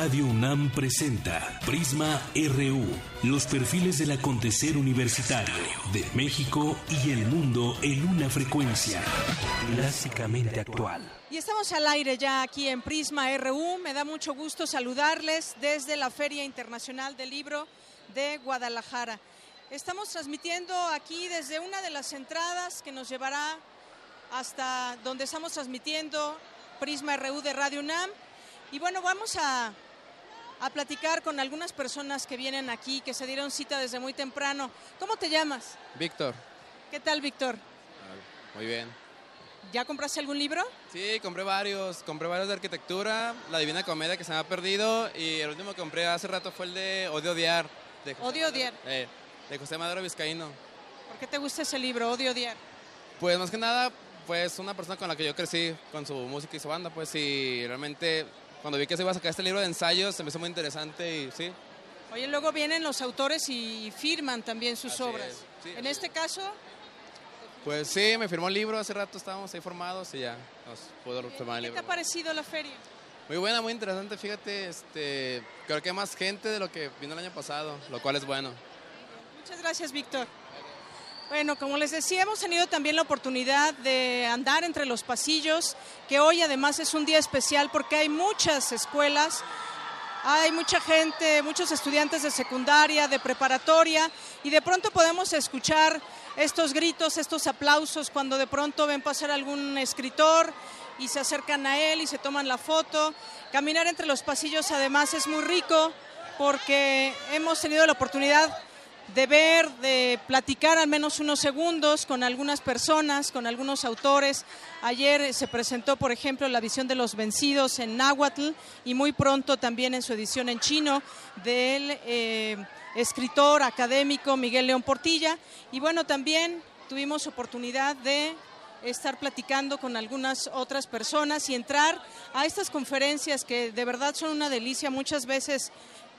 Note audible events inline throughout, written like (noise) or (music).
Radio UNAM presenta Prisma RU, los perfiles del acontecer universitario de México y el mundo en una frecuencia clásicamente actual. Y estamos al aire ya aquí en Prisma RU. Me da mucho gusto saludarles desde la Feria Internacional del Libro de Guadalajara. Estamos transmitiendo aquí desde una de las entradas que nos llevará hasta donde estamos transmitiendo Prisma RU de Radio UNAM. Y bueno, vamos a, a platicar con algunas personas que vienen aquí, que se dieron cita desde muy temprano. ¿Cómo te llamas? Víctor. ¿Qué tal, Víctor? Muy bien. ¿Ya compraste algún libro? Sí, compré varios. Compré varios de arquitectura, La Divina Comedia que se me ha perdido y el último que compré hace rato fue el de Odio Odiar. De José Odio Odiar. Eh, de José Madero Vizcaíno. ¿Por qué te gusta ese libro, Odio Odiar? Pues más que nada, pues una persona con la que yo crecí, con su música y su banda, pues y realmente cuando vi que se iba a sacar este libro de ensayos, se me hizo muy interesante y sí. Oye, luego vienen los autores y firman también sus Así obras. es, sí, en este caso, Pues sí, me firmó el libro, hace rato estábamos ahí formados y ya nos pudo firmar el ¿qué te libro. ha parecido la feria? Muy buena, muy interesante, fíjate, este, creo que hay más gente de lo que vino el año pasado, lo cual es bueno. Muchas gracias, Víctor. Bueno, como les decía, hemos tenido también la oportunidad de andar entre los pasillos, que hoy además es un día especial porque hay muchas escuelas, hay mucha gente, muchos estudiantes de secundaria, de preparatoria, y de pronto podemos escuchar estos gritos, estos aplausos cuando de pronto ven pasar algún escritor y se acercan a él y se toman la foto. Caminar entre los pasillos además es muy rico porque hemos tenido la oportunidad de ver, de platicar al menos unos segundos con algunas personas, con algunos autores. Ayer eh, se presentó, por ejemplo, la visión de los vencidos en náhuatl y muy pronto también en su edición en chino del eh, escritor académico Miguel León Portilla. Y bueno, también tuvimos oportunidad de estar platicando con algunas otras personas y entrar a estas conferencias que de verdad son una delicia muchas veces.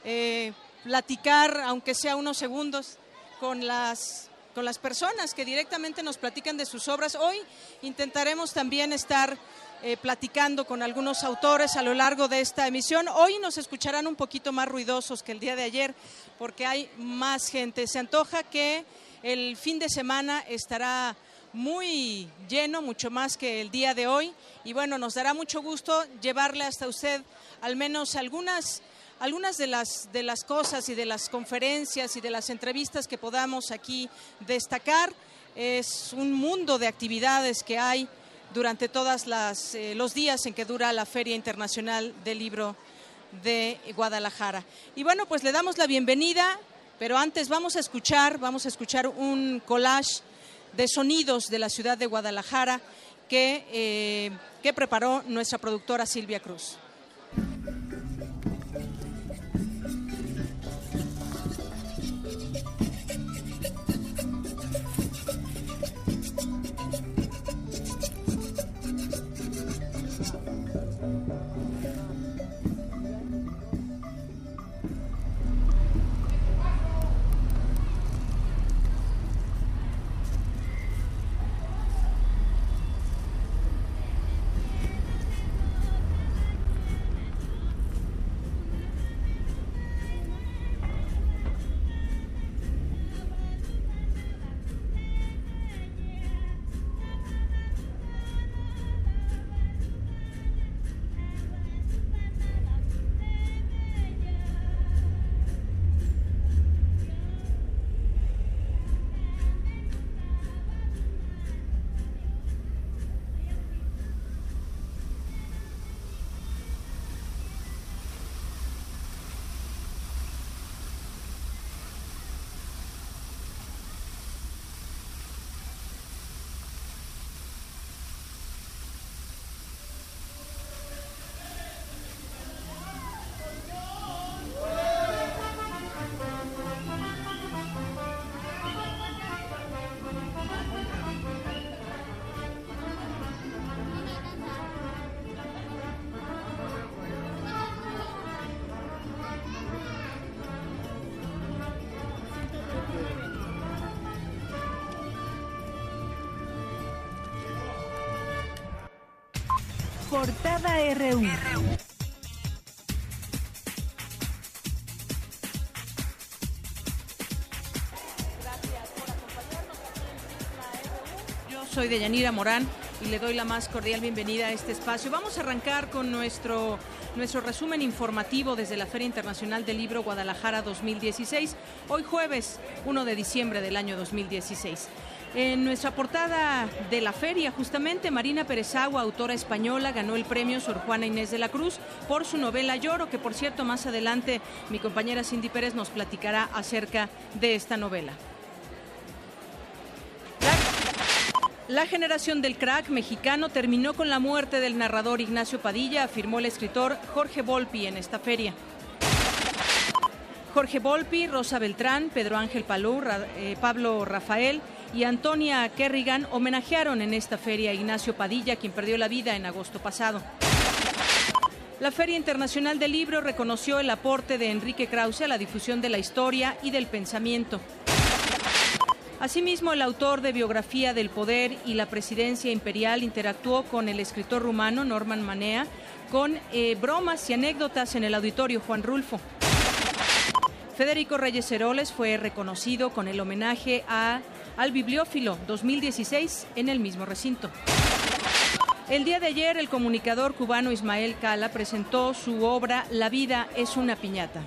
eh, platicar, aunque sea unos segundos, con las, con las personas que directamente nos platican de sus obras. Hoy intentaremos también estar eh, platicando con algunos autores a lo largo de esta emisión. Hoy nos escucharán un poquito más ruidosos que el día de ayer porque hay más gente. Se antoja que el fin de semana estará muy lleno, mucho más que el día de hoy. Y bueno, nos dará mucho gusto llevarle hasta usted al menos algunas algunas de las, de las cosas y de las conferencias y de las entrevistas que podamos aquí destacar. Es un mundo de actividades que hay durante todos eh, los días en que dura la Feria Internacional del Libro de Guadalajara. Y bueno, pues le damos la bienvenida, pero antes vamos a escuchar, vamos a escuchar un collage de sonidos de la ciudad de Guadalajara que, eh, que preparó nuestra productora Silvia Cruz. Portada RU. Yo soy Deyanira Morán y le doy la más cordial bienvenida a este espacio. Vamos a arrancar con nuestro nuestro resumen informativo desde la Feria Internacional del Libro Guadalajara 2016, hoy jueves 1 de diciembre del año 2016. En nuestra portada de la feria, justamente, Marina Agua, autora española, ganó el premio Sor Juana Inés de la Cruz por su novela Lloro, que por cierto más adelante mi compañera Cindy Pérez nos platicará acerca de esta novela. La generación del crack mexicano terminó con la muerte del narrador Ignacio Padilla, afirmó el escritor Jorge Volpi en esta feria. Jorge Volpi, Rosa Beltrán, Pedro Ángel Palú, eh, Pablo Rafael y Antonia Kerrigan homenajearon en esta feria a Ignacio Padilla, quien perdió la vida en agosto pasado. La Feria Internacional del Libro reconoció el aporte de Enrique Krause a la difusión de la historia y del pensamiento. Asimismo, el autor de Biografía del Poder y la Presidencia Imperial interactuó con el escritor rumano Norman Manea con eh, bromas y anécdotas en el auditorio Juan Rulfo. Federico Reyes Heroles fue reconocido con el homenaje a, al Bibliófilo 2016 en el mismo recinto. El día de ayer, el comunicador cubano Ismael Cala presentó su obra La vida es una piñata.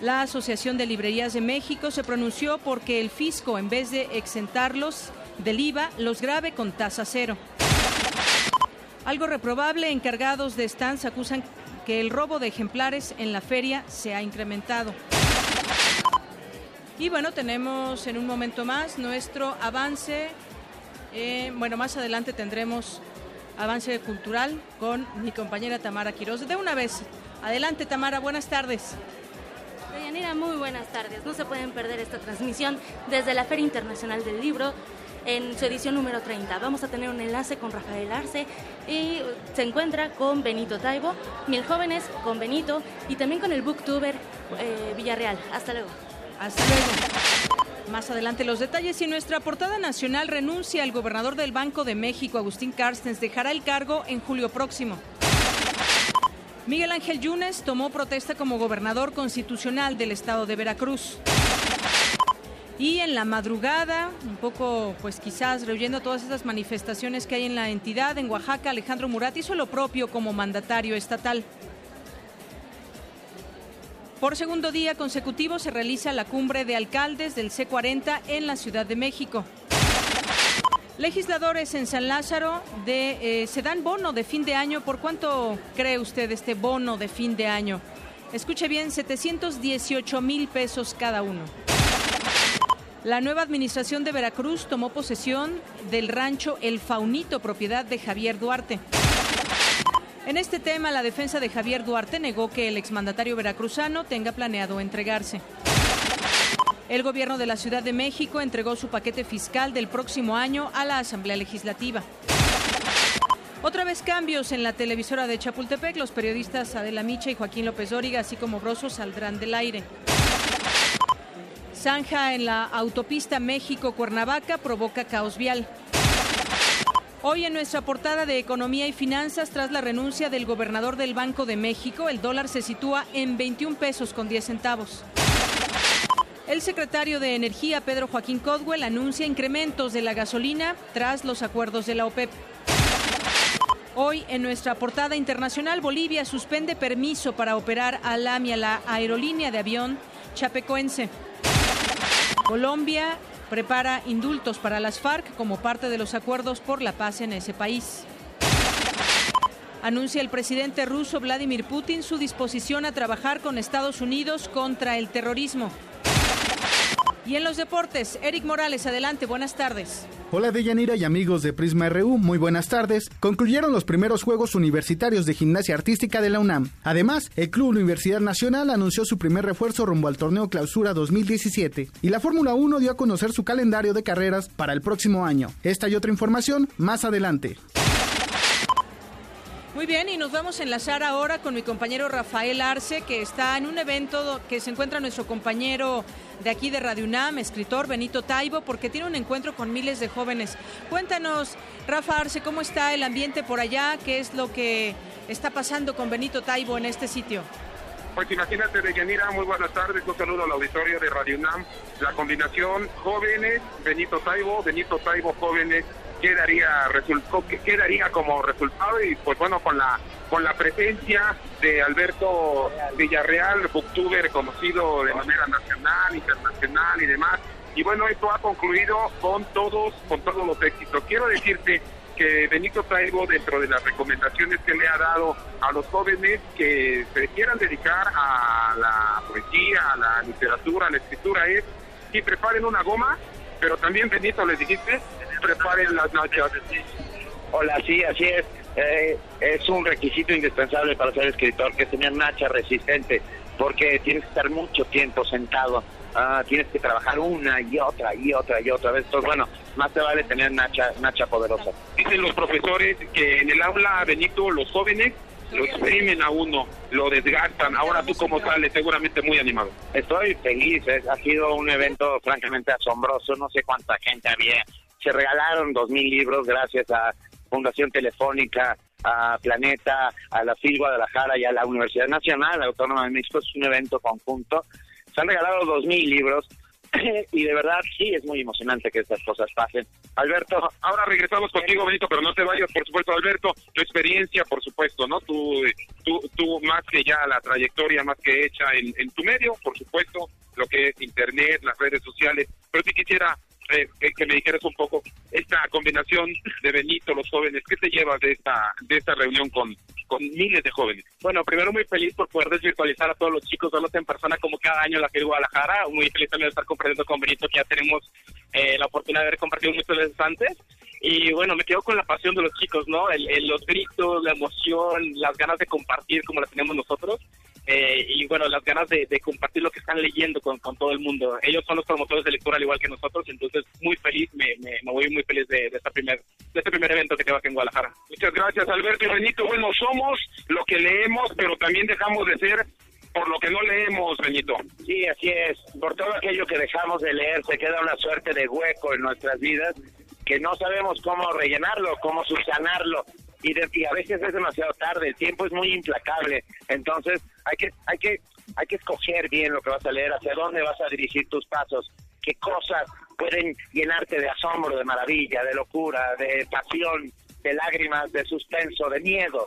La Asociación de Librerías de México se pronunció porque el fisco, en vez de exentarlos del IVA, los grave con tasa cero. Algo reprobable, encargados de stands acusan que el robo de ejemplares en la feria se ha incrementado. Y bueno, tenemos en un momento más nuestro avance. Eh, bueno, más adelante tendremos avance cultural con mi compañera Tamara Quiroz. De una vez, adelante Tamara, buenas tardes. Deyanira, muy buenas tardes. No se pueden perder esta transmisión desde la Feria Internacional del Libro en su edición número 30. Vamos a tener un enlace con Rafael Arce y se encuentra con Benito Taibo, Mil Jóvenes con Benito y también con el booktuber eh, Villarreal. Hasta luego. Luego. Más adelante los detalles y nuestra portada nacional renuncia al gobernador del Banco de México, Agustín Carstens, dejará el cargo en julio próximo. Miguel Ángel Yunes tomó protesta como gobernador constitucional del estado de Veracruz. Y en la madrugada, un poco, pues quizás rehuyendo todas esas manifestaciones que hay en la entidad, en Oaxaca, Alejandro Murat hizo lo propio como mandatario estatal. Por segundo día consecutivo se realiza la cumbre de alcaldes del C40 en la Ciudad de México. Legisladores en San Lázaro eh, se dan bono de fin de año. ¿Por cuánto cree usted este bono de fin de año? Escuche bien, 718 mil pesos cada uno. La nueva administración de Veracruz tomó posesión del rancho El Faunito, propiedad de Javier Duarte. En este tema, la defensa de Javier Duarte negó que el exmandatario veracruzano tenga planeado entregarse. El gobierno de la Ciudad de México entregó su paquete fiscal del próximo año a la Asamblea Legislativa. Otra vez cambios en la televisora de Chapultepec. Los periodistas Adela Micha y Joaquín López Dóriga, así como Broso, saldrán del aire. Zanja en la autopista México-Cuernavaca provoca caos vial. Hoy en nuestra portada de Economía y Finanzas, tras la renuncia del gobernador del Banco de México, el dólar se sitúa en 21 pesos con 10 centavos. El secretario de Energía, Pedro Joaquín Codwell, anuncia incrementos de la gasolina tras los acuerdos de la OPEP. Hoy, en nuestra portada internacional, Bolivia suspende permiso para operar a Lamia, la aerolínea de avión chapecoense. Colombia prepara indultos para las FARC como parte de los acuerdos por la paz en ese país. Anuncia el presidente ruso Vladimir Putin su disposición a trabajar con Estados Unidos contra el terrorismo. Y en los deportes, Eric Morales, adelante, buenas tardes. Hola Deyanira y amigos de Prisma RU, muy buenas tardes. Concluyeron los primeros Juegos Universitarios de Gimnasia Artística de la UNAM. Además, el Club Universidad Nacional anunció su primer refuerzo rumbo al torneo Clausura 2017 y la Fórmula 1 dio a conocer su calendario de carreras para el próximo año. Esta y otra información más adelante. Muy bien, y nos vamos a enlazar ahora con mi compañero Rafael Arce, que está en un evento que se encuentra nuestro compañero de aquí de Radio UNAM, escritor Benito Taibo, porque tiene un encuentro con miles de jóvenes. Cuéntanos, Rafa Arce, ¿cómo está el ambiente por allá? ¿Qué es lo que está pasando con Benito Taibo en este sitio? Pues imagínate, Deyanira, muy buenas tardes, un saludo al auditorio de Radio UNAM. La combinación jóvenes, Benito Taibo, Benito Taibo jóvenes, quedaría, quedaría como resultado y pues bueno, con la con la presencia de Alberto Villarreal, booktuber conocido de manera nacional, internacional y demás. Y bueno, esto ha concluido con todos, con todos los éxitos. Quiero decirte que Benito Taibo, dentro de las recomendaciones que le ha dado a los jóvenes que se quieran dedicar a la poesía, a la literatura, a la escritura, es que preparen una goma, pero también, Benito, les dijiste, preparen las nachas. Hola, sí, así es. Eh, es un requisito indispensable para ser escritor, que es tener nacha resistente, porque tienes que estar mucho tiempo sentado, ah, tienes que trabajar una y otra y otra y otra vez. Entonces, bueno, más te vale tener nacha, nacha poderosa. Dicen los profesores que en el aula, Benito, los jóvenes lo exprimen a uno, lo desgastan. Ahora tú como sales, seguramente muy animado. Estoy feliz, ha sido un evento francamente asombroso, no sé cuánta gente había. Se regalaron dos mil libros gracias a Fundación Telefónica, a Planeta, a la FIL Guadalajara y a la Universidad Nacional Autónoma de México. Es un evento conjunto. Se han regalado dos mil libros (clears throat) y de verdad sí es muy emocionante que estas cosas pasen. Alberto. Ahora regresamos contigo, Benito, pero no te vayas, por supuesto, Alberto. Tu experiencia, por supuesto, ¿no? Tú, tú, tú más que ya la trayectoria más que hecha en, en tu medio, por supuesto, lo que es Internet, las redes sociales. Pero si quisiera eh, que, me dijeras un poco esta combinación de Benito, los jóvenes, ¿qué te llevas de esta de esta reunión con, con miles de jóvenes? Bueno, primero muy feliz por poder desvirtualizar a todos los chicos, verlos en persona como cada año en la de Guadalajara. Muy feliz también de estar compartiendo con Benito, que ya tenemos eh, la oportunidad de haber compartido muchas veces antes. Y bueno, me quedo con la pasión de los chicos, ¿no? los gritos, la emoción, las ganas de compartir como la tenemos nosotros. Eh, y bueno, las ganas de, compartir lo que están leyendo con, todo el mundo. Ellos son los promotores de lectura al igual que nosotros, entonces muy feliz, me, me, voy muy feliz de, esta primer, de este primer evento que tengo aquí en Guadalajara. Muchas gracias Alberto y Benito. Bueno, somos lo que leemos, pero también dejamos de ser por lo que no leemos, Benito. Sí, así es. Por todo aquello que dejamos de leer, se queda una suerte de hueco en nuestras vidas que no sabemos cómo rellenarlo, cómo subsanarlo y, a veces es demasiado tarde, el tiempo es muy implacable, entonces hay que, hay que, hay que escoger bien lo que vas a leer, hacia dónde vas a dirigir tus pasos, qué cosas pueden llenarte de asombro, de maravilla, de locura, de pasión, de lágrimas, de suspenso, de miedo.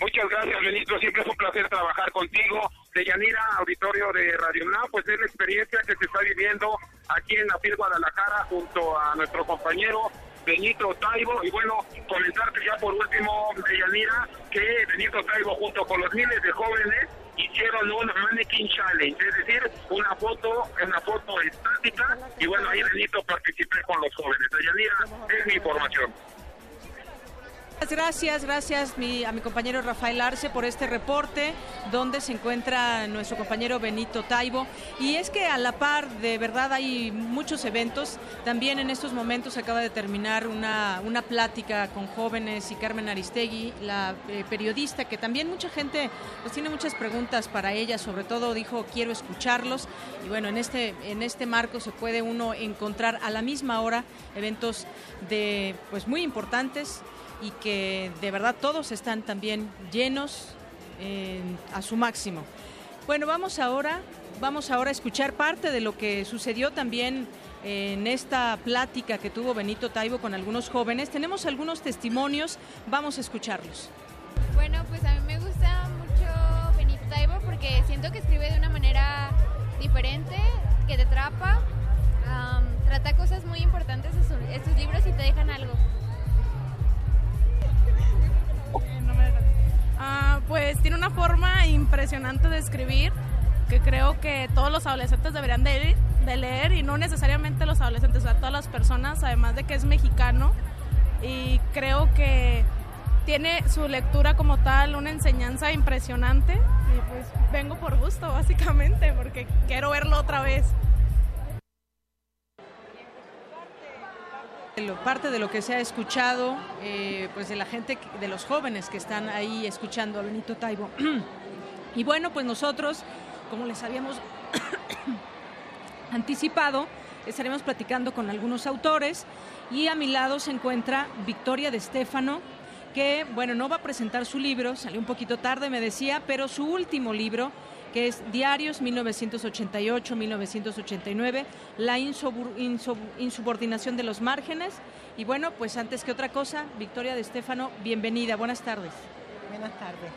Muchas gracias, Benito. Siempre es un placer trabajar contigo. De Yanira, auditorio de Radio UNAM, pues es la experiencia que se está viviendo aquí en la FIL Guadalajara junto a nuestro compañero Benito Taibo. Y bueno, comentarte ya por último, Yanira, que Benito Taibo junto con los miles de jóvenes hicieron un mannequin challenge, es decir, una foto, una foto estática. Y bueno, ahí Benito participé con los jóvenes. Yanira, es mi información. Gracias, gracias a mi compañero Rafael Arce por este reporte donde se encuentra nuestro compañero Benito Taibo. Y es que a la par, de verdad, hay muchos eventos. También en estos momentos acaba de terminar una, una plática con jóvenes y Carmen Aristegui, la eh, periodista, que también mucha gente pues, tiene muchas preguntas para ella, sobre todo dijo quiero escucharlos. Y bueno, en este, en este marco se puede uno encontrar a la misma hora eventos de pues muy importantes y que de verdad todos están también llenos a su máximo. Bueno, vamos ahora, vamos ahora a escuchar parte de lo que sucedió también en esta plática que tuvo Benito Taibo con algunos jóvenes. Tenemos algunos testimonios, vamos a escucharlos. Bueno, pues a mí me gusta mucho Benito Taibo porque siento que escribe de una manera diferente, que te atrapa, trata cosas muy importantes estos libros y te dejan algo. Ah, pues tiene una forma impresionante de escribir que creo que todos los adolescentes deberían de, leer y no necesariamente los adolescentes, o sea, todas las personas, además de que es mexicano y creo que tiene su lectura como tal una enseñanza impresionante y pues vengo por gusto básicamente porque quiero verlo otra vez. Parte de lo que se ha escuchado, eh, pues de la gente, de los jóvenes que están ahí escuchando a Benito Taibo. (clears throat) y bueno, pues nosotros, como les habíamos (clears throat) anticipado, estaremos platicando con algunos autores y a mi lado se encuentra Victoria de Stefano, que bueno, no va a presentar su libro, salió un poquito tarde, me decía, pero su último libro que es Diarios 1988-1989, la insubordinación de los márgenes. Y bueno, pues antes que otra cosa, Victoria de Estefano, bienvenida, buenas tardes. Buenas tardes.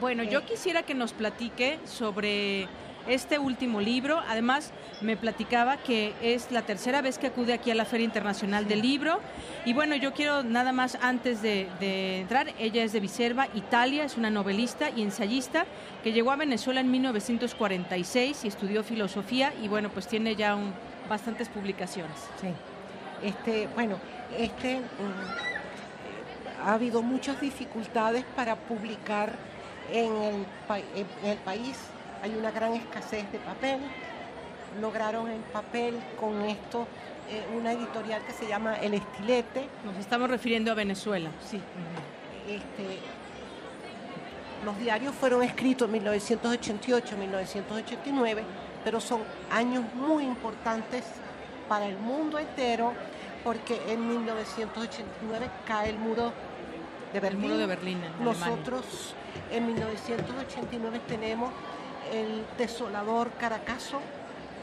Bueno, yo quisiera que nos platique sobre este último libro. Además, me platicaba que es la tercera vez que acude aquí a la Feria Internacional del Libro. Y bueno, yo quiero nada más antes de, entrar, ella es de Viserva, Italia, es una novelista y ensayista que llegó a Venezuela en 1946 y estudió filosofía y bueno, pues tiene ya bastantes publicaciones. Sí. Este, bueno, este mm, ha habido muchas dificultades para publicar en el, en el país hay una gran escasez de papel. Lograron el papel con esto eh, una editorial que se llama El Estilete. Nos estamos refiriendo a Venezuela. Sí. Este, los diarios fueron escritos en 1988, 1989, pero son años muy importantes para el mundo entero porque en 1989 cae el muro de Berlín. El muro de Berlín. Nosotros en 1989 tenemos el desolador Caracazo,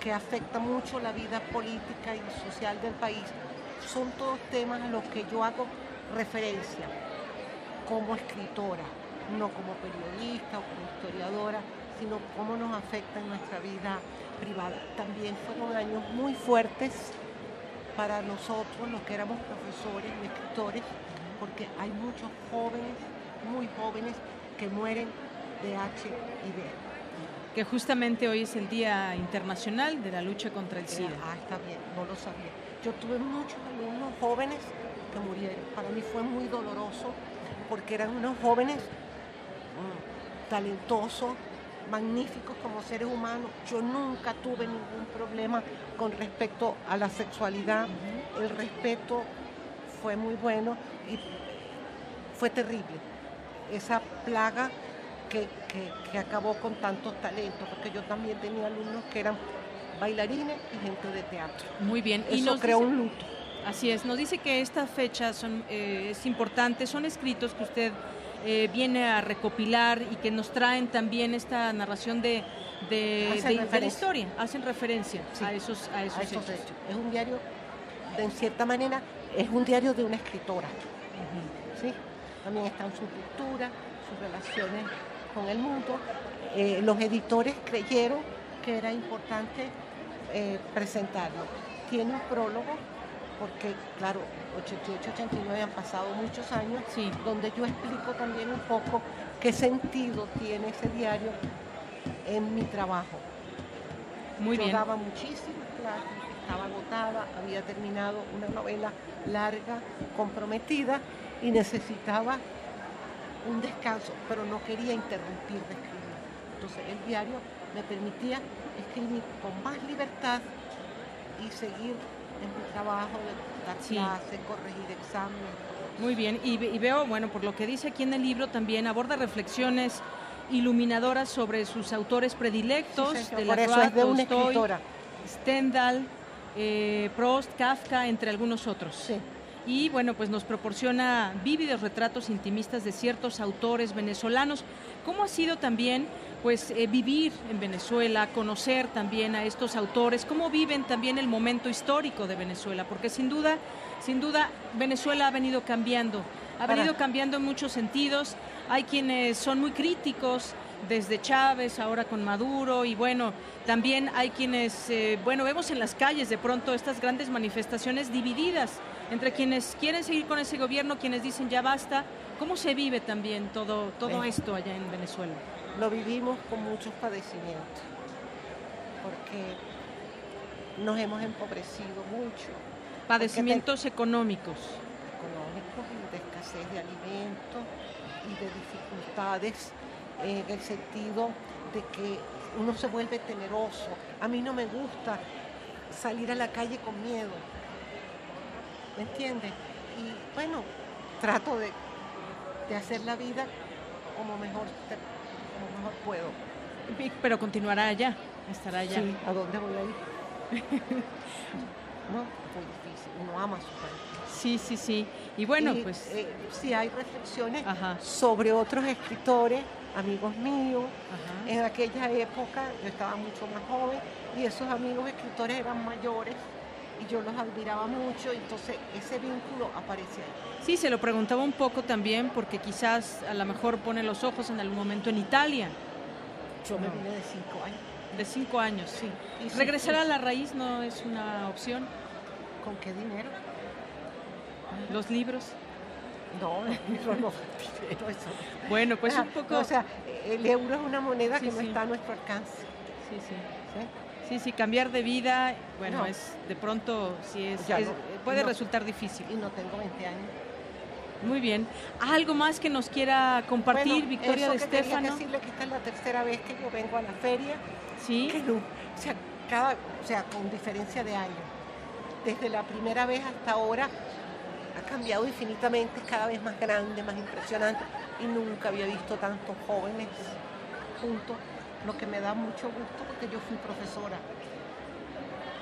que afecta mucho la vida política y social del país. Son todos temas a los que yo hago referencia como escritora, no como periodista o como historiadora, sino cómo nos afecta en nuestra vida privada. También fueron años muy fuertes para nosotros, los que éramos profesores y escritores, porque hay muchos jóvenes, muy jóvenes, que mueren de HIV que justamente hoy es el Día Internacional de la Lucha contra el SIDA. Ah, está bien, no lo sabía. Yo tuve muchos alumnos jóvenes que murieron. Para mí fue muy doloroso porque eran unos jóvenes mm, talentosos, magníficos como seres humanos. Yo nunca tuve ningún problema con respecto a la sexualidad. El respeto fue muy bueno y fue terrible. Esa plaga que, acabó con tantos talentos, porque yo también tenía alumnos que eran bailarines y gente de teatro. Muy bien. y nos creó un luto. Así es, nos dice que esta fecha son, eh, es importante, son escritos que usted eh, viene a recopilar y que nos traen también esta narración de, de, la historia, hacen referencia a esos, a esos, hechos. Es un diario, de, en cierta manera, es un diario de una escritora. ¿sí? También están su cultura, sus relaciones con el mundo, eh, los editores creyeron que era importante eh, presentarlo. Tiene un prólogo, porque claro, 88-89 han pasado muchos años, donde yo explico también un poco qué sentido tiene ese diario en mi trabajo. Muy yo bien. daba muchísimo estaba agotada, había terminado una novela larga, comprometida y necesitaba un descanso, pero no quería interrumpir de escribir. Entonces el diario me permitía escribir con más libertad y seguir en mi trabajo de dar clases, corregir exámenes. Muy bien, y, veo, bueno, por lo que dice aquí en el libro también aborda reflexiones iluminadoras sobre sus autores predilectos, de la una escritora. Stendhal, eh, Prost, Kafka, entre algunos otros. Sí y bueno, pues nos proporciona vívidos retratos intimistas de ciertos autores venezolanos. ¿Cómo ha sido también pues eh, vivir en Venezuela, conocer también a estos autores, cómo viven también el momento histórico de Venezuela? Porque sin duda, sin duda Venezuela ha venido cambiando, ha venido cambiando en muchos sentidos. Hay quienes son muy críticos desde Chávez, ahora con Maduro, y bueno, también hay quienes, eh, bueno, vemos en las calles de pronto estas grandes manifestaciones divididas entre quienes quieren seguir con ese gobierno, quienes dicen ya basta. ¿Cómo se vive también todo, todo esto allá en Venezuela? Lo vivimos con muchos padecimientos, porque nos hemos empobrecido mucho. Padecimientos económicos. Económicos y de escasez de alimentos y de dificultades en el sentido de que uno se vuelve temeroso. A mí no me gusta salir a la calle con miedo ¿me entiendes? Y bueno, trato de, hacer la vida como mejor, como mejor puedo. Pero continuará allá, estará allá. Sí, ¿a dónde voy a ir? (laughs) muy difícil, uno ama su país. Sí, sí, sí. Y bueno, Y, pues eh, sí hay reflexiones Ajá. sobre otros escritores, amigos míos. Ajá. En aquella época yo estaba mucho más joven y esos amigos escritores eran mayores y yo los admiraba mucho, entonces ese vínculo aparece ahí. sí, se lo preguntaba un poco también porque quizás a lo mejor pone los ojos en algún momento en Italia. Yo me vine de cinco años. De cinco años, sí. Y Regresar sí. a la raíz no es una opción. ¿Con qué dinero? Los libros. No, (laughs) el libro no, dinero, eso. Bueno, pues Ah, un poco. no, o sea, el euro es una moneda Sí, que no está a nuestro alcance. sí, sí. ¿Sí? Sí, cambiar de vida, bueno, No. es de pronto sí es, Ya es- no, puede no. resultar difícil. Y no tengo 20 años. Muy bien. ¿Algo más que nos quiera compartir, Bueno, Victoria eso de que quería Estefano? decirle que esta es la tercera vez que yo vengo a la feria. Sí. que no- o sea, cada, o sea, con diferencia de años. Desde la primera vez hasta ahora ha cambiado infinitamente, es cada vez más grande, más impresionante y nunca había visto tantos jóvenes juntos, lo que me da mucho gusto porque yo fui profesora.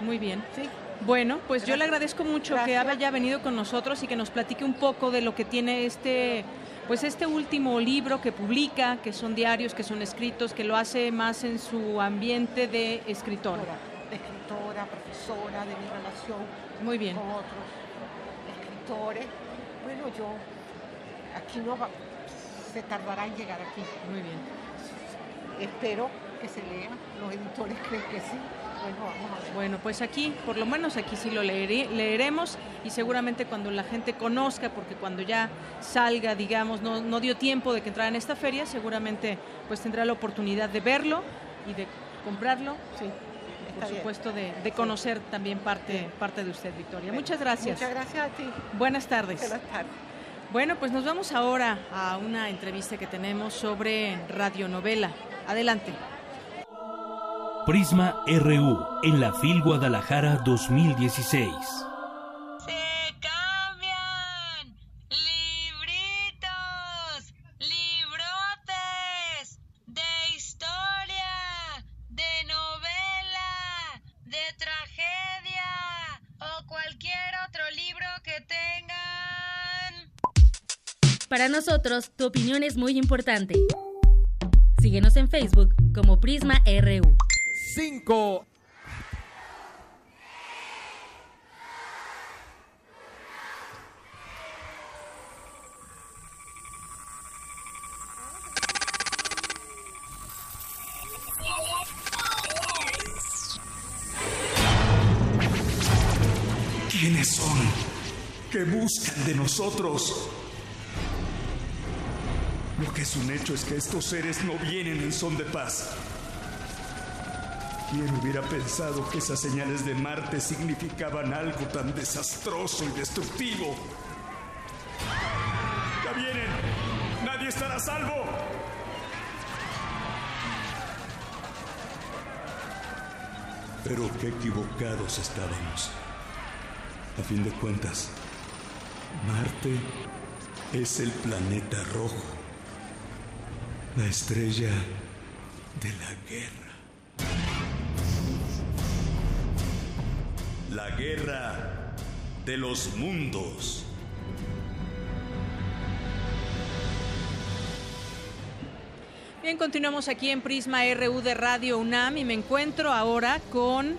Muy bien. Sí. Bueno, pues yo le agradezco mucho que haya venido con nosotros y que nos platique un poco de lo que tiene este, pues este último libro que publica, que son diarios, que son escritos, que lo hace más en su ambiente de escritor. De escritora, profesora, de mi relación Muy bien. con otros escritores. Bueno, yo aquí no va, se tardará en llegar aquí. Muy bien. Espero que se lea, los editores creen que sí. Bueno, vamos a ver. Bueno, pues aquí, por lo menos aquí sí lo leeré- leeremos y seguramente cuando la gente conozca, porque cuando ya salga, digamos, no, no dio tiempo de que entrara en esta feria, seguramente pues tendrá la oportunidad de verlo y de comprarlo, sí, por supuesto de, de conocer también parte, parte de usted, Victoria. Muchas gracias. Muchas gracias a ti. Buenas tardes. Buenas tardes. Bueno, pues nos vamos ahora a una entrevista que tenemos sobre radionovela. Adelante. Prisma RU en la FIL Guadalajara 2016. cambian libritos, librotes de historia, de novela, de tragedia o cualquier otro libro que tengan. Para nosotros, tu opinión es muy importante. Síguenos en Facebook como Prisma RU. 5. ¿Quiénes son? ¿Qué buscan de nosotros? Lo que es un hecho es que estos seres no vienen en son de paz. ¿Quién hubiera pensado que esas señales de Marte significaban algo tan desastroso y destructivo? ¡Ya vienen! ¡Nadie estará a salvo! Pero qué equivocados estábamos. A fin de cuentas, Marte es el planeta rojo, la estrella de la guerra. La guerra de los mundos. Bien, continuamos aquí en Prisma RU de Radio UNAM y me encuentro ahora con,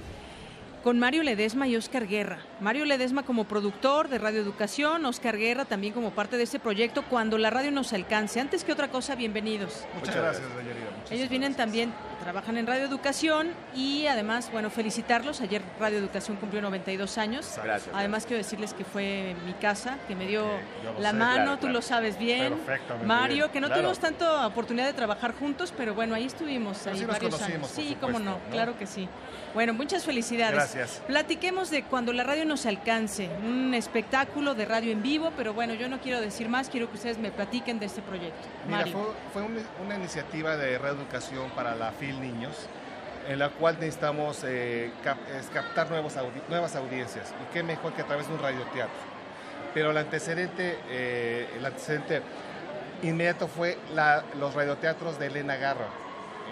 con Mario Ledesma y Oscar Guerra. Mario Ledesma como productor de Radio Educación, Oscar Guerra también como parte de este proyecto Cuando la radio nos alcance. Antes que otra cosa, bienvenidos. Muchas gracias, doña Elida. Ellos vienen también, trabajan en Radio Educación y además, bueno, felicitarlos. Ayer Radio Educación cumplió 92 años. Gracias. Además, quiero decirles que fue mi casa, que me dio la sé, mano, claro, tú claro. lo sabes bien. Perfectamente Mario, bien, que no claro. tuvimos tanta oportunidad de trabajar juntos, pero bueno, ahí estuvimos, Pero ahí sí varios años. por Sí, cómo no, supuesto, ¿no? claro que sí. Bueno, muchas felicidades. Gracias. Platiquemos de cuando la radio nos alcance, un espectáculo de radio en vivo, pero bueno, yo no quiero decir más, quiero que ustedes me platiquen de este proyecto. Mira, Mario. fue, fue un- una iniciativa de reeducación para la FIL Niños, en la cual necesitamos eh, captar nuevos nuevas audiencias. Y qué mejor que a través de un radioteatro. Pero el antecedente, eh, el antecedente inmediato fue los radioteatros de Elena Garra.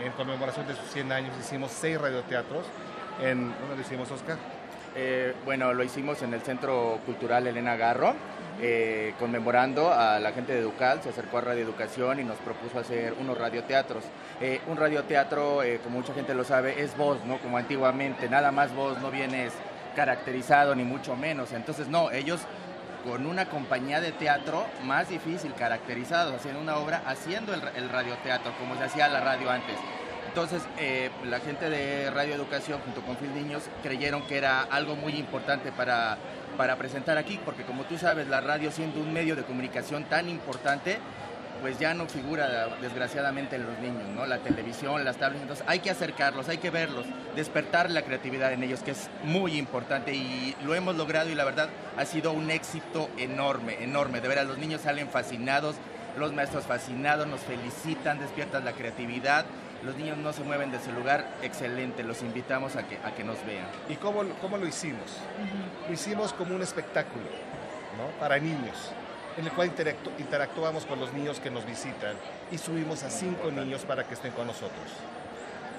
En conmemoración de sus 100 años hicimos seis radioteatros. En, ¿Dónde lo hicimos, Oscar? Eh, bueno, lo hicimos en el Centro Cultural Elena Garro, eh, conmemorando a la gente de Educal, se acercó a Radio Educación y nos propuso hacer unos radioteatros. Eh, un radioteatro, eh, como mucha gente lo sabe, es voz, ¿no? Como antiguamente, nada más voz, no vienes caracterizado ni mucho menos. Entonces, no, ellos con una compañía de teatro más difícil, caracterizados, haciendo una obra, haciendo el, el radioteatro, como se hacía la radio antes. Entonces, eh, la gente de Radio Educación junto con Phil Niños creyeron que era algo muy importante para, para presentar aquí, porque como tú sabes, la radio siendo un medio de comunicación tan importante, pues ya no figura desgraciadamente en los niños, ¿no? La televisión, las tablets, entonces hay que acercarlos, hay que verlos, despertar la creatividad en ellos, que es muy importante y lo hemos logrado y la verdad ha sido un éxito enorme, enorme. De veras, los niños salen fascinados, los maestros fascinados, nos felicitan, despiertan la creatividad. Los niños no se mueven de ese lugar, excelente, los invitamos a que, a que nos vean. ¿Y cómo, cómo lo hicimos? Lo hicimos como un espectáculo ¿no? para niños, en el cual interactu interactuamos con los niños que nos visitan y subimos a cinco niños para que estén con nosotros.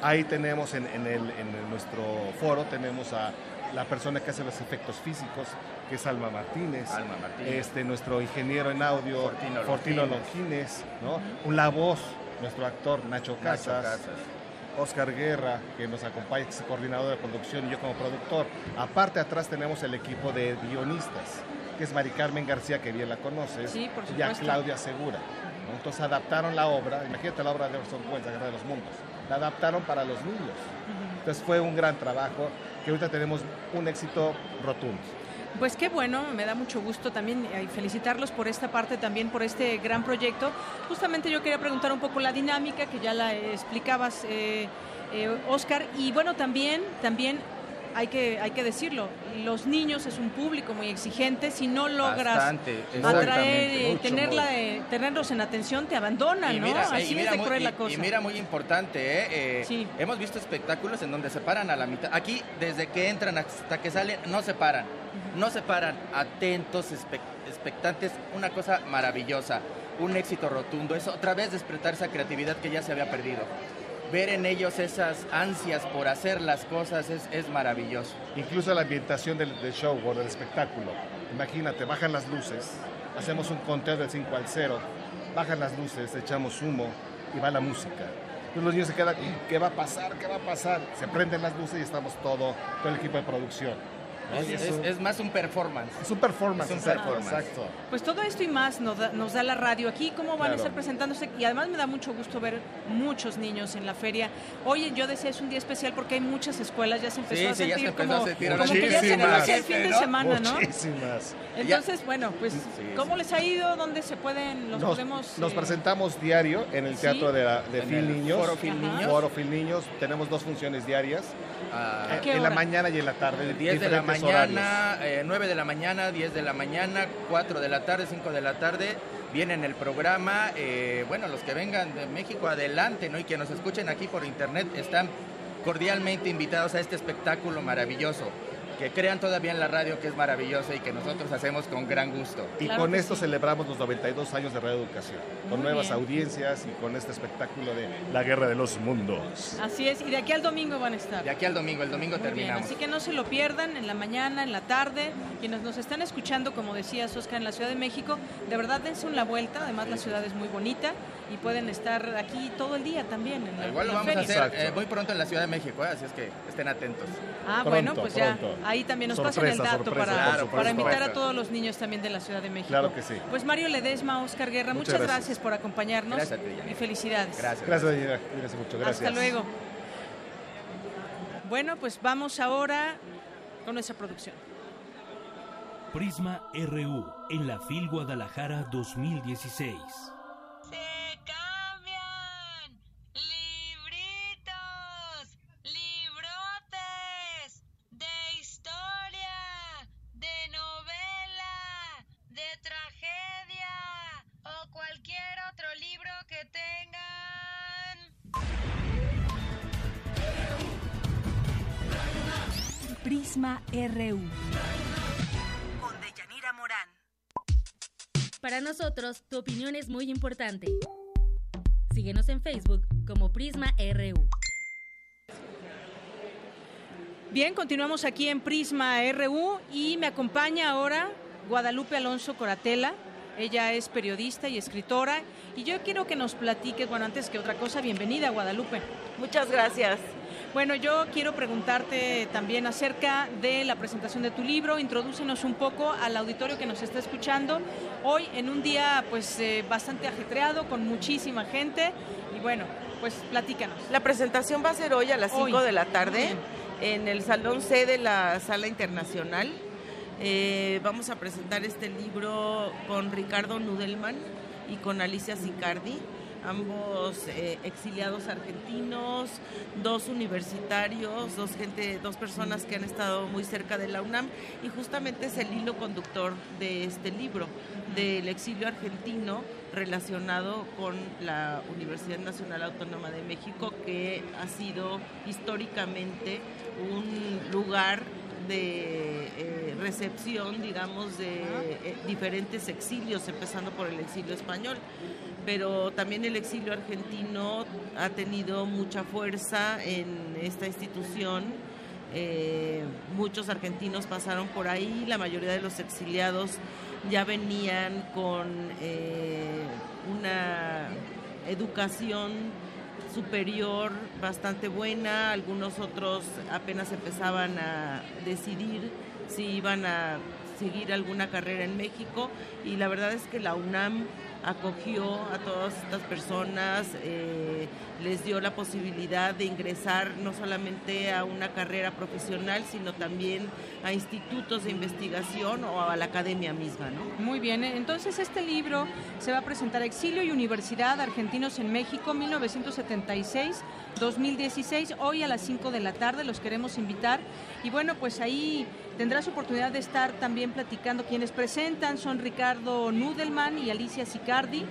Ahí tenemos en, en, el, en nuestro foro, tenemos a la persona que hace los efectos físicos, que es Alma Martínez, Alma Martínez. Este, nuestro ingeniero en audio, Fortino Fortino, Longines. ¿no? la voz, nuestro actor Nacho Casas, Nacho Casas. Oscar Guerra, que nos acompaña, que es coordinador de producción, y yo como productor. Aparte, atrás tenemos el equipo de guionistas, que es Mari Carmen García, que bien la conoces, Sí, por y a. Claudia Segura. ¿no? Entonces adaptaron la obra, imagínate la obra de Orson Welles, La Guerra de los Mundos, la adaptaron para los niños. Entonces fue un gran trabajo, que ahorita tenemos un éxito rotundo. Pues qué bueno, me da mucho gusto también eh, felicitarlos por esta parte, también por este gran proyecto. Justamente yo quería preguntar un poco la dinámica que ya la eh, explicabas, eh, eh, Oscar, y bueno, también, también hay que, hay que decirlo, los niños es un público muy exigente, si no logras Bastante, atraer, Mucho, tenerla, eh, tenerlos en atención, te abandonan, Y ¿no? mira, Así y es mira de cruel la cosa. Y mira, muy importante, ¿eh? Eh, hemos visto espectáculos en donde se paran a la mitad. Aquí, desde que entran hasta que salen, no se paran. No se paran, atentos, expectantes, una cosa maravillosa, un éxito rotundo. Es otra vez despertar esa creatividad que ya se había perdido. Ver en ellos esas ansias por hacer las cosas es, es maravilloso. Incluso la ambientación del, show o del espectáculo. Imagínate, bajan las luces, hacemos un conteo del 5 al 0, bajan las luces, echamos humo y va la música. Entonces los niños se quedan, ¿qué va a pasar? ¿Qué va a pasar? Se prenden las luces y estamos todo, todo el equipo de producción. Es, más un performance. es un performance, Es un exacto, performance. exacto. Pues todo esto y más nos da, nos da la radio aquí, cómo van a estar presentándose y además me da mucho gusto ver muchos niños en la feria. Oye, yo decía es un día especial porque hay muchas escuelas, ya se empezó Sí, a sí, ya se sentir empezó a como, sentir como que ya tenemos el fin de ¿no? semana, ¿no? Muchísimas. Entonces, bueno, pues, Sí, ¿cómo sí. les ha ido? ¿Dónde se pueden, los Nos, podemos...? nos eh, presentamos diario en el ¿Sí? teatro de, la- de el Niños. Foro Ajá. Niños. Foro Phil Niños. Tenemos dos funciones diarias. Ah, ¿A qué en la mañana y en la tarde. 10 de la diferentes mañana, eh, 9 de la mañana, 10 de la mañana, 4 de la tarde, 5 de la tarde. Vienen el programa. eh, bueno, los que vengan de México, adelante, ¿no? Y que nos escuchen aquí por internet están cordialmente invitados a este espectáculo maravilloso. Que crean todavía en la radio que es maravillosa y que nosotros hacemos con gran gusto. Y Claro con esto sí. celebramos los 92 años de Radio Educación, con Muy nuevas bien. audiencias y con este espectáculo de La Guerra de los Mundos. Así es, y de aquí al domingo van a estar. De aquí al domingo, el domingo Muy bien, terminamos. así que no se lo pierdan en la mañana, en la tarde. Quienes nos están escuchando, como decías, Oscar, en la Ciudad de México, de verdad dense una vuelta. Además, la ciudad es muy bonita y pueden estar aquí todo el día también. En la, Igual lo vamos a hacer eh, muy pronto en la Ciudad de México, ¿eh? así es que estén atentos. Ah, Pronto, bueno, pues ya ahí también nos pasan el Sorpresa, dato sorpresa, para, para invitar a Sorpresa. todos los niños también de la Ciudad de México. Claro que sí. Pues Mario Ledesma, Oscar Guerra, muchas, Muchas gracias. gracias. Por acompañarnos Gracias a ti, Yanira. y felicidades. Gracias. Gracias, mucho. Gracias. Hasta luego. Bueno, pues vamos ahora con nuestra producción. Prisma RU en la FIL Guadalajara 2016. Prisma RU. Con Deyanira Morán. Para nosotros, tu opinión es muy importante. Síguenos en Facebook como Prisma RU. Bien, continuamos aquí en Prisma RU y me acompaña ahora Guadalupe Alonso Coratela. Ella es periodista y escritora y yo quiero que nos platiques, bueno, antes que otra cosa, bienvenida Guadalupe. Muchas gracias. Bueno, yo quiero preguntarte también acerca de la presentación de tu libro. Introdúcenos un poco al auditorio que nos está escuchando hoy en un día pues eh, bastante ajetreado con muchísima gente y bueno, pues platícanos. La presentación va a ser hoy a las 5 Hoy. de la tarde en el Salón C de la Sala Internacional. Eh, vamos a presentar este libro con Ricardo Nudelman y con Alicia Sicardi, ambos eh, exiliados argentinos, dos universitarios, dos gente, dos personas que han estado muy cerca de la UNAM y justamente es el hilo conductor de este libro del exilio argentino relacionado con la Universidad Nacional Autónoma de México que ha sido históricamente un lugar de eh, recepción, digamos, de eh, diferentes exilios, empezando por el exilio español. Pero también el exilio argentino ha tenido mucha fuerza en esta institución. Eh, muchos argentinos pasaron por ahí, la mayoría de los exiliados ya venían con eh, una educación superior bastante buena, algunos otros apenas empezaban a decidir si iban a seguir alguna carrera en México y la verdad es que la UNAM acogió a todas estas personas, eh, les dio la posibilidad de ingresar no solamente a una carrera profesional, sino también a institutos de investigación o a la academia misma, ¿no? Muy bien, entonces este libro se va a presentar Exilio y Universidad Argentinos en México 1976-2016, hoy a las 5 de la tarde, los queremos invitar y bueno, pues ahí tendrás oportunidad de estar también platicando quienes presentan, son Ricardo Nudelman y Alicia Sicardi.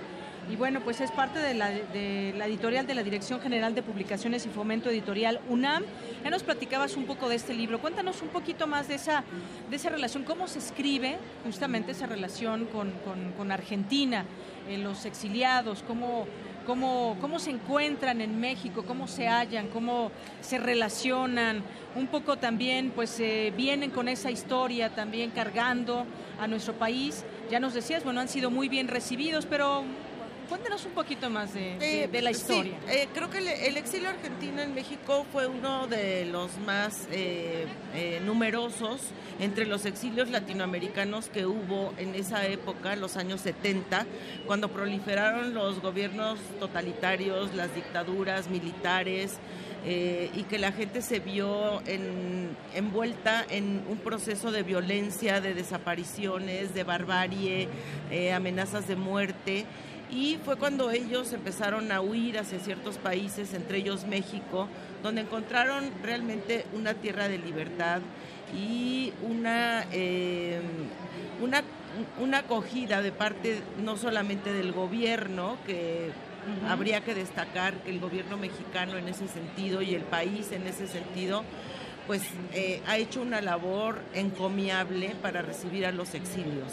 Y bueno, pues es parte de la, de la editorial de la Dirección General de Publicaciones y Fomento Editorial UNAM. Ya nos platicabas un poco de este libro. Cuéntanos un poquito más de esa, de esa relación, cómo se escribe justamente esa relación con, con- con Argentina, eh, los exiliados, cómo, cómo, cómo se encuentran en México, cómo se hallan, cómo se relacionan. Un poco también, pues eh, vienen con esa historia también cargando a nuestro país. Ya nos decías, bueno, han sido muy bien recibidos, pero cuéntanos un poquito más de, de- Eh, de la sí, historia. eh, creo que el, el exilio argentino en México fue uno de los más eh, eh, numerosos entre los exilios latinoamericanos que hubo en esa época, los años 70, cuando proliferaron los gobiernos totalitarios, las dictaduras militares. eh, y que la gente se vio en- envuelta en un proceso de violencia, de desapariciones, de barbarie, eh, amenazas de muerte. Y fue cuando ellos empezaron a huir hacia ciertos países, entre ellos México, donde encontraron realmente una tierra de libertad y una, eh, una, una acogida de parte no solamente del gobierno, que habría que destacar que el gobierno mexicano en ese sentido y el país en ese sentido, pues eh, ha hecho una labor encomiable para recibir a los exilios.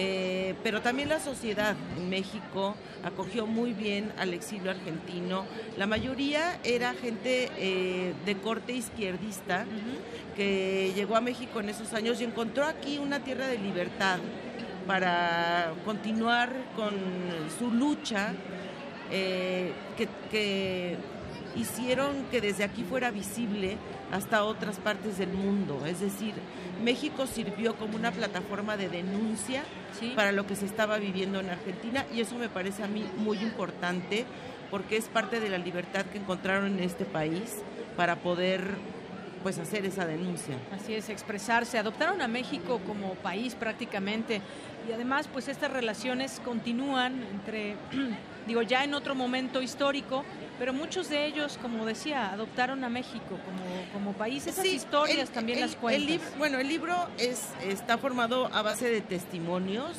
Eh, pero también la sociedad en México acogió muy bien al exilio argentino. La mayoría era gente eh, de corte izquierdista que llegó a México en esos años y encontró aquí una tierra de libertad para continuar con su lucha eh, que, que hicieron que desde aquí fuera visible hasta otras partes del mundo. Es decir, México sirvió como una plataforma de denuncia para lo que se estaba viviendo en Argentina y eso me parece a mí muy importante porque es parte de la libertad que encontraron en este país para poder pues hacer esa denuncia. Así es, expresarse. Adoptaron a México como país prácticamente y además pues estas relaciones continúan entre, (clears throat) digo, ya en otro momento histórico, pero muchos de ellos, como decía, adoptaron a México como, como país. Esas Sí, historias el- también el- las cuentas. el bueno, el libro es, está formado a base de testimonios,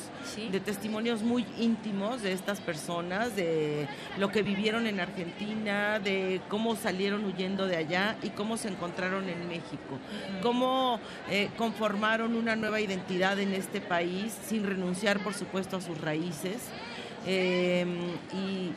de testimonios muy íntimos de estas personas, de lo que vivieron en Argentina, de cómo salieron huyendo de allá y cómo se encontraron en México, cómo eh, conformaron una nueva identidad en este país sin renunciar, por supuesto, a sus raíces. Eh, y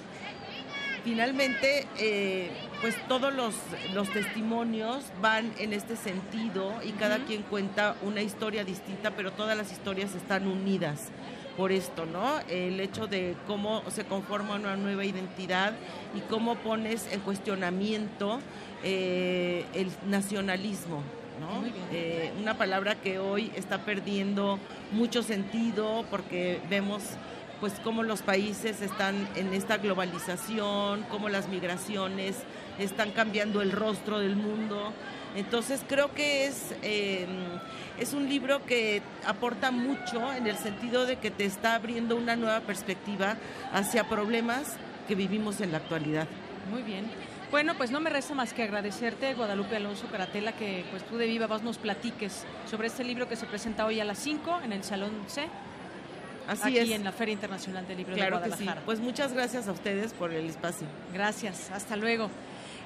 finalmente, eh, pues todos los, los, testimonios van en este sentido y cada quien cuenta una historia distinta, pero todas las historias están unidas por esto, ¿no? El hecho de cómo se conforma una nueva identidad y cómo pones en cuestionamiento eh, el nacionalismo, ¿no? Eh, una palabra que hoy está perdiendo mucho sentido porque vemos pues cómo los países están en esta globalización, cómo las migraciones están cambiando el rostro del mundo. Entonces creo que es, em, es un libro que aporta mucho en el sentido de que te está abriendo una nueva perspectiva hacia problemas que vivimos en la actualidad. Muy bien. Bueno, pues no me resta más que agradecerte, Guadalupe Alonso Caratela, que pues tú de viva voz nos platiques sobre este libro que se presenta hoy a las 5 en el Salón C Así aquí en la Feria Internacional del Libro de Guadalajara. Que sí. Pues muchas gracias a ustedes por el espacio. Gracias, hasta luego.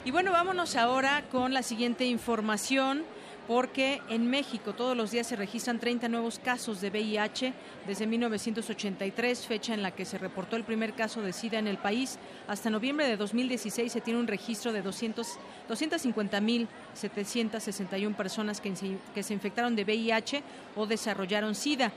Y bueno, vámonos ahora con la siguiente información porque en México todos los días se registran 30 nuevos casos de VIH desde 1983, fecha en la que se reportó el primer caso de SIDA en el país. Hasta noviembre de 2016 se tiene un registro de 200, 250.761 personas que, que se infectaron de VIH o desarrollaron SIDA.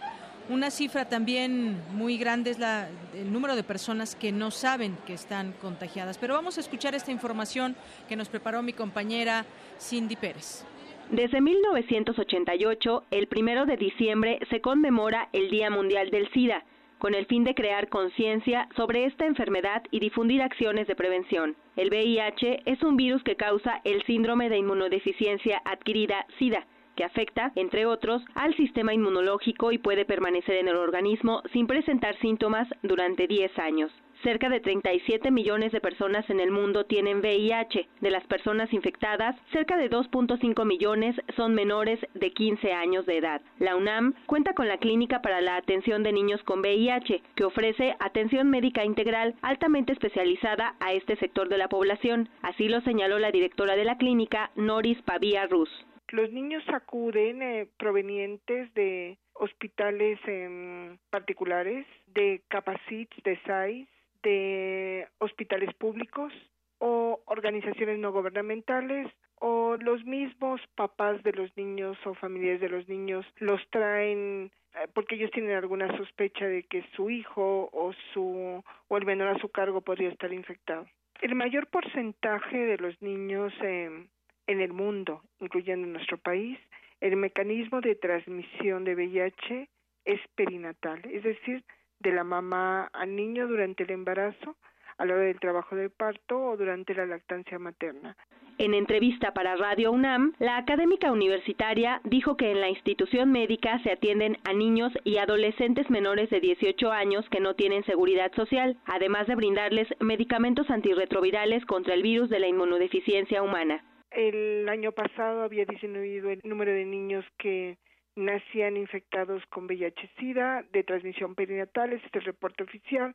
Una cifra también muy grande es la, el número de personas que no saben que están contagiadas. Pero vamos a escuchar esta información que nos preparó mi compañera Cindy Pérez. Desde 1988, el primero de diciembre se conmemora el Día Mundial del SIDA, con el fin de crear conciencia sobre esta enfermedad y difundir acciones de prevención. El VIH es un virus que causa el síndrome de inmunodeficiencia adquirida SIDA que afecta, entre otros, al sistema inmunológico y puede permanecer en el organismo sin presentar síntomas durante 10 años. Cerca de 37 millones de personas en el mundo tienen VIH. De las personas infectadas, cerca de 2.5 millones son menores de 15 años de edad. La UNAM cuenta con la Clínica para la Atención de Niños con VIH, que ofrece atención médica integral altamente especializada a este sector de la población. Así lo señaló la directora de la clínica, Noris Pavía Rus. Los niños acuden eh, provenientes de hospitales em, particulares, de Capacit, de SAIS, de hospitales públicos o organizaciones no gubernamentales o los mismos papás de los niños o familiares de los niños los traen eh, porque ellos tienen alguna sospecha de que su hijo o su o el menor a su cargo podría estar infectado. El mayor porcentaje de los niños eh, en el mundo, incluyendo nuestro país, el mecanismo de transmisión de VIH es perinatal, es decir, de la mamá al niño durante el embarazo, a la hora del trabajo de parto o durante la lactancia materna. En entrevista para Radio UNAM, la académica universitaria dijo que en la institución médica se atienden a niños y adolescentes menores de 18 años que no tienen seguridad social, además de brindarles medicamentos antirretrovirales contra el virus de la inmunodeficiencia humana. El año pasado había disminuido el número de niños que nacían infectados con VIH-Sida de transmisión perinatal, este es el reporte oficial,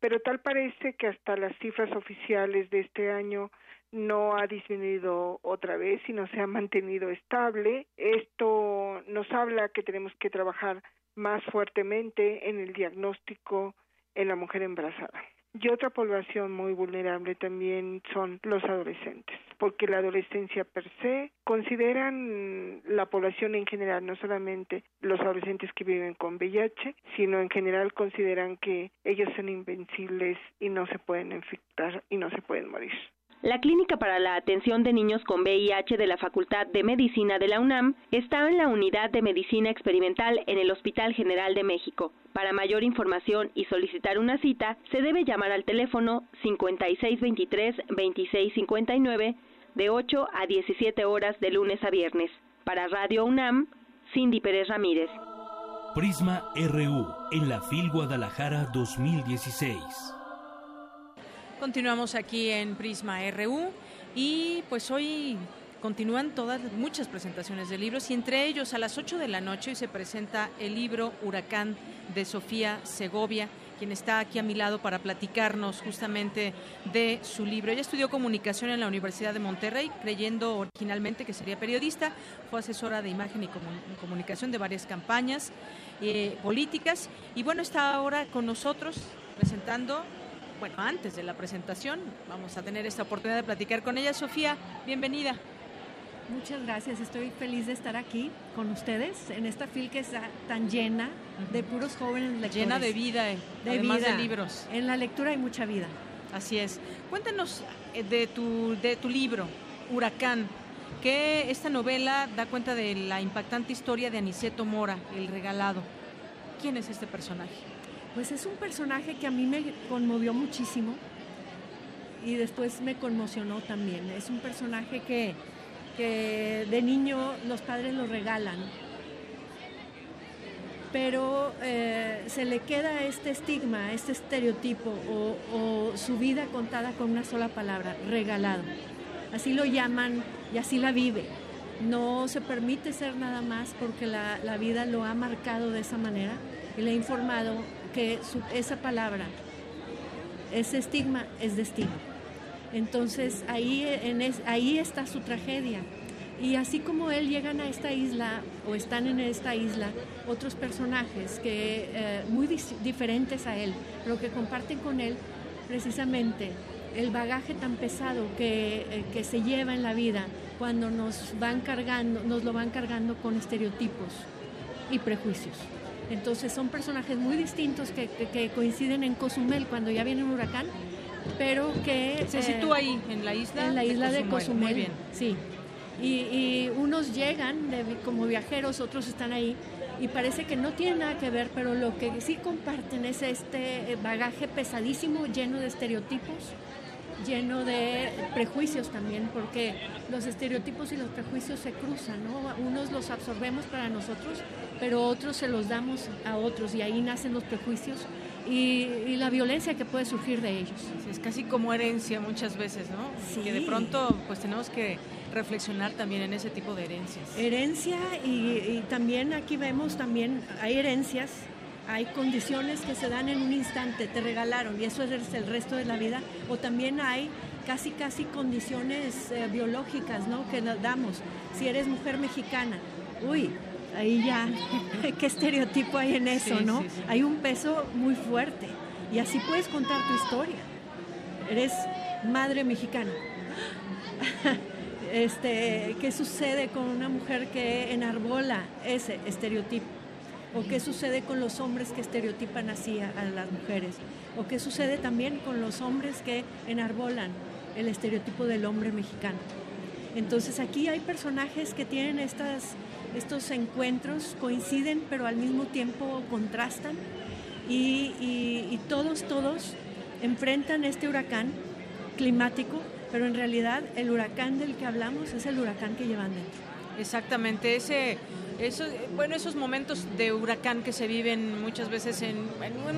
pero tal parece que hasta las cifras oficiales de este año no ha disminuido otra vez, sino se ha mantenido estable. Esto nos habla que tenemos que trabajar más fuertemente en el diagnóstico en la mujer embarazada. Y otra población muy vulnerable también son los adolescentes, porque la adolescencia per se consideran la población en general, no solamente los adolescentes que viven con VIH, sino en general consideran que ellos son invencibles y no se pueden infectar y no se pueden morir. La Clínica para la Atención de Niños con VIH de la Facultad de Medicina de la UNAM está en la Unidad de Medicina Experimental en el Hospital General de México. Para mayor información y solicitar una cita, se debe llamar al teléfono 5623-2659 de 8 a 17 horas de lunes a viernes. Para Radio UNAM, Cindy Pérez Ramírez. Prisma RU en la FIL Guadalajara 2016. Continuamos aquí en Prisma RU y pues hoy continúan todas muchas presentaciones de libros y entre ellos a las 8 de la noche se presenta el libro Huracán de Sofía Segovia quien está aquí a mi lado para platicarnos justamente de su libro. Ella estudió comunicación en la Universidad de Monterrey, creyendo originalmente que sería periodista, fue asesora de imagen y comunicación de varias campañas eh, políticas y bueno, está ahora con nosotros presentando bueno, antes de la presentación, vamos a tener esta oportunidad de platicar con ella. Sofía, bienvenida. Muchas gracias, estoy feliz de estar aquí con ustedes en esta fil que está tan llena de puros jóvenes lectores. Llena de vida, eh, además de libros. En la lectura hay mucha vida. Así es. Cuéntanos eh, de tu, de tu libro, Huracán, que esta novela da cuenta de la impactante historia de Aniceto Mora, el regalado. ¿Quién es este personaje? Pues es un personaje que a mí me conmovió muchísimo y después me conmocionó también. Es un personaje que, de niño los padres lo regalan, pero eh, se le queda este estigma, este estereotipo o, o su vida contada con una sola palabra, regalado. Así lo llaman y así la vive. No se permite ser nada más porque la, la vida lo ha marcado de esa manera y le ha informado que su- esa palabra, ese estigma es destino. Entonces ahí, en es- ahí está su tragedia. Y así como él llegan a esta isla o están en esta isla otros personajes que eh, muy diferentes a él, pero que comparten con él precisamente el bagaje tan pesado que, eh, que se lleva en la vida cuando nos van cargando, nos lo van cargando con estereotipos y prejuicios. Entonces son personajes muy distintos que, que- que coinciden en Cozumel cuando ya viene un huracán, pero que... Se eh, sitúa ahí, en la isla En la de isla de Cozumel, Cozumel. muy bien. Sí. Y, y unos llegan de- como viajeros, otros están ahí y parece que no tienen nada que ver, pero lo que sí comparten es este eh, bagaje pesadísimo, lleno de estereotipos, lleno de prejuicios también, porque los estereotipos y los prejuicios se cruzan, ¿no? Unos los absorbemos para nosotros, pero otros se los damos a otros y ahí nacen los prejuicios y, y la violencia que puede surgir de ellos. Es casi como herencia muchas veces, ¿no? Sí. Que de pronto pues tenemos que reflexionar también en ese tipo de herencias. Herencia y, y también aquí vemos también hay herencias, hay condiciones que se dan en un instante, te regalaron y eso es el resto de la vida, o también hay casi casi condiciones eh, biológicas, ¿no? Que nos damos. Si eres mujer mexicana, uy, ahí ya, (laughs) qué estereotipo hay en eso, Sí, ¿no? sí, sí. Hay un peso muy fuerte y así puedes contar tu historia. Eres madre mexicana. (laughs) este, ¿Qué sucede con una mujer que enarbola ese estereotipo? ¿O qué sucede con los hombres que estereotipan así a, las mujeres? ¿O qué sucede también con los hombres que enarbolan el estereotipo del hombre mexicano? Entonces aquí hay personajes que tienen estas, estos encuentros, coinciden pero al mismo tiempo contrastan y- y todos, todos enfrentan este huracán climático, pero en realidad el huracán del que hablamos es el huracán que llevan dentro. Exactamente, ese, eso, bueno, esos momentos de huracán que se viven muchas veces en,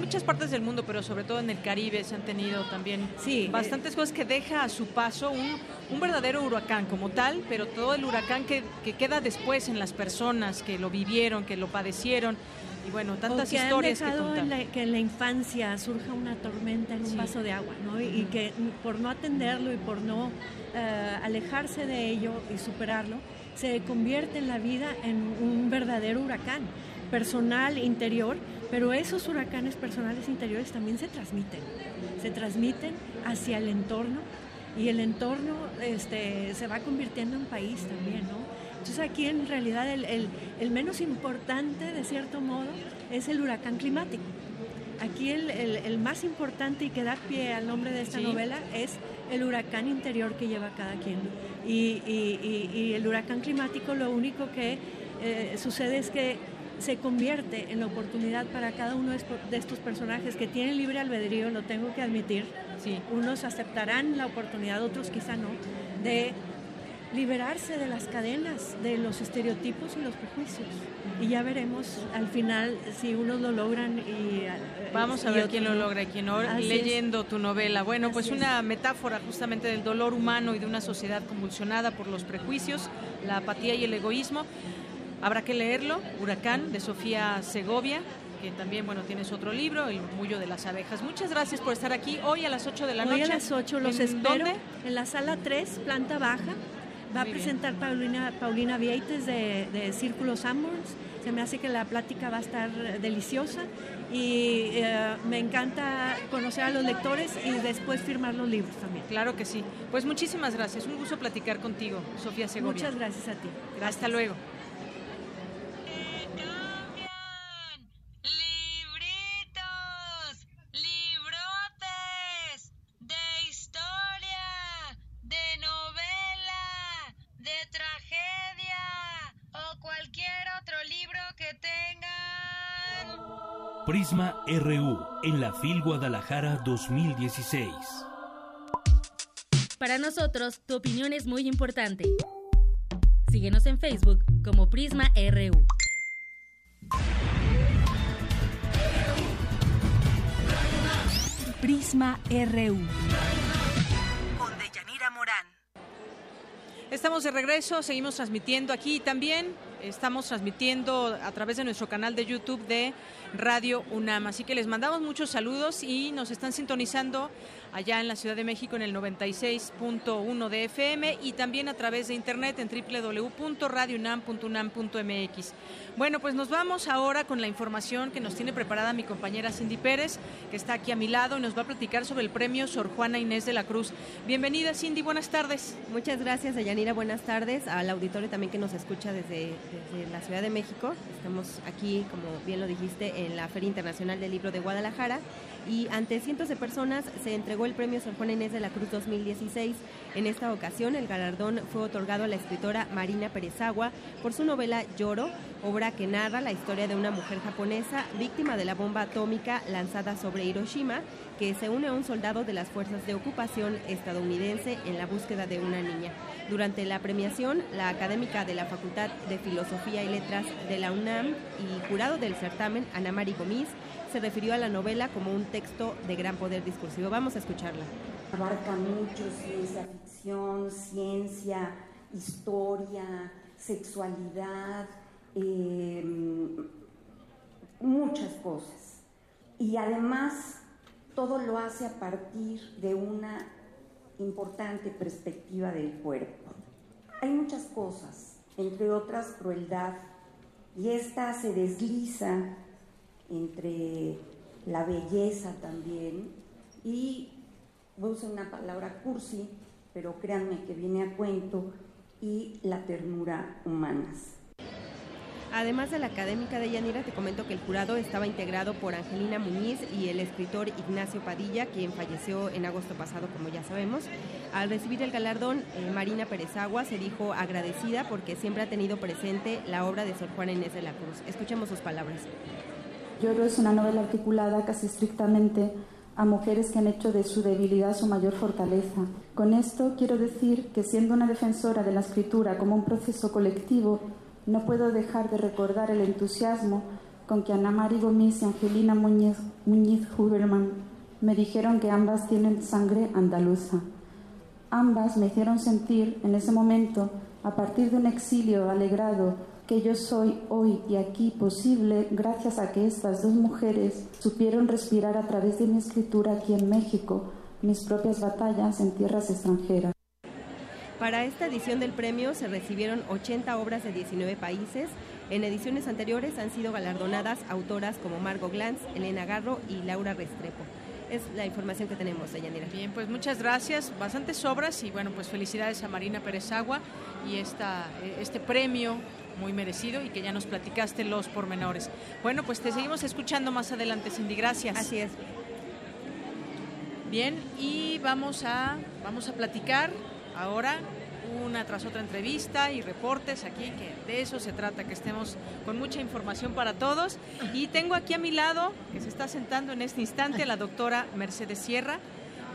muchas partes del mundo, pero sobre todo en el Caribe se han tenido también Sí, bastantes cosas que deja a su paso un, un verdadero huracán como tal, pero todo el huracán que, que queda después en las personas que lo vivieron, que lo padecieron, y bueno, tantas que historias han que dejado contar. en la- que en la infancia surja una tormenta en un Sí. vaso de agua, ¿no? Y, y que por no atenderlo y por no eh, alejarse de ello y superarlo, se convierte en la vida en un verdadero huracán personal, interior, pero esos huracanes personales interiores también se transmiten, se transmiten hacia el entorno y el entorno este, se va convirtiendo en país también, ¿no? Entonces aquí en realidad el, el- el menos importante, de cierto modo, es el huracán climático. Aquí el, el- más importante y que da pie al nombre de esta Sí. novela es el huracán interior que lleva cada quien. Y, y- y- y el huracán climático lo único que eh, sucede es que se convierte en la oportunidad para cada uno de estos- personajes que tienen libre albedrío, lo tengo que admitir. Unos aceptarán la oportunidad, otros quizá no, de liberarse de las cadenas, de los estereotipos y los prejuicios. Y ya veremos al final si unos lo logran y... eh, Vamos a ver quién lo logra y quién no. Es. Leyendo tu novela. Bueno, pues es. una metáfora justamente del dolor humano y de una sociedad convulsionada por los prejuicios, la apatía y el egoísmo. Habrá que leerlo, Huracán, de Sofía Segovia, que también, bueno, tienes otro libro, El murmullo de las abejas. Muchas gracias por estar aquí hoy a las 8 de la Hoy noche. a las 8 los ¿En espero dónde? en la sala 3, planta baja. Va Muy a bien. presentar Paulina, Paulina Vieites de, de Círculo Sanborns Se me hace que la plática va a estar deliciosa y eh, me encanta conocer a los lectores y después firmar los libros también. Claro que sí. Pues muchísimas gracias. Un gusto platicar contigo, Sofía Segovia. Muchas gracias a ti. Hasta luego. Prisma RU en la FIL Guadalajara 2016. Para nosotros, tu opinión es muy importante. Síguenos en Facebook como Prisma RU. Prisma RU. Con Deyanira Morán. Estamos de regreso, seguimos transmitiendo aquí y también estamos transmitiendo a través de nuestro canal de YouTube de Radio UNAM. Así que les mandamos muchos saludos y nos están sintonizando allá en la Ciudad de México en el 96.1 de FM y también a través de internet en www.radiounam.unam.mx. Bueno, pues nos vamos ahora con la información que nos tiene preparada mi compañera Cindy Pérez, que está aquí a mi lado y nos va a platicar sobre el premio Sor Juana Inés de la Cruz. Bienvenida Cindy, buenas tardes. Muchas gracias, Deyanira. Buenas tardes al auditorio también que nos escucha desde, desde la Ciudad de México. Estamos aquí, como bien lo dijiste, en la Feria Internacional del Libro de Guadalajara y ante cientos de personas se entregó el premio Sor Juana Inés de la Cruz 2016. En esta ocasión, el galardón fue otorgado a la escritora Marina Perezagua por su novela Lloro, obra que narra la historia de una mujer japonesa víctima de la bomba atómica lanzada sobre Hiroshima, que se une a un soldado de las fuerzas de ocupación estadounidense en la búsqueda de una niña. Durante la premiación, la académica de la Facultad de Filosofía y Letras de la UNAM y jurado del certamen, Ana Mari Gomis, se refirió a la novela como un texto de gran poder discursivo. Vamos a escucharla. Abarca mucho ciencia ficción, ciencia, historia, sexualidad, eh, muchas cosas. Y además todo lo hace a partir de una importante perspectiva del cuerpo. Hay muchas cosas, entre otras crueldad, y esta se desliza entre la belleza también y voy a usar una palabra cursi, pero créanme que viene a cuento, y la ternura humanas. Además de la académica de Yanira, te comento que el jurado estaba integrado por Angelina Muñiz y el escritor Ignacio Padilla, quien falleció en agosto pasado, como ya sabemos. Al recibir el galardón, eh, Marina Pérez Agua se dijo agradecida porque siempre ha tenido presente la obra de Sor Juana Inés de la Cruz. Escuchemos sus palabras. Lloro es una novela articulada casi estrictamente a mujeres que han hecho de su debilidad su mayor fortaleza. Con esto quiero decir que siendo una defensora de la escritura como un proceso colectivo, no puedo dejar de recordar el entusiasmo con que Ana Mari Gómez y Angelina Muñiz, Muñiz Huberman me dijeron que ambas tienen sangre andaluza. Ambas me hicieron sentir en ese momento, a partir de un exilio alegrado, que yo soy hoy y aquí posible gracias a que estas dos mujeres supieron respirar a través de mi escritura aquí en México mis propias batallas en tierras extranjeras. Para esta edición del premio se recibieron 80 obras de 19 países. En ediciones anteriores han sido galardonadas autoras como Margot Glantz, Elena Garro y Laura Restrepo. Es la información que tenemos, Deyanira. Bien, pues muchas gracias. Bastantes obras y bueno, pues felicidades a Marina Pérez Agua y esta, este premio muy merecido y que ya nos platicaste los pormenores. Bueno, pues te seguimos escuchando más adelante, Cindy. Gracias. Así es. Bien, y vamos a, vamos a platicar ahora una tras otra entrevista y reportes aquí, que de eso se trata, que estemos con mucha información para todos. Y tengo aquí a mi lado, que se está sentando en este instante, la doctora Mercedes Sierra,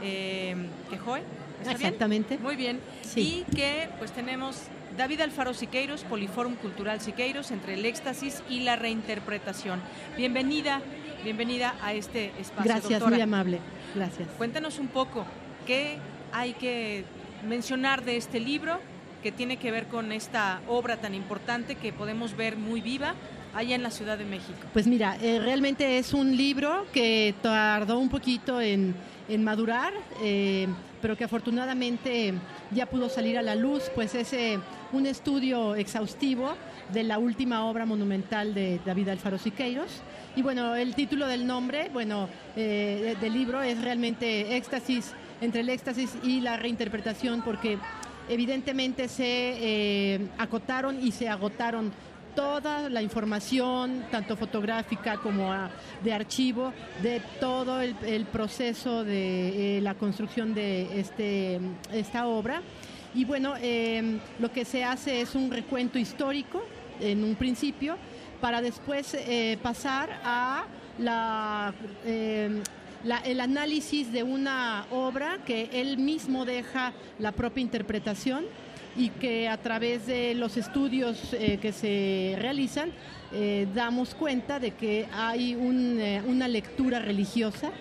eh, que joe. Exactamente. Muy bien. Sí. Y que pues tenemos David Alfaro Siqueiros, Poliforum Cultural Siqueiros, entre el éxtasis y la reinterpretación. Bienvenida, bienvenida a este espacio. Gracias, doctora. muy amable. Gracias. Cuéntanos un poco qué hay que mencionar de este libro que tiene que ver con esta obra tan importante que podemos ver muy viva allá en la Ciudad de México. Pues mira, eh, realmente es un libro que tardó un poquito en, en madurar, eh, pero que afortunadamente ya pudo salir a la luz, pues es eh, un estudio exhaustivo de la última obra monumental de David Alfaro Siqueiros. Y bueno, el título del nombre, bueno, eh, del libro es realmente Éxtasis, entre el éxtasis y la reinterpretación, porque evidentemente se eh, acotaron y se agotaron toda la información, tanto fotográfica como de archivo, de todo el, proceso de eh, la construcción de este, esta obra. Y bueno, em, lo que se hace es un recuento histórico en un principio para después eh, pasar a la, em, el análisis de una obra que él mismo deja la propia interpretación y que a través de los estudios eh, que se realizan eh, damos cuenta de que hay una lectura religiosa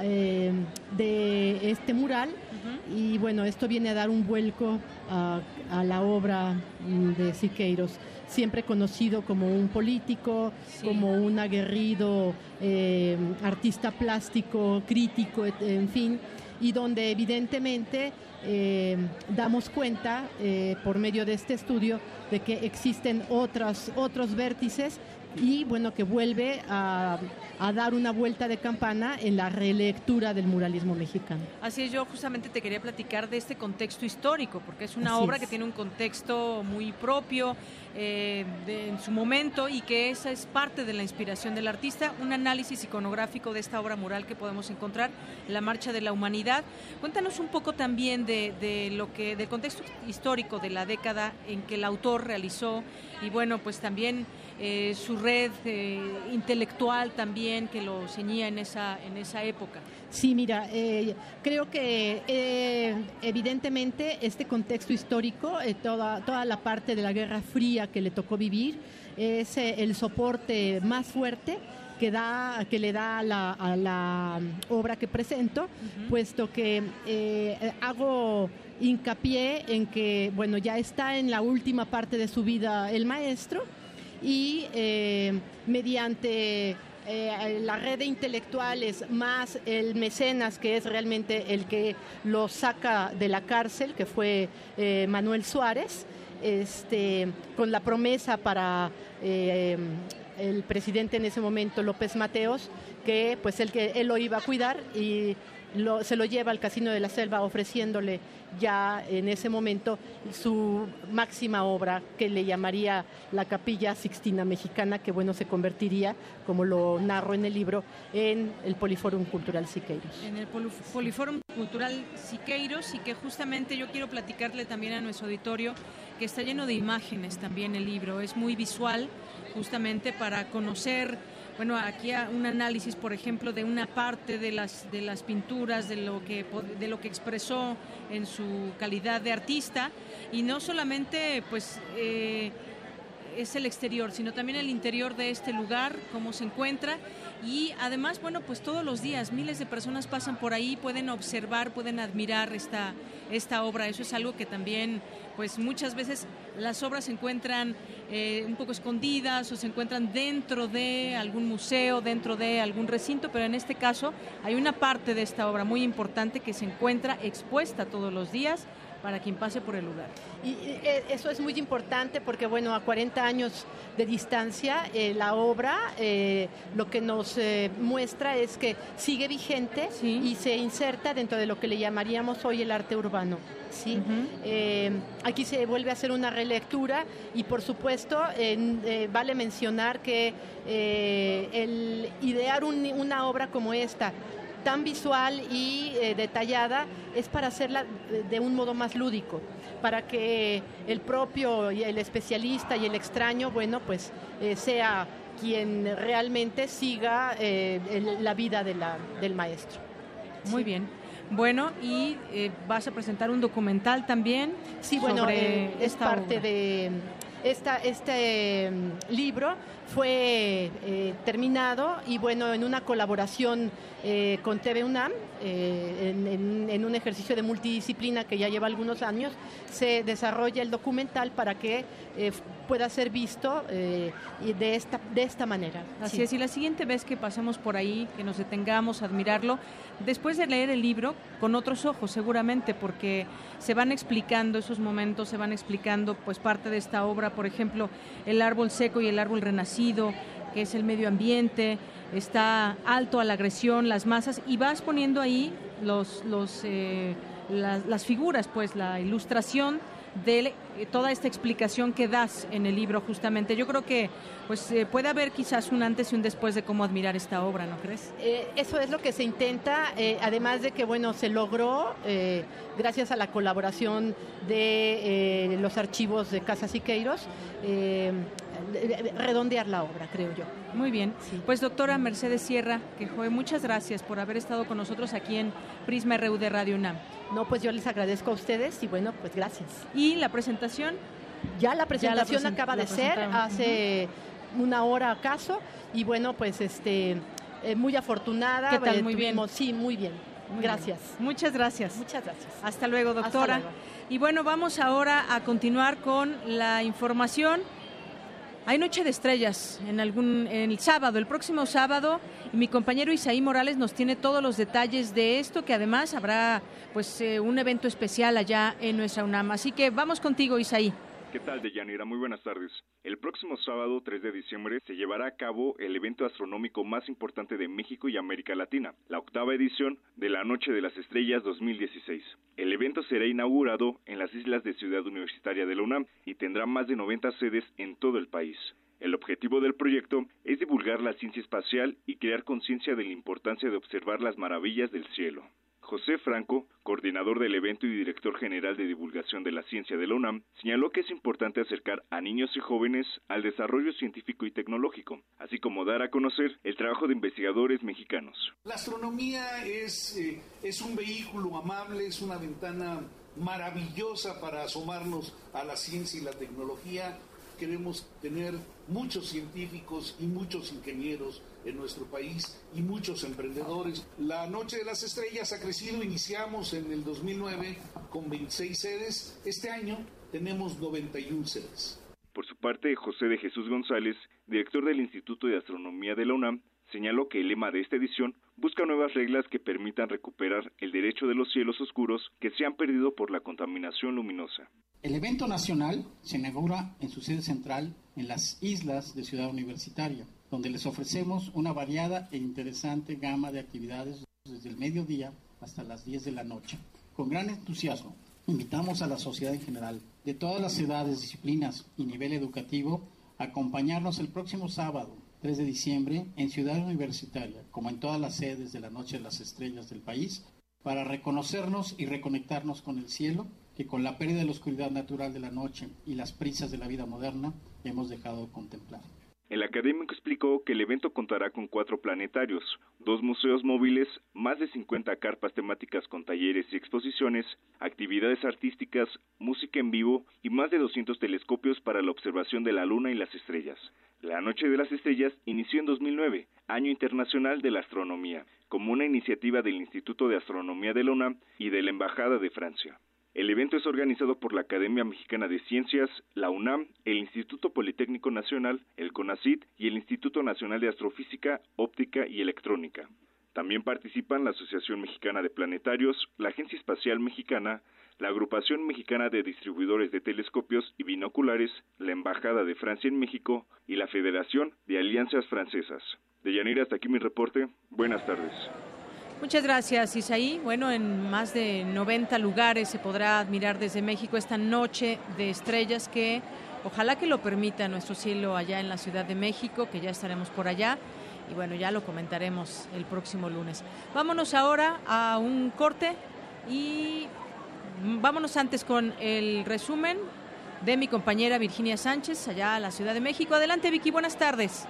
de este mural y bueno, esto viene a dar un vuelco a, la obra de Siqueiros, siempre conocido como un político, como un aguerrido artista plástico, crítico, en fin, y donde evidentemente eh, damos cuenta eh, por medio de este estudio de que existen otras, otros vértices y bueno, que vuelve a, dar una vuelta de campana en la relectura del muralismo mexicano. Así es, yo justamente te quería platicar de este contexto histórico, porque es una obra que tiene un contexto muy propio eh, en su momento y que esa es parte de la inspiración del artista, un análisis iconográfico de esta obra mural que podemos encontrar, La Marcha de la Humanidad. Cuéntanos un poco también de, de lo que, del contexto histórico de la década en que el autor realizó y bueno, pues también eh, su red eh, intelectual también que lo ceñía en esa, en esa época. Sí, mira, eh, creo que evidentemente este contexto histórico, toda, toda la parte de la Guerra Fría que le tocó vivir, es el soporte más fuerte que, da, que le da a la, a la obra que presento, puesto que hago hincapié en que, bueno, ya está en la última parte de su vida el maestro, y eh, mediante eh, la red de intelectuales más el mecenas, que es realmente el que lo saca de la cárcel, que fue eh, Manuel Suárez, este, con la promesa para el presidente en ese momento, López Mateos, que pues él, que él lo iba a cuidar y se lo lleva al Casino de la Selva ofreciéndole ya en ese momento su máxima obra que le llamaría la Capilla Sixtina Mexicana, que bueno, se convertiría, como lo narro en el libro, en el Poliforum Cultural Siqueiros. En el Poliforum Cultural Siqueiros y que justamente yo quiero platicarle también a nuestro auditorio que está lleno de imágenes también el libro, es muy visual justamente para conocer bueno, aquí un análisis, por ejemplo, de una parte de las, de las pinturas, de lo, que, de lo que expresó en su calidad de artista, y no solamente, pues, eh, es el exterior, sino también el interior de este lugar, cómo se encuentra, y además, bueno, pues todos los días miles de personas pasan por ahí, pueden observar, pueden admirar esta, esta obra, eso es algo que también, pues muchas veces las obras se encuentran eh, un poco escondidas o se encuentran dentro de algún museo, dentro de algún recinto, pero en este caso hay una parte de esta obra muy importante que se encuentra expuesta todos los días para quien pase por el lugar. Y eh, eso es muy importante porque, bueno, a 40 años de distancia, eh, la obra lo que nos muestra es que sigue vigente y se inserta dentro de lo que le llamaríamos hoy el arte urbano. ¿sí? Eh, aquí se vuelve a hacer una relectura y por supuesto eh, vale mencionar que eh, el idear una obra como esta tan visual y detallada es para hacerla de un modo más lúdico, para que el propio y el especialista y el extraño, bueno, pues sea quien realmente siga la vida del maestro. Muy bien. Bueno, y eh, vas a presentar un documental también. Sí, bueno, eh, es parte de esta, este mm, libro fue eh, terminado y bueno, en una colaboración eh, con TV UNAM, eh, en, un ejercicio de multidisciplina que ya lleva algunos años, se desarrolla el documental para que pueda ser visto de, esta, de esta manera. Así es, y la siguiente vez que pasemos por ahí, que nos detengamos a admirarlo, después de leer el libro, con otros ojos seguramente, porque se van explicando esos momentos, se van explicando pues parte de esta obra, por ejemplo, el árbol seco y el árbol renacido, que es el medio ambiente, está alto a la agresión, las masas, y vas poniendo ahí los, los, eh, las figuras, pues la ilustración de eh, toda esta explicación que das en el libro justamente. Yo creo que pues eh, puede haber quizás un antes y un después de cómo admirar esta obra, ¿no crees? Eso es lo que se intenta, además de que bueno se logró gracias a la colaboración de los archivos de Casa Siqueiros redondear la obra, creo yo. Muy bien. Pues doctora Mercedes Sierra, que fue muchas gracias por haber estado con nosotros aquí en Prisma RU de Radio UNAM. No, pues yo les agradezco a ustedes y bueno, pues gracias. ¿Y la presentación? Ya la presentación acaba de ser hace una hora acaso y bueno, pues este eh, muy afortunada. ¿Qué tal? Eh, muy bien. Sí, muy bien. gracias. Muchas gracias. Muchas gracias. Hasta luego, doctora. Y bueno, vamos ahora a continuar con la información. Hay Noche de Estrellas en algún el sábado, el próximo sábado, y mi compañero Isaí Morales nos tiene todos los detalles de esto, que además habrá pues eh, un evento especial allá en nuestra UNAM. Así que vamos contigo, Isaí. ¿Qué tal, Deyanira? Muy buenas tardes. El próximo sábado 3 de diciembre se llevará a cabo el evento astronómico más importante de México y América Latina, la octava edición de la Noche de las Estrellas 2016. El evento será inaugurado en las islas de Ciudad Universitaria de la UNAM y tendrá más de 90 sedes en todo el país. El objetivo del proyecto es divulgar la ciencia espacial y crear conciencia de la importancia de observar las maravillas del cielo. José Franco, coordinador del evento y director general de divulgación de la ciencia de la UNAM, señaló que es importante acercar a niños y jóvenes al desarrollo científico y tecnológico, así como dar a conocer el trabajo de investigadores mexicanos. La astronomía es, eh, es un vehículo amable, es una ventana maravillosa para asomarnos a la ciencia y la tecnología. Queremos tener muchos científicos y muchos ingenieros en nuestro país y muchos emprendedores. La Noche de las Estrellas ha crecido, iniciamos en el 2009 con 26 sedes, este año tenemos 91 sedes. Por su parte, José de Jesús González, director del Instituto de Astronomía de la UNAM, señaló que el lema de esta edición busca nuevas reglas que permitan recuperar el derecho de los cielos oscuros que se han perdido por la contaminación luminosa. El evento nacional se inaugura en su sede central en las islas de Ciudad Universitaria, donde les ofrecemos una variada e interesante gama de actividades desde el mediodía hasta las 10 de la noche. Con gran entusiasmo, invitamos a la sociedad en general, de todas las edades, disciplinas y nivel educativo, a acompañarnos el próximo sábado, 3 de diciembre, en Ciudad Universitaria, como en todas las sedes de la Noche de las Estrellas del país, para reconocernos y reconectarnos con el cielo que con la pérdida de la oscuridad natural de la noche y las prisas de la vida moderna hemos dejado de contemplar. El académico explicó que el evento contará con cuatro planetarios, dos museos móviles, más de 50 carpas temáticas con talleres y exposiciones, actividades artísticas, música en vivo y más de 200 telescopios para la observación de la Luna y las estrellas. La Noche de las Estrellas inició en 2009, Año Internacional de la Astronomía, como una iniciativa del Instituto de Astronomía de la UNAM y de la Embajada de Francia. El evento es organizado por la Academia Mexicana de Ciencias, la UNAM, el Instituto Politécnico Nacional, el CONACIT y el Instituto Nacional de Astrofísica, Óptica y Electrónica. También participan la Asociación Mexicana de Planetarios, la Agencia Espacial Mexicana, la Agrupación Mexicana de Distribuidores de Telescopios y Binoculares, la Embajada de Francia en México y la Federación de Alianzas Francesas. De Yanira, hasta aquí mi reporte. Buenas tardes. Muchas gracias, Isaí. Bueno, en más de 90 lugares se podrá admirar desde México esta noche de estrellas que ojalá que lo permita nuestro cielo allá en la Ciudad de México, que ya estaremos por allá. Y bueno, ya lo comentaremos el próximo lunes. Vámonos ahora a un corte y vámonos antes con el resumen de mi compañera Virginia Sánchez, allá a la Ciudad de México. Adelante, Vicky, buenas tardes.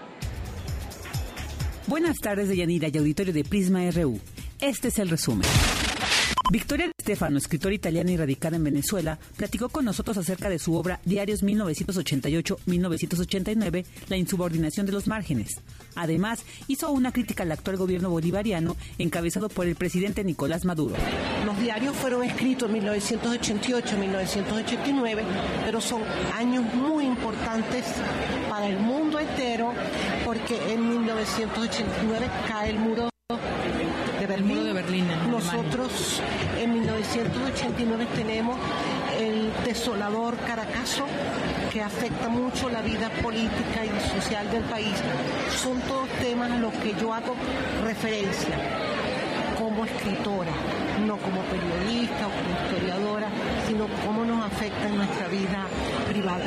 Buenas tardes, Deyanira y auditorio de Prisma RU. Este es el resumen. Victoria Stefano, escritora italiana y radicada en Venezuela, platicó con nosotros acerca de su obra Diarios 1988-1989, La insubordinación de los márgenes. Además, hizo una crítica al actual gobierno bolivariano encabezado por el presidente Nicolás Maduro. Los diarios fueron escritos en 1988-1989, pero son años muy importantes para el mundo entero porque en 1989 cae el muro Berlín. muro de Berlín, en Nosotros en 1989 tenemos el desolador Caracazo que afecta mucho la vida política y social del país. Son todos temas a los que yo hago referencia como escritora, no como periodista o como historiadora, sino cómo nos afecta en nuestra vida privada.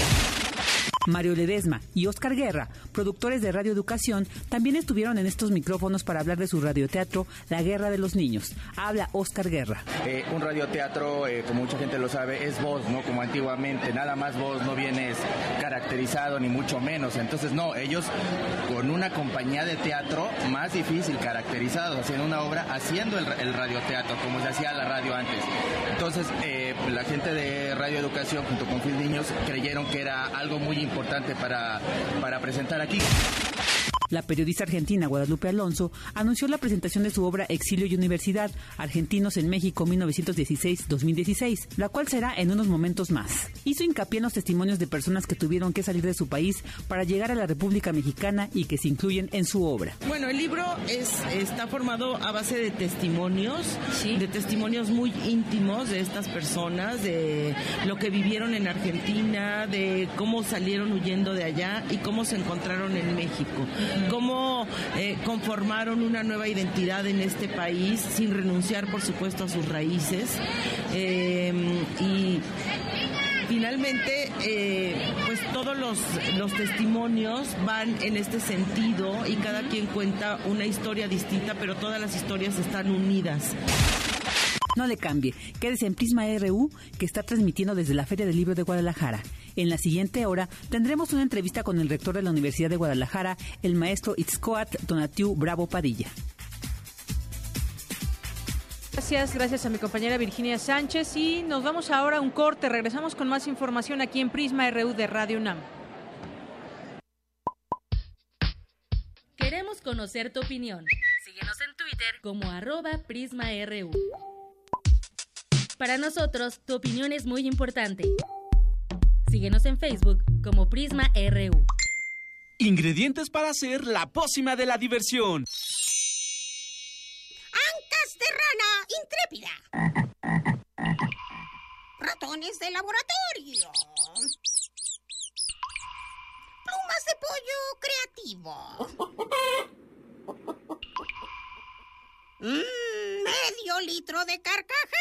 Mario Ledesma y Oscar Guerra, productores de Radio Educación, también estuvieron en estos micrófonos para hablar de su radioteatro La Guerra de los Niños. Habla Oscar Guerra. Eh, un radioteatro, eh, como mucha gente lo sabe, es voz, ¿no? Como antiguamente, nada más voz, no vienes caracterizado ni mucho menos. Entonces, no, ellos con una compañía de teatro más difícil, caracterizados, haciendo una obra, haciendo el, radioteatro, como se hacía la radio antes. Entonces, eh, la gente de Radio Educación junto con Phil Niños creyeron que era algo muy importante para, para presentar aquí. La periodista argentina Guadalupe Alonso anunció la presentación de su obra Exilio y Universidad, Argentinos en México 1916-2016, la cual será en unos momentos más. Hizo hincapié en los testimonios de personas que tuvieron que salir de su país para llegar a la República Mexicana y que se incluyen en su obra. Bueno, el libro es, está formado a base de testimonios, de testimonios muy íntimos de estas personas, de lo que vivieron en Argentina, de cómo salieron huyendo de allá y cómo se encontraron en México, cómo eh, conformaron una nueva identidad en este país sin renunciar, por supuesto, a sus raíces. Eh, y finalmente, eh, pues todos los, los testimonios van en este sentido y cada quien cuenta una historia distinta, pero todas las historias están unidas. No le cambie, quédese en Prisma RU que está transmitiendo desde la Feria del Libro de Guadalajara. En la siguiente hora tendremos una entrevista con el rector de la Universidad de Guadalajara, el maestro Itzcoat Donatiu Bravo Padilla. Gracias, gracias a mi compañera Virginia Sánchez y nos vamos ahora a un corte. Regresamos con más información aquí en Prisma RU de Radio UNAM. Queremos conocer tu opinión. Síguenos en Twitter como arroba PrismaRU. Para nosotros, tu opinión es muy importante. Síguenos en Facebook como Prisma RU. Ingredientes para hacer la pócima de la diversión. Ancas de rana intrépida. Ratones de laboratorio. Plumas de pollo creativo. Mm, medio litro de carcajadas.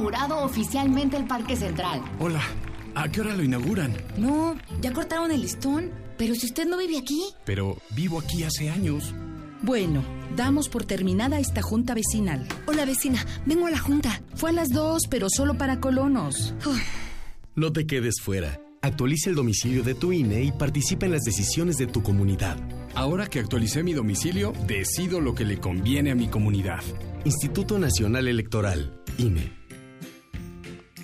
Inaugurado oficialmente el Parque Central. Hola, ¿a qué hora lo inauguran? No, ya cortaron el listón. Pero si usted no vive aquí. Pero vivo aquí hace años. Bueno, damos por terminada esta junta vecinal. Hola vecina, vengo a la junta. Fue a las dos, pero solo para colonos. No te quedes fuera. Actualiza el domicilio de tu INE y participa en las decisiones de tu comunidad. Ahora que actualicé mi domicilio, decido lo que le conviene a mi comunidad. Instituto Nacional Electoral, INE.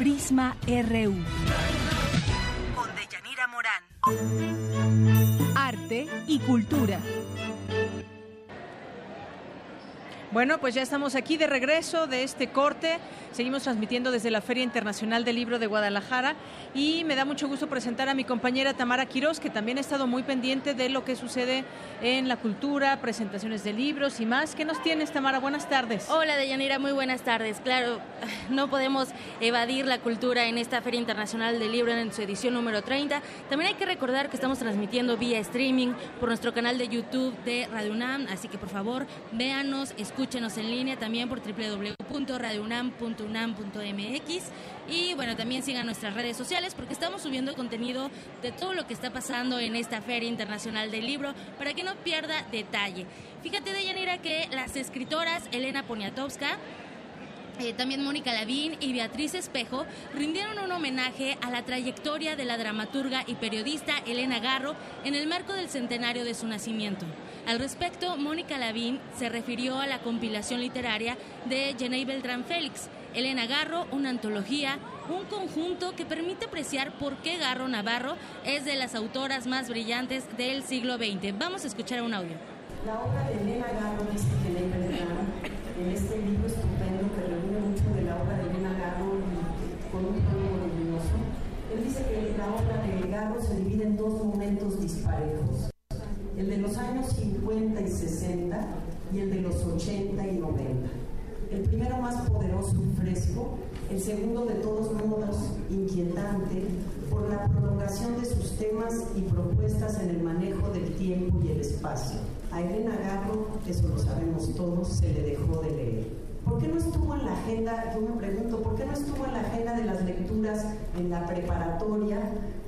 Prisma RU. Con Deyanira Morán. Arte y cultura. Bueno, pues ya estamos aquí de regreso de este corte. Seguimos transmitiendo desde la Feria Internacional del Libro de Guadalajara y me da mucho gusto presentar a mi compañera Tamara Quirós, que también ha estado muy pendiente de lo que sucede en la cultura, presentaciones de libros y más. ¿Qué nos tienes, Tamara? Buenas tardes. Hola, Deyanira, muy buenas tardes. Claro, (sighs) no podemos evadir la cultura en esta Feria Internacional del Libro en su edición número 30. También hay que recordar que estamos transmitiendo vía streaming por nuestro canal de YouTube de Radio UNAM, así que por favor, véanos, escúchenos en línea también por www.radiounam.unam.mx y bueno, también sigan nuestras redes sociales porque estamos subiendo contenido de todo lo que está pasando en esta Feria Internacional del Libro para que no pierda detalle. Fíjate, Deyanira, que las escritoras Elena Poniatowska, eh, también Mónica Lavín y Beatriz Espejo rindieron un homenaje a la trayectoria de la dramaturga y periodista Elena Garro en el marco del centenario de su nacimiento. Al respecto, Mónica Lavín se refirió a la compilación literaria de Jenny Beltrán Félix, Elena Garro, una antología, un conjunto que permite apreciar por qué Garro Navarro es de las autoras más brillantes del siglo XX. Vamos a escuchar un audio. La obra de Elena Garro, dice Jenny Beltrán, en este libro estupendo que reúne mucho de la obra de Elena Garro con un tono luminoso, él dice que la obra de Garro se divide en dos momentos el de los años 50 y 60 y el de los 80 y 90. El primero más poderoso y fresco, el segundo de todos modos inquietante por la prolongación de sus temas y propuestas en el manejo del tiempo y el espacio. A Elena Garro, eso lo sabemos todos, se le dejó de leer. ¿Por qué no estuvo en la agenda, yo me pregunto, ¿por qué no estuvo en la agenda de las lecturas en la preparatoria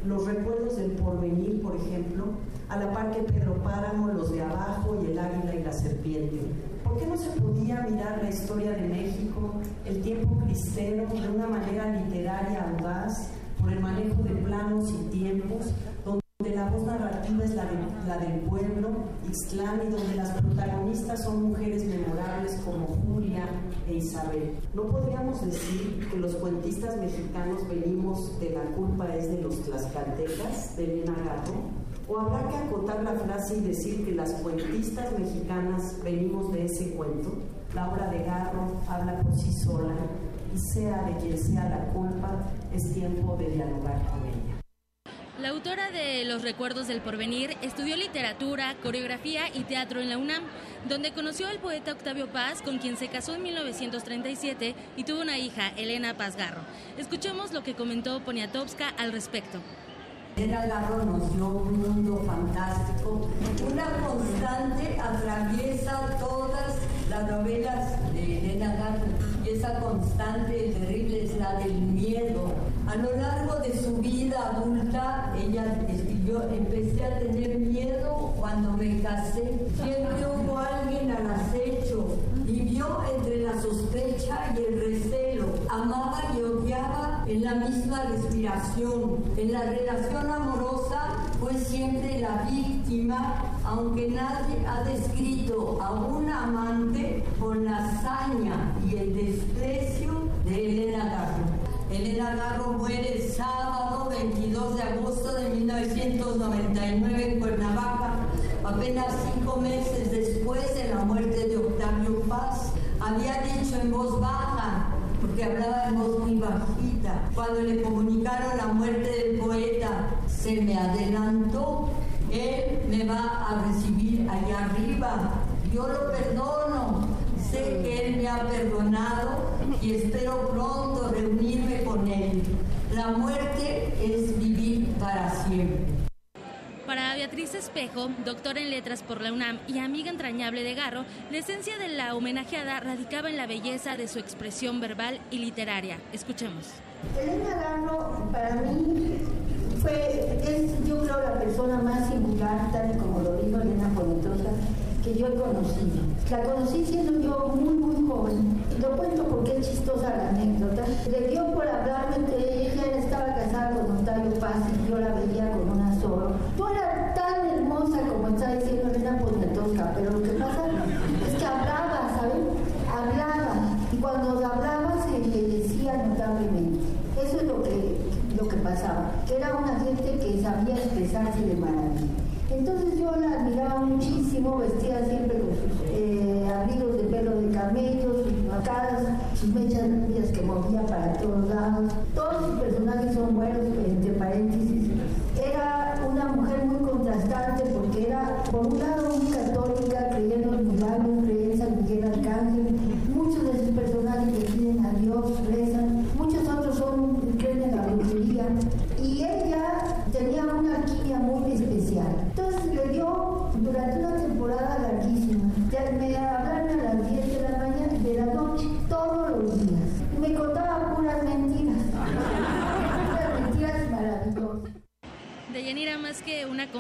los recuerdos del porvenir, por ejemplo, a la par que Pedro Páramo, los de abajo y el águila y la serpiente? ¿Por qué no se podía mirar la historia de México, el tiempo cristero, de una manera literaria audaz, por el manejo de planos y tiempos, donde la voz narrativa es la, de, la del pueblo, Ixtlán, y donde las protagonistas son mujeres memorables como Julia e Isabel. ¿No podríamos decir que los cuentistas mexicanos venimos de la culpa es de los tlaxcaltecas, de Elena Garro? ¿O habrá que acotar la frase y decir que las cuentistas mexicanas venimos de ese cuento? La obra de Garro habla por sí sola y sea de quien sea la culpa, es tiempo de dialogar con ella. La autora de Los Recuerdos del Porvenir estudió literatura, coreografía y teatro en la UNAM, donde conoció al poeta Octavio Paz, con quien se casó en 1937 y tuvo una hija, Elena Paz Garro. Escuchemos lo que comentó Poniatowska al respecto. Elena Garro nos dio un mundo fantástico. Una constante atraviesa todas las novelas de Elena Garro y esa constante terrible es la del miedo. A lo largo de su vida adulta, ella escribió, empecé a tener miedo cuando me casé. Siempre hubo alguien al acecho. Vivió entre la sospecha y el recelo. Amaba y odiaba en la misma respiración. En la relación amorosa fue siempre la víctima, aunque nadie ha descrito a una amante con la hazaña y el desprecio de Elena Garro. Elena Garro muere el sábado 22 de agosto de 1999 en Cuernavaca, apenas cinco meses después de la muerte de Octavio Paz. Había dicho en voz baja, porque hablaba en voz muy bajita, cuando le comunicaron la muerte del poeta, se me adelantó, él me va a recibir allá arriba, yo lo perdono, sé que él me ha perdonado y espero pronto reunirme con él. La muerte es vivir para siempre. Para Beatriz Espejo, doctora en letras por la UNAM y amiga entrañable de Garro, la esencia de la homenajeada radicaba en la belleza de su expresión verbal y literaria. Escuchemos. Elena Garro, para mí, fue, es yo creo la persona más singular, tal y como lo dijo Elena Poniatosa, que yo he conocido. La conocí siendo yo muy, muy joven. Lo cuento porque es chistosa la anécdota. Le dio por hablarme que ella estaba casada con Octavio Paz y yo la veía con una solo. Tú eras tan hermosa como está diciendo Elena Poniatowska, pero lo que pasa es que hablaba, ¿sabes? Hablaba. Y cuando hablaba se le decía notablemente. Eso es lo que, lo que pasaba. Que era una gente que sabía expresarse de maravilla. Entonces yo la admiraba muchísimo, vestía siempre con sus eh, abrigos de pelo de camello, sus macadas, sus mechas rubias que movía para todos lados. Todos sus personajes son buenos, entre paréntesis. Era una mujer muy contrastante porque era, por un lado, muy católica, creyendo en milagros, creía en San Miguel Arcángel. Muchos de sus personajes le piden a Dios, rezan. Muchos otros son, creen en la brujería. Y ella tenía una alquimia muy especial. Entonces le dio durante una temporada larguísima. Me hablaron a las 10 de la mañana, de la noche, todos los días. Y me contaba puras mentiras. puras mentiras maravillosas. Deyanira, más que una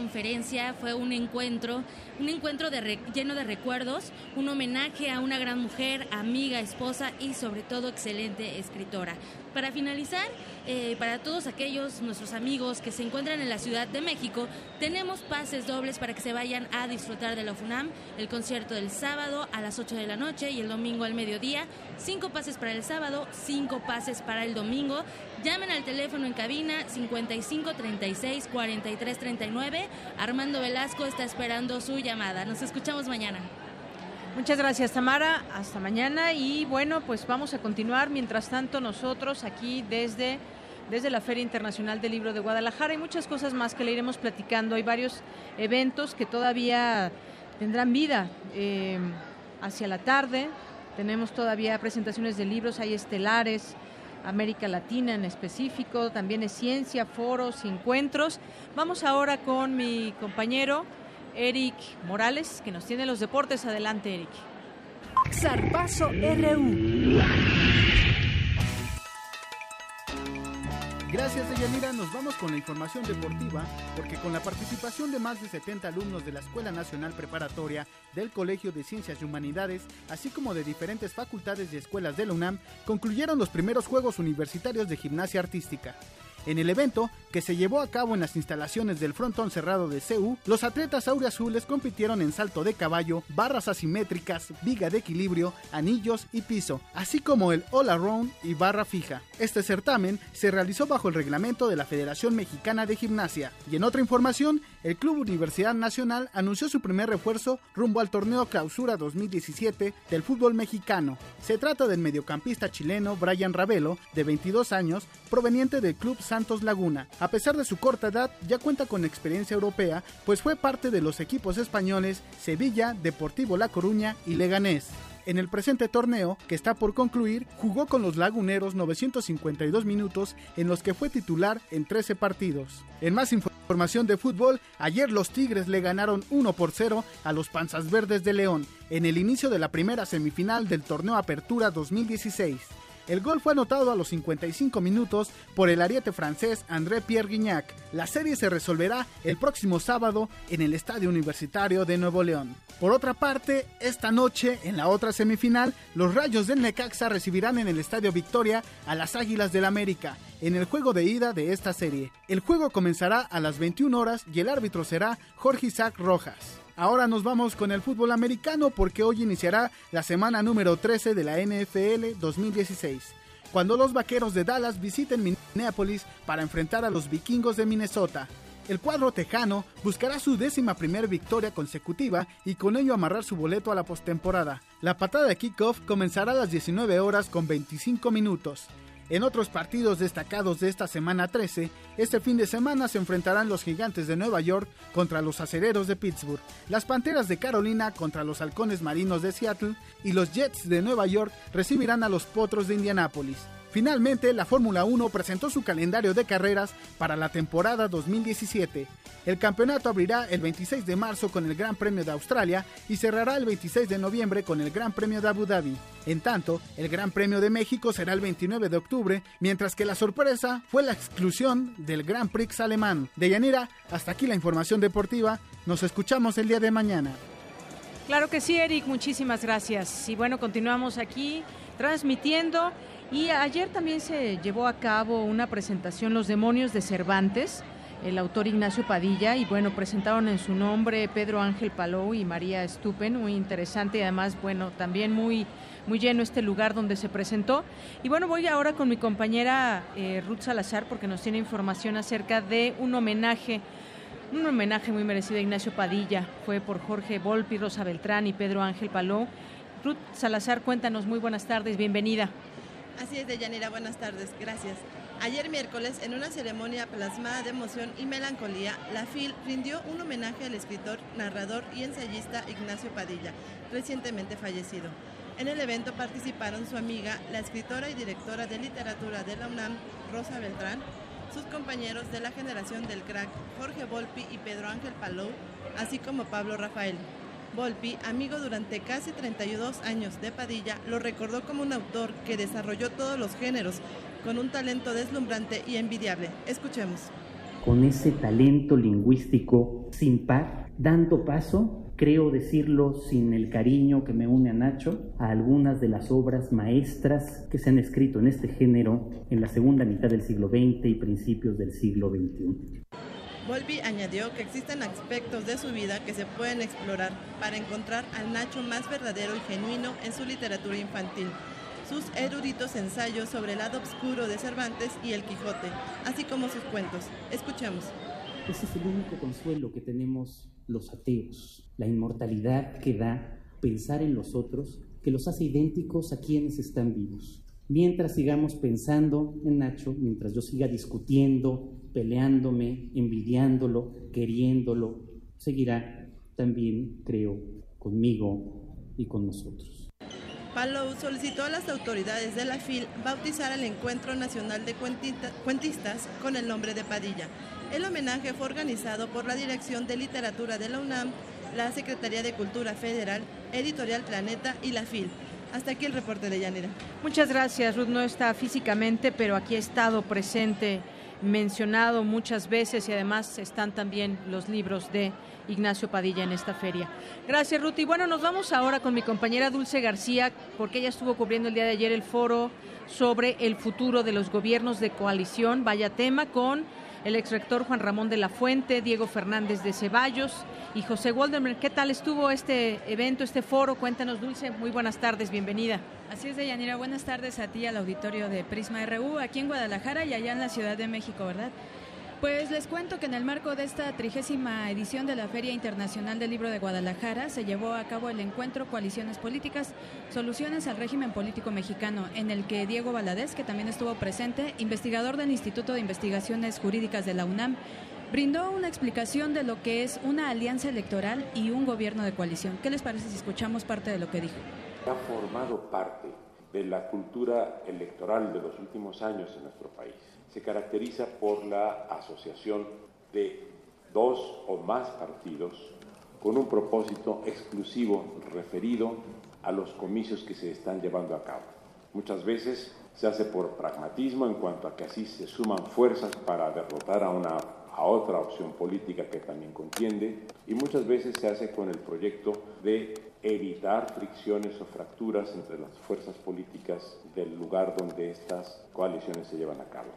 fue un encuentro, un encuentro lleno de recuerdos, un homenaje a una gran mujer, amiga, esposa y sobre todo excelente escritora. Para finalizar, eh, para todos aquellos nuestros amigos que se encuentran en la Ciudad de México, tenemos pases dobles para que se vayan a disfrutar de la FUNAM, el concierto del sábado a las 8 de la noche y el domingo al mediodía, cinco pases para el sábado, cinco pases para el domingo. Llamen al teléfono en cabina 55 36 43 39. Armando Velasco está esperando su llamada. Nos escuchamos mañana. Muchas gracias Tamara, hasta mañana y bueno, pues vamos a continuar. Mientras tanto nosotros aquí desde, desde la Feria Internacional del Libro de Guadalajara hay muchas cosas más que le iremos platicando. Hay varios eventos que todavía tendrán vida eh, hacia la tarde. Tenemos todavía presentaciones de libros, hay estelares, América Latina en específico, también es ciencia, foros encuentros. Vamos ahora con mi compañero Eric Morales, que nos tiene los deportes. Adelante, Eric. Zarpazo RU. Gracias, Deyanira. Nos vamos con la información deportiva, porque con la participación de más de 70 alumnos de la Escuela Nacional Preparatoria, del Colegio de Ciencias y Humanidades, así como de diferentes facultades y escuelas de la UNAM, concluyeron los primeros Juegos Universitarios de Gimnasia Artística. En el evento, que se llevó a cabo en las instalaciones del frontón cerrado de CEU, los atletas auriazules compitieron en salto de caballo, barras asimétricas, viga de equilibrio, anillos y piso, así como el all around y barra fija. Este certamen se realizó bajo el reglamento de la Federación Mexicana de Gimnasia. Y en otra información, el Club Universidad Nacional anunció su primer refuerzo rumbo al torneo Clausura 2017 del fútbol mexicano. Se trata del mediocampista chileno Brian Ravelo, de 22 años, proveniente del Club Santos Laguna. A pesar de su corta edad, ya cuenta con experiencia europea, pues fue parte de los equipos españoles Sevilla, Deportivo La Coruña y Leganés. En el presente torneo, que está por concluir, jugó con los laguneros 952 minutos en los que fue titular en 13 partidos. En más información de fútbol, ayer los Tigres le ganaron 1 por 0 a los Panzas Verdes de León en el inicio de la primera semifinal del torneo Apertura 2016. El gol fue anotado a los 55 minutos por el ariete francés André Pierre Guignac. La serie se resolverá el próximo sábado en el Estadio Universitario de Nuevo León. Por otra parte, esta noche, en la otra semifinal, los Rayos del Necaxa recibirán en el Estadio Victoria a las Águilas del América en el juego de ida de esta serie. El juego comenzará a las 21 horas y el árbitro será Jorge Isaac Rojas. Ahora nos vamos con el fútbol americano porque hoy iniciará la semana número 13 de la NFL 2016, cuando los vaqueros de Dallas visiten Minneapolis para enfrentar a los vikingos de Minnesota. El cuadro tejano buscará su décima primera victoria consecutiva y con ello amarrar su boleto a la postemporada. La patada de kickoff comenzará a las 19 horas con 25 minutos. En otros partidos destacados de esta semana 13, este fin de semana se enfrentarán los Gigantes de Nueva York contra los Acereros de Pittsburgh, las Panteras de Carolina contra los Halcones Marinos de Seattle y los Jets de Nueva York recibirán a los Potros de Indianápolis. Finalmente, la Fórmula 1 presentó su calendario de carreras para la temporada 2017. El campeonato abrirá el 26 de marzo con el Gran Premio de Australia y cerrará el 26 de noviembre con el Gran Premio de Abu Dhabi. En tanto, el Gran Premio de México será el 29 de octubre, mientras que la sorpresa fue la exclusión del Gran Prix alemán. De Yanira, hasta aquí la información deportiva. Nos escuchamos el día de mañana. Claro que sí, Eric, muchísimas gracias. Y bueno, continuamos aquí transmitiendo. Y ayer también se llevó a cabo una presentación Los Demonios de Cervantes, el autor Ignacio Padilla, y bueno, presentaron en su nombre Pedro Ángel Palou y María Stupen, muy interesante y además, bueno, también muy, muy lleno este lugar donde se presentó. Y bueno, voy ahora con mi compañera eh, Ruth Salazar porque nos tiene información acerca de un homenaje un homenaje muy merecido a Ignacio Padilla. Fue por Jorge Volpi, Rosa Beltrán y Pedro Ángel Palou. Ruth Salazar, cuéntanos, muy buenas tardes, bienvenida. Así es, Deyanira, buenas tardes, gracias. Ayer miércoles, en una ceremonia plasmada de emoción y melancolía, la FIL rindió un homenaje al escritor, narrador y ensayista Ignacio Padilla, recientemente fallecido. En el evento participaron su amiga, la escritora y directora de literatura de la UNAM, Rosa Beltrán, sus compañeros de la generación del crack, Jorge Volpi y Pedro Ángel Palou, así como Pablo Rafael. Volpi, amigo durante casi 32 años de Padilla, lo recordó como un autor que desarrolló todos los géneros, con un talento deslumbrante y envidiable. Escuchemos. Con ese talento lingüístico sin par, dando paso, creo decirlo sin el cariño que me une a Nacho, a algunas de las obras maestras que se han escrito en este género en la segunda mitad del siglo XX y principios del siglo XXI. Volpi añadió que existen aspectos de su vida que se pueden explorar para encontrar al Nacho más verdadero y genuino en su literatura infantil, sus eruditos ensayos sobre el lado oscuro de Cervantes y el Quijote, así como sus cuentos. Escuchemos. Ese es el único consuelo que tenemos los ateos, la inmortalidad que da pensar en los otros, que los hace idénticos a quienes están vivos. Mientras sigamos pensando en Nacho, mientras yo siga discutiendo, peleándome, envidiándolo, queriéndolo, seguirá también, creo, conmigo y con nosotros. Palou solicitó a las autoridades de la FIL bautizar el Encuentro Nacional de Cuentistas con el nombre de Padilla. El homenaje fue organizado por la Dirección de Literatura de la UNAM, la Secretaría de Cultura Federal, Editorial Planeta y la FIL. Hasta aquí el reporte de Yanira. Muchas gracias, Ruth. No está físicamente, pero aquí ha estado presente mencionado muchas veces y además están también los libros de Ignacio Padilla en esta feria. Gracias, Ruth. Y bueno, nos vamos ahora con mi compañera Dulce García, porque ella estuvo cubriendo el día de ayer el foro sobre el futuro de los gobiernos de coalición. Vaya tema con el ex rector Juan Ramón de la Fuente, Diego Fernández de Ceballos y José Waldemer. ¿Qué tal estuvo este evento, este foro? Cuéntanos, Dulce. Muy buenas tardes, bienvenida. Así es, Deyanira. Buenas tardes a ti, al auditorio de Prisma RU, aquí en Guadalajara y allá en la Ciudad de México, ¿verdad? Pues les cuento que en el marco de esta trigésima edición de la Feria Internacional del Libro de Guadalajara se llevó a cabo el encuentro Coaliciones Políticas, Soluciones al Régimen Político Mexicano, en el que Diego Valadez, que también estuvo presente, investigador del Instituto de Investigaciones Jurídicas de la UNAM, brindó una explicación de lo que es una alianza electoral y un gobierno de coalición. ¿Qué les parece si escuchamos parte de lo que dijo? Ha formado parte de la cultura electoral de los últimos años en nuestro país se caracteriza por la asociación de dos o más partidos con un propósito exclusivo referido a los comicios que se están llevando a cabo. Muchas veces se hace por pragmatismo en cuanto a que así se suman fuerzas para derrotar a una a otra opción política que también contiende y muchas veces se hace con el proyecto de evitar fricciones o fracturas entre las fuerzas políticas del lugar donde estas coaliciones se llevan a cabo.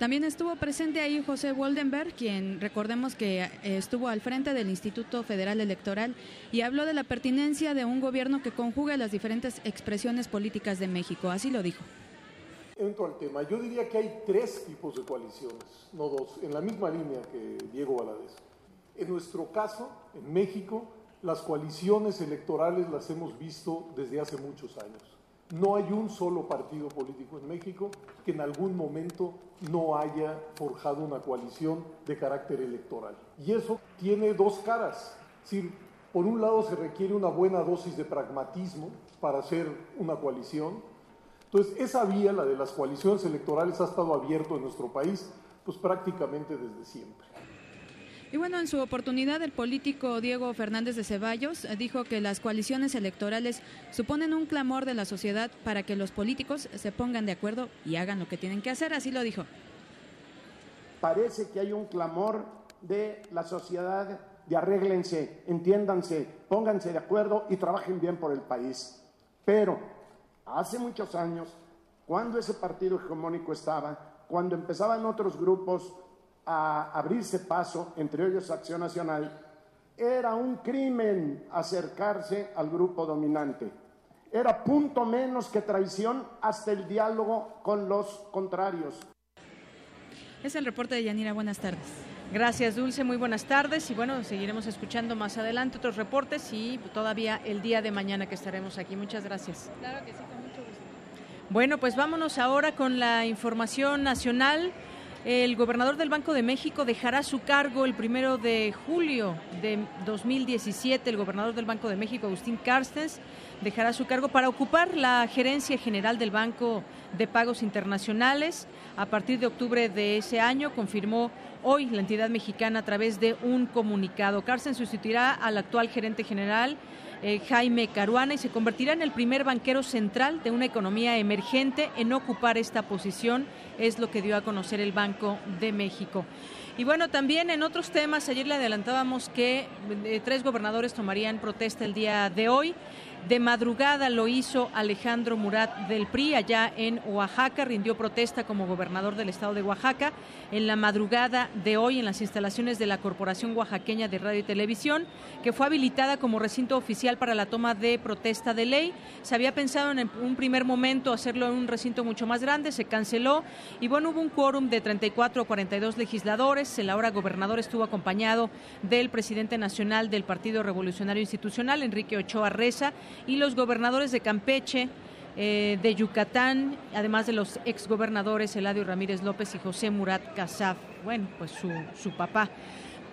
También estuvo presente ahí José Woldenberg, quien recordemos que eh, estuvo al frente del Instituto Federal Electoral y habló de la pertinencia de un gobierno que conjugue las diferentes expresiones políticas de México. Así lo dijo. Entro al tema. Yo diría que hay tres tipos de coaliciones, no dos, en la misma línea que Diego Valadez. En nuestro caso, en México, las coaliciones electorales las hemos visto desde hace muchos años. No hay un solo partido político en México que en algún momento no haya forjado una coalición de carácter electoral. Y eso tiene dos caras. Es por un lado se requiere una buena dosis de pragmatismo para hacer una coalición. Entonces, esa vía, la de las coaliciones electorales, ha estado abierto en nuestro país pues prácticamente desde siempre. Y bueno, en su oportunidad, el político Diego Fernández de Ceballos dijo que las coaliciones electorales suponen un clamor de la sociedad para que los políticos se pongan de acuerdo y hagan lo que tienen que hacer. Así lo dijo. Parece que hay un clamor de la sociedad de arréglense, entiéndanse, pónganse de acuerdo y trabajen bien por el país. Pero hace muchos años, cuando ese partido hegemónico estaba, cuando empezaban otros grupos a abrirse paso, entre ellos Acción Nacional, era un crimen acercarse al grupo dominante. Era punto menos que traición hasta el diálogo con los contrarios. Es el reporte de Yanira. Buenas tardes. Gracias, Dulce. Muy buenas tardes. Y bueno, seguiremos escuchando más adelante otros reportes y todavía el día de mañana que estaremos aquí. Muchas gracias. Claro que sí, con mucho gusto. Bueno, pues vámonos ahora con la información nacional. El gobernador del Banco de México dejará su cargo el primero de julio de 2017. El gobernador del Banco de México, Agustín Carstens, dejará su cargo para ocupar la gerencia general del Banco de Pagos Internacionales. A partir de octubre de ese año, confirmó hoy la entidad mexicana a través de un comunicado. Carstens sustituirá al actual gerente general eh, Jaime Caruana y se convertirá en el primer banquero central de una economía emergente en ocupar esta posición, es lo que dio a conocer el Banco de México. Y bueno, también en otros temas, ayer le adelantábamos que eh, tres gobernadores tomarían protesta el día de hoy. De madrugada lo hizo Alejandro Murat del PRI allá en Oaxaca, rindió protesta como gobernador del estado de Oaxaca. En la madrugada de hoy en las instalaciones de la Corporación Oaxaqueña de Radio y Televisión, que fue habilitada como recinto oficial para la toma de protesta de ley. Se había pensado en un primer momento hacerlo en un recinto mucho más grande, se canceló y bueno, hubo un quórum de 34 o 42 legisladores. El ahora gobernador estuvo acompañado del presidente nacional del Partido Revolucionario Institucional, Enrique Ochoa Reza, y los gobernadores de Campeche, eh, de Yucatán, además de los exgobernadores Eladio Ramírez López y José Murat Casaf, bueno, pues su, su papá.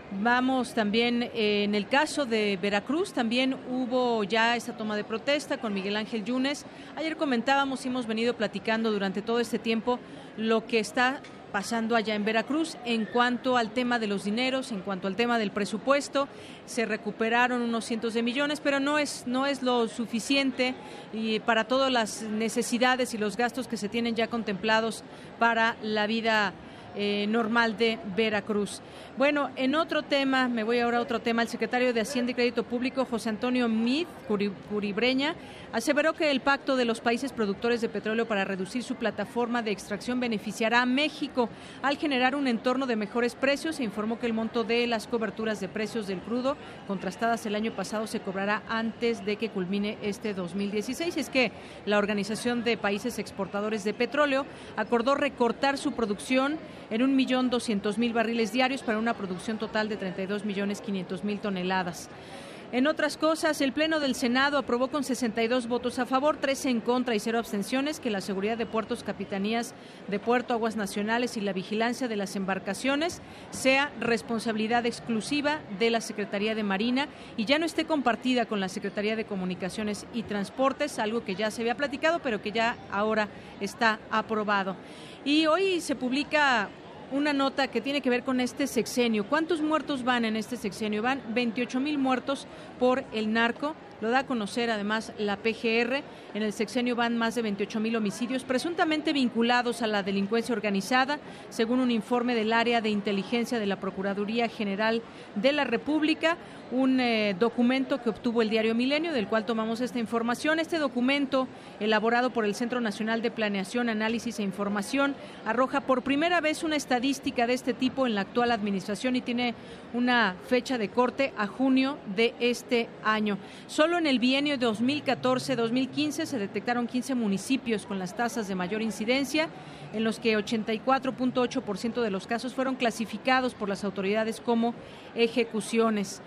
Vamos también eh, en el caso de Veracruz, también hubo ya esta toma de protesta con Miguel Ángel Yunes. Ayer comentábamos y hemos venido platicando durante todo este tiempo lo que está pasando allá en Veracruz en cuanto al tema de los dineros, en cuanto al tema del presupuesto. Se recuperaron unos cientos de millones, pero no es, no es lo suficiente y para todas las necesidades y los gastos que se tienen ya contemplados para la vida eh, normal de Veracruz. Bueno, en otro tema, me voy ahora a otro tema, el secretario de Hacienda y Crédito Público, José Antonio Mid Curibreña, aseveró que el pacto de los países productores de petróleo para reducir su plataforma de extracción beneficiará a México al generar un entorno de mejores precios e informó que el monto de las coberturas de precios del crudo contrastadas el año pasado se cobrará antes de que culmine este 2016. Es que la Organización de Países Exportadores de Petróleo acordó recortar su producción en un millón doscientos mil barriles diarios para una producción total de 32 millones quinientos mil toneladas. En otras cosas, el Pleno del Senado aprobó con 62 votos a favor, 13 en contra y cero abstenciones que la seguridad de puertos, capitanías de puerto, aguas nacionales y la vigilancia de las embarcaciones sea responsabilidad exclusiva de la Secretaría de Marina y ya no esté compartida con la Secretaría de Comunicaciones y Transportes, algo que ya se había platicado, pero que ya ahora está aprobado. Y hoy se publica una nota que tiene que ver con este sexenio. ¿Cuántos muertos van en este sexenio? Van 28 mil muertos por el narco. Lo da a conocer además la PGR. En el sexenio van más de 28 mil homicidios presuntamente vinculados a la delincuencia organizada, según un informe del área de inteligencia de la Procuraduría General de la República un eh, documento que obtuvo el diario Milenio, del cual tomamos esta información. Este documento, elaborado por el Centro Nacional de Planeación, Análisis e Información, arroja por primera vez una estadística de este tipo en la actual administración y tiene una fecha de corte a junio de este año. Solo en el bienio 2014-2015 se detectaron 15 municipios con las tasas de mayor incidencia, en los que 84.8% de los casos fueron clasificados por las autoridades como ejecuciones.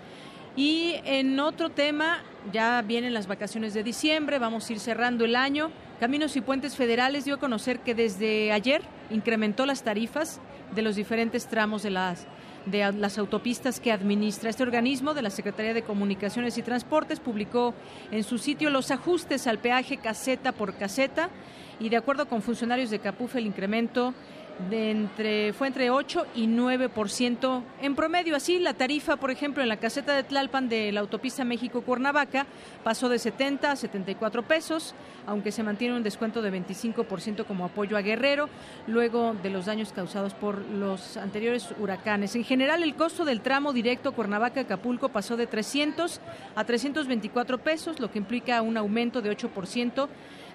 Y en otro tema, ya vienen las vacaciones de diciembre, vamos a ir cerrando el año. Caminos y Puentes Federales dio a conocer que desde ayer incrementó las tarifas de los diferentes tramos de las de las autopistas que administra. Este organismo de la Secretaría de Comunicaciones y Transportes publicó en su sitio los ajustes al peaje caseta por caseta y de acuerdo con funcionarios de Capufe el incremento de entre, fue entre 8 y 9% en promedio. Así, la tarifa, por ejemplo, en la caseta de Tlalpan de la autopista México-Cuernavaca pasó de 70 a 74 pesos, aunque se mantiene un descuento de 25% como apoyo a Guerrero, luego de los daños causados por los anteriores huracanes. En general, el costo del tramo directo Cuernavaca-Acapulco pasó de 300 a 324 pesos, lo que implica un aumento de 8%.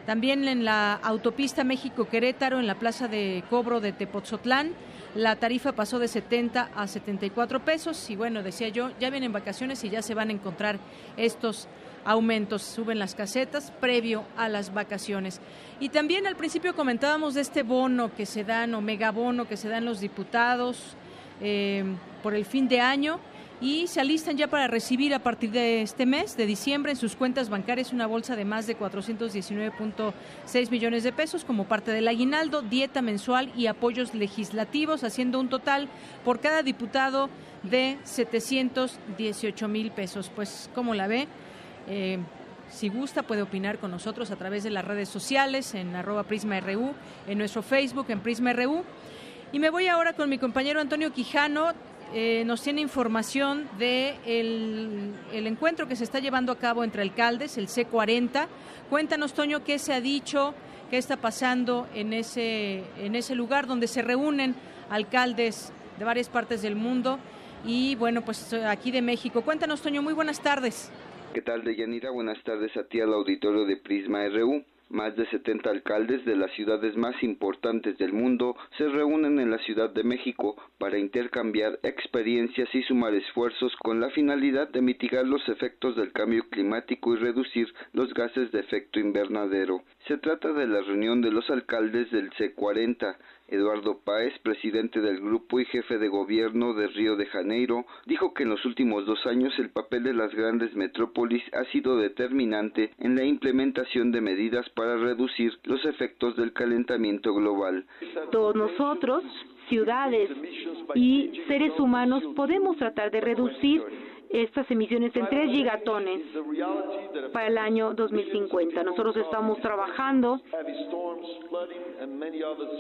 También en la autopista México-Querétaro, en la plaza de cobro de Tepotzotlán, la tarifa pasó de 70 a 74 pesos. Y bueno, decía yo, ya vienen vacaciones y ya se van a encontrar estos aumentos. Suben las casetas previo a las vacaciones. Y también al principio comentábamos de este bono que se dan, o megabono que se dan los diputados eh, por el fin de año y se alistan ya para recibir a partir de este mes, de diciembre, en sus cuentas bancarias una bolsa de más de 419.6 millones de pesos como parte del aguinaldo, dieta mensual y apoyos legislativos, haciendo un total por cada diputado de 718 mil pesos. Pues, ¿cómo la ve? Eh, si gusta, puede opinar con nosotros a través de las redes sociales, en arroba PrismaRU, en nuestro Facebook, en PrismaRU. Y me voy ahora con mi compañero Antonio Quijano. Eh, nos tiene información de el, encuentro que se está llevando a cabo entre alcaldes, el C40. Cuéntanos, Toño, qué se ha dicho, qué está pasando en ese, en ese lugar donde se reúnen alcaldes de varias partes del mundo y, bueno, pues aquí de México. Cuéntanos, Toño, muy buenas tardes. ¿Qué tal, Deyanira? Buenas tardes a ti al auditorio de Prisma RU. Más de 70 alcaldes de las ciudades más importantes del mundo se reúnen en la Ciudad de México para intercambiar experiencias y sumar esfuerzos con la finalidad de mitigar los efectos del cambio climático y reducir los gases de efecto invernadero. Se trata de la reunión de los alcaldes del C40, Eduardo Páez, presidente del grupo y jefe de gobierno de Río de Janeiro, dijo que en los últimos dos años el papel de las grandes metrópolis ha sido determinante en la implementación de medidas para reducir los efectos del calentamiento global. Todos nosotros, ciudades y seres humanos, podemos tratar de reducir estas emisiones en 3 gigatones para el año 2050. Nosotros estamos trabajando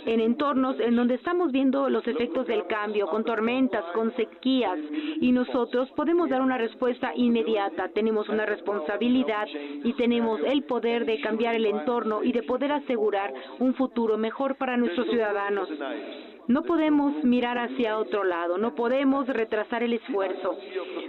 en entornos en donde estamos viendo los efectos del cambio, con tormentas, con sequías, y nosotros podemos dar una respuesta inmediata. Tenemos una responsabilidad y tenemos el poder de cambiar el entorno y de poder asegurar un futuro mejor para nuestros ciudadanos. No podemos mirar hacia otro lado, no podemos retrasar el esfuerzo.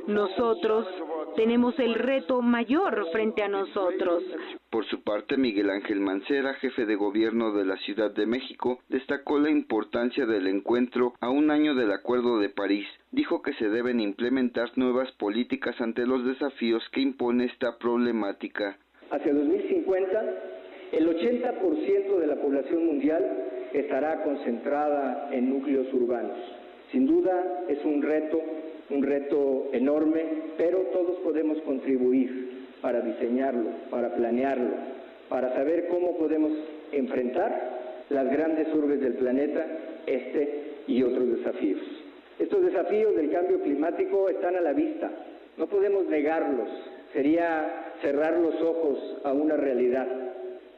Nosotros tenemos el reto mayor frente a nosotros. Por su parte, Miguel Ángel Mancera, jefe de gobierno de la Ciudad de México, destacó la importancia del encuentro a un año del Acuerdo de París. Dijo que se deben implementar nuevas políticas ante los desafíos que impone esta problemática. Hacia 2050, el 80% de la población mundial estará concentrada en núcleos urbanos. Sin duda es un reto, un reto enorme, pero todos podemos contribuir para diseñarlo, para planearlo, para saber cómo podemos enfrentar las grandes urbes del planeta, este y otros desafíos. Estos desafíos del cambio climático están a la vista, no podemos negarlos, sería cerrar los ojos a una realidad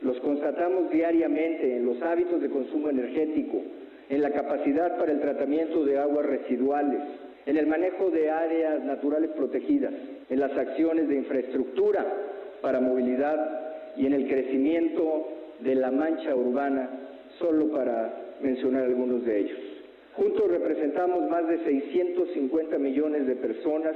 los constatamos diariamente en los hábitos de consumo energético, en la capacidad para el tratamiento de aguas residuales, en el manejo de áreas naturales protegidas, en las acciones de infraestructura para movilidad y en el crecimiento de la mancha urbana, solo para mencionar algunos de ellos. Juntos representamos más de 650 millones de personas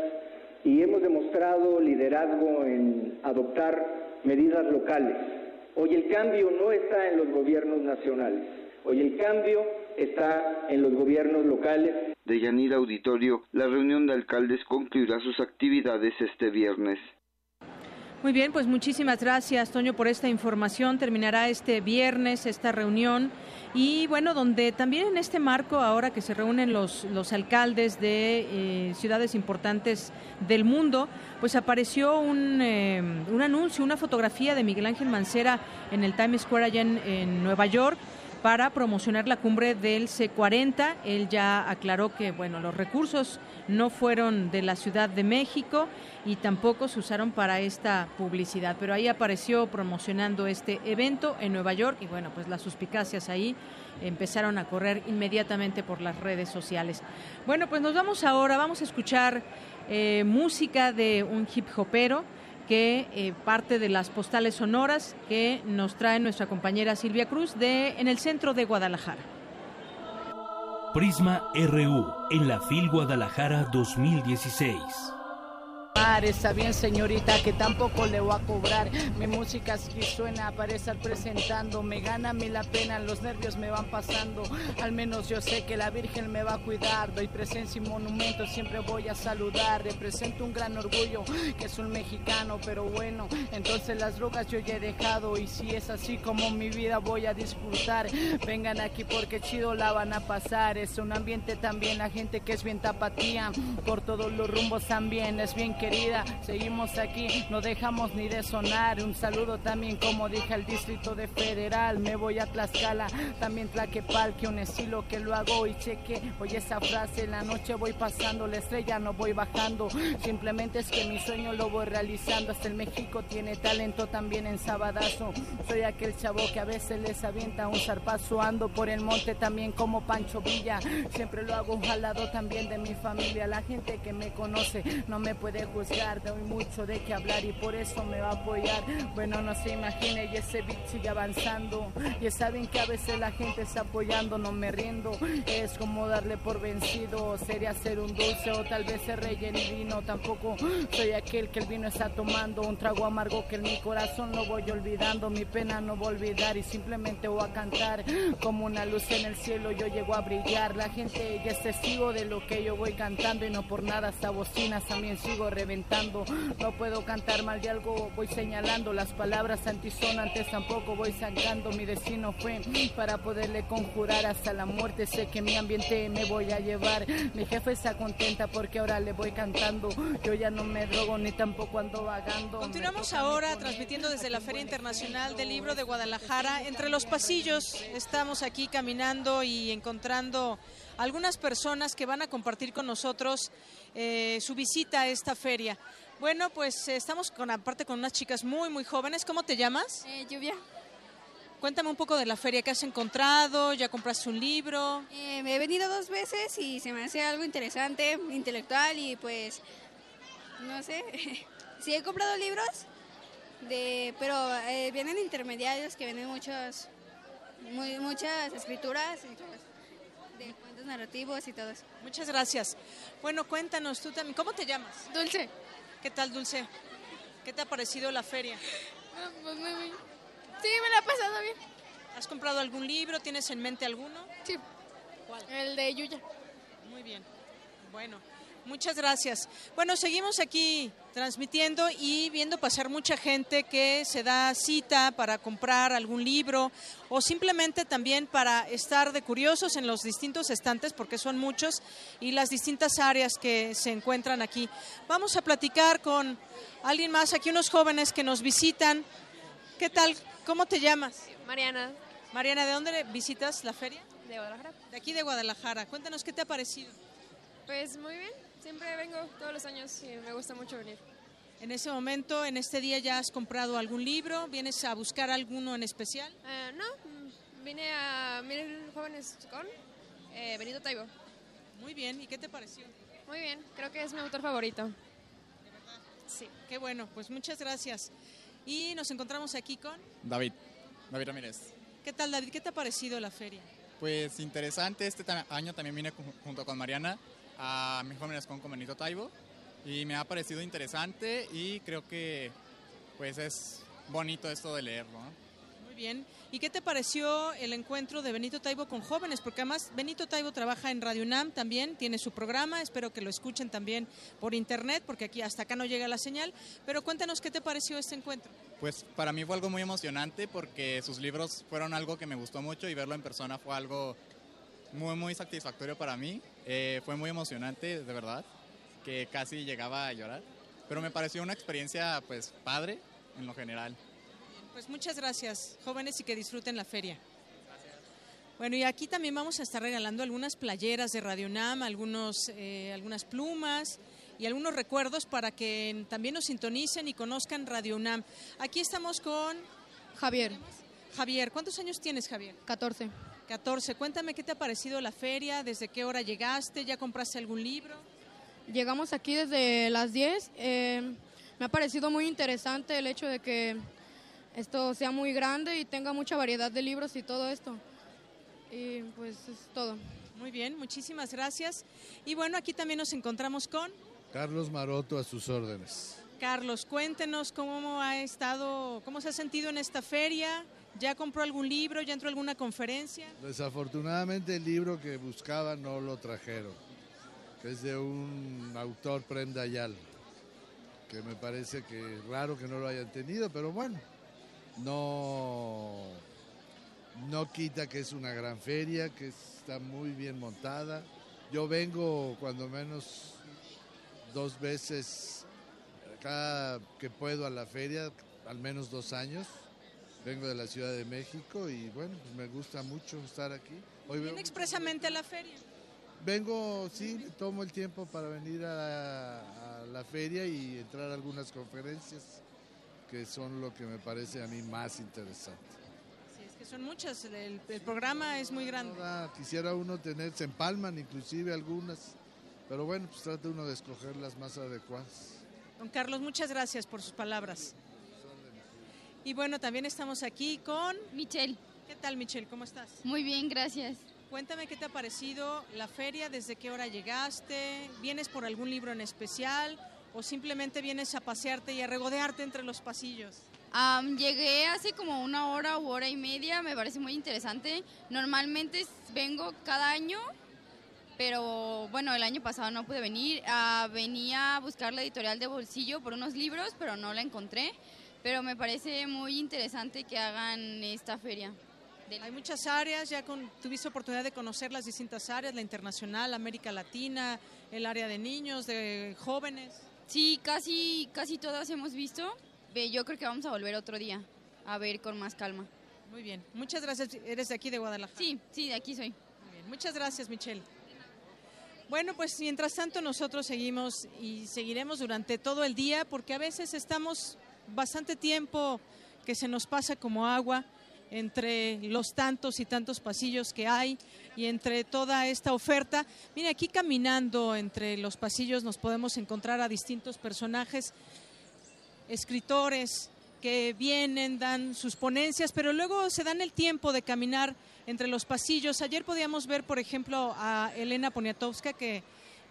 y hemos demostrado liderazgo en adoptar medidas locales Hoy el cambio no está en los gobiernos nacionales, hoy el cambio está en los gobiernos locales. De Yanira Auditorio, la reunión de alcaldes concluirá sus actividades este viernes. Muy bien, pues muchísimas gracias, Toño, por esta información. Terminará este viernes esta reunión y bueno, donde también en este marco, ahora que se reúnen los, los alcaldes de eh, ciudades importantes del mundo, pues apareció un, eh, un, anuncio, una fotografía de Miguel Ángel Mancera en el Times Square allá en, Nueva York para promocionar la cumbre del C40. Él ya aclaró que, bueno, los recursos no fueron de la Ciudad de México y tampoco se usaron para esta publicidad, pero ahí apareció promocionando este evento en Nueva York y bueno, pues las suspicacias ahí empezaron a correr inmediatamente por las redes sociales. Bueno, pues nos vamos ahora, vamos a escuchar eh, música de un hip hopero que eh, parte de las postales sonoras que nos trae nuestra compañera Silvia Cruz de en el centro de Guadalajara. Prisma RU en la FIL Guadalajara 2016. Está bien, señorita, que tampoco le voy a cobrar. Mi música si suena para estar presentando. Me gana a mí la pena, los nervios me van pasando. Al menos yo sé que la Virgen me va a cuidar. Doy presencia y monumento, siempre voy a saludar. Represento un gran orgullo, que es un mexicano, pero bueno, entonces las drogas yo ya he dejado. Y si es así como mi vida voy a disfrutar, vengan aquí porque chido la van a pasar. Es un ambiente también, la gente que es bien tapatía. Por todos los rumbos también es bien querida. Seguimos aquí, no dejamos ni de sonar. Un saludo también, como dije, al distrito de Federal. Me voy a Tlaxcala, también Tlaquepal, que un estilo que lo hago y cheque. Oye esa frase, en la noche voy pasando, la estrella no voy bajando. Simplemente es que mi sueño lo voy realizando. Hasta el México tiene talento también en Sabadazo. Soy aquel chavo que a veces les avienta un zarpazo. Ando por el monte también como Pancho Villa. Siempre lo hago al lado también de mi familia. La gente que me conoce no me puede juzgar, doy mucho de qué hablar y por eso me va a apoyar. Bueno, no se imagine y ese beat sigue avanzando. Ya saben que a veces la gente está apoyando, no me rindo. Es como darle por vencido, sería ser un dulce o tal vez se relleno y vino. Tampoco soy aquel que el vino está tomando, un trago amargo que en mi corazón no voy olvidando. Mi pena no voy a olvidar y simplemente voy a cantar como una luz en el cielo. Yo llego a brillar, la gente ya es testigo de lo que yo voy cantando y no por nada hasta bocinas también sigo reventando. No puedo cantar mal de algo, voy señalando las palabras antisonantes, tampoco voy sacando. Mi destino fue para poderle conjurar hasta la muerte. Sé que mi ambiente me voy a llevar. Mi jefe está contenta porque ahora le voy cantando. Yo ya no me drogo ni tampoco ando vagando. Continuamos ahora transmitiendo desde la Feria Internacional del Libro de Guadalajara. Entre los pasillos estamos aquí caminando y encontrando algunas personas que van a compartir con nosotros eh, su visita a esta feria. Bueno, pues eh, estamos con aparte con unas chicas muy muy jóvenes. ¿Cómo te llamas? Eh, lluvia. Cuéntame un poco de la feria que has encontrado. ¿Ya compraste un libro? Eh, me he venido dos veces y se me hace algo interesante, intelectual y pues no sé. (laughs) sí he comprado libros de, pero eh, vienen intermediarios que vienen muchos, muy, muchas escrituras narrativos y todo eso. Muchas gracias. Bueno, cuéntanos tú también. ¿Cómo te llamas? Dulce. ¿Qué tal, Dulce? ¿Qué te ha parecido la feria? Ah, pues muy bien. Sí, me la he pasado bien. ¿Has comprado algún libro? ¿Tienes en mente alguno? Sí. ¿Cuál? El de Yuya. Muy bien. Bueno, muchas gracias. Bueno, seguimos aquí transmitiendo y viendo pasar mucha gente que se da cita para comprar algún libro o simplemente también para estar de curiosos en los distintos estantes, porque son muchos, y las distintas áreas que se encuentran aquí. Vamos a platicar con alguien más, aquí unos jóvenes que nos visitan. ¿Qué tal? ¿Cómo te llamas? Mariana. Mariana, ¿de dónde visitas la feria? De Guadalajara. De aquí de Guadalajara. Cuéntanos qué te ha parecido. Pues muy bien, siempre vengo todos los años y me gusta mucho venir. En ese momento, en este día, ¿ya has comprado algún libro? ¿Vienes a buscar alguno en especial? Eh, no, mm, vine a Mil Jóvenes con eh, Benito Taibo. Muy bien, ¿y qué te pareció? Muy bien, creo que es mi autor favorito. Sí. Qué bueno, pues muchas gracias. Y nos encontramos aquí con... David, David Ramírez. ¿Qué tal, David? ¿Qué te ha parecido la feria? Pues interesante, este año también vine junto con Mariana a Mi Jóvenes con Benito Taibo y me ha parecido interesante y creo que pues es bonito esto de leerlo. ¿no? Muy bien. ¿Y qué te pareció el encuentro de Benito Taibo con jóvenes? Porque además Benito Taibo trabaja en Radio UNAM también, tiene su programa, espero que lo escuchen también por internet, porque aquí hasta acá no llega la señal. Pero cuéntanos qué te pareció este encuentro. Pues para mí fue algo muy emocionante porque sus libros fueron algo que me gustó mucho y verlo en persona fue algo muy, muy satisfactorio para mí. Eh, fue muy emocionante, de verdad, que casi llegaba a llorar. Pero me pareció una experiencia pues padre en lo general. Pues muchas gracias, jóvenes, y que disfruten la feria. Bueno, y aquí también vamos a estar regalando algunas playeras de Radio UNAM, algunos, eh, algunas plumas y algunos recuerdos para que también nos sintonicen y conozcan Radio UNAM. Aquí estamos con Javier. Javier, ¿cuántos años tienes, Javier? 14. 14. Cuéntame qué te ha parecido la feria, desde qué hora llegaste, ya compraste algún libro. Llegamos aquí desde las 10. Eh, me ha parecido muy interesante el hecho de que esto sea muy grande y tenga mucha variedad de libros y todo esto. Y pues es todo. Muy bien, muchísimas gracias. Y bueno, aquí también nos encontramos con Carlos Maroto a sus órdenes. Carlos, cuéntenos cómo ha estado, cómo se ha sentido en esta feria. ¿Ya compró algún libro? ¿Ya entró a alguna conferencia? Desafortunadamente el libro que buscaba no lo trajeron, es de un autor Prem Dayal, que me parece que es raro que no lo hayan tenido, pero bueno, no, no quita que es una gran feria, que está muy bien montada. Yo vengo cuando menos dos veces cada que puedo a la feria, al menos dos años. Vengo de la Ciudad de México y bueno, pues me gusta mucho estar aquí. Hoy ¿Viene expresamente a la feria? Vengo, sí, tomo el tiempo para venir a la, a la feria y entrar a algunas conferencias que son lo que me parece a mí más interesante. Sí, es que son muchas, el, el programa es muy grande. quisiera uno tener, se empalman inclusive algunas, pero bueno, pues trata uno de escoger las más adecuadas. Don Carlos, muchas gracias por sus palabras. Y bueno, también estamos aquí con Michelle. ¿Qué tal, Michelle? ¿Cómo estás? Muy bien, gracias. Cuéntame qué te ha parecido la feria, desde qué hora llegaste, vienes por algún libro en especial o simplemente vienes a pasearte y a regodearte entre los pasillos. Um, llegué hace como una hora u hora y media, me parece muy interesante. Normalmente vengo cada año, pero bueno, el año pasado no pude venir. Uh, venía a buscar la editorial de bolsillo por unos libros, pero no la encontré pero me parece muy interesante que hagan esta feria. Hay muchas áreas, ya con, tuviste oportunidad de conocer las distintas áreas, la internacional, América Latina, el área de niños, de jóvenes. Sí, casi, casi todas hemos visto. Yo creo que vamos a volver otro día a ver con más calma. Muy bien, muchas gracias. ¿Eres de aquí de Guadalajara? Sí, sí, de aquí soy. Muy bien. Muchas gracias, Michelle. Bueno, pues mientras tanto nosotros seguimos y seguiremos durante todo el día porque a veces estamos bastante tiempo que se nos pasa como agua entre los tantos y tantos pasillos que hay y entre toda esta oferta. Mire, aquí caminando entre los pasillos nos podemos encontrar a distintos personajes, escritores que vienen, dan sus ponencias, pero luego se dan el tiempo de caminar entre los pasillos. Ayer podíamos ver, por ejemplo, a Elena Poniatowska, que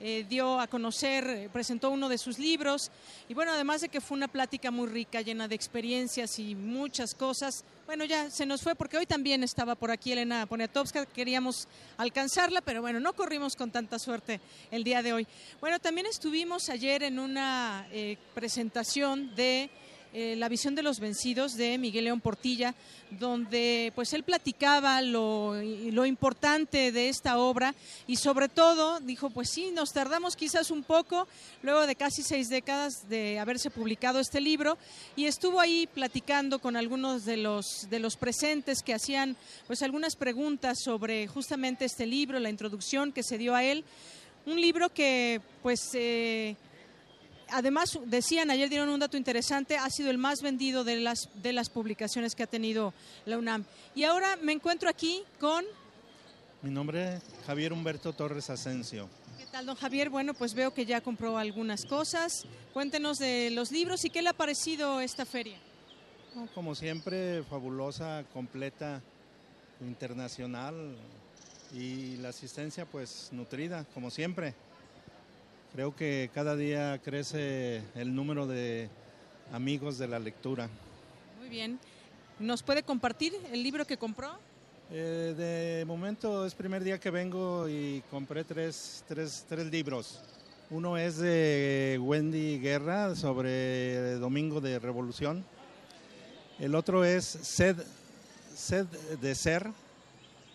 eh, dio a conocer, eh, presentó uno de sus libros y bueno, además de que fue una plática muy rica, llena de experiencias y muchas cosas, bueno, ya se nos fue porque hoy también estaba por aquí Elena Poniatowska, queríamos alcanzarla, pero bueno, no corrimos con tanta suerte el día de hoy. Bueno, también estuvimos ayer en una eh, presentación de eh, la visión de los vencidos de Miguel León Portilla, donde pues él platicaba lo, lo, importante de esta obra y sobre todo dijo, pues sí, nos tardamos quizás un poco, luego de casi seis décadas de haberse publicado este libro, y estuvo ahí platicando con algunos de los, de los presentes que hacían pues algunas preguntas sobre justamente este libro, la introducción que se dio a él, un libro que pues... Eh, además, decían, ayer dieron un dato interesante, ha sido el más vendido de las, de las publicaciones que ha tenido la UNAM. Y ahora me encuentro aquí con... Mi nombre es Javier Humberto Torres Asensio. ¿Qué tal, don Javier? Bueno, pues veo que ya compró algunas cosas. Cuéntenos de los libros y qué le ha parecido esta feria. Como siempre, fabulosa, completa, internacional y la asistencia pues nutrida, como siempre. Creo que cada día crece el número de amigos de la lectura. Muy bien. ¿Nos puede compartir el libro que compró? Eh, de momento es primer día que vengo y compré tres, tres, tres libros. Uno es de Wendy Guerra sobre Domingo de Revolución. El otro es Sed, Sed de Ser.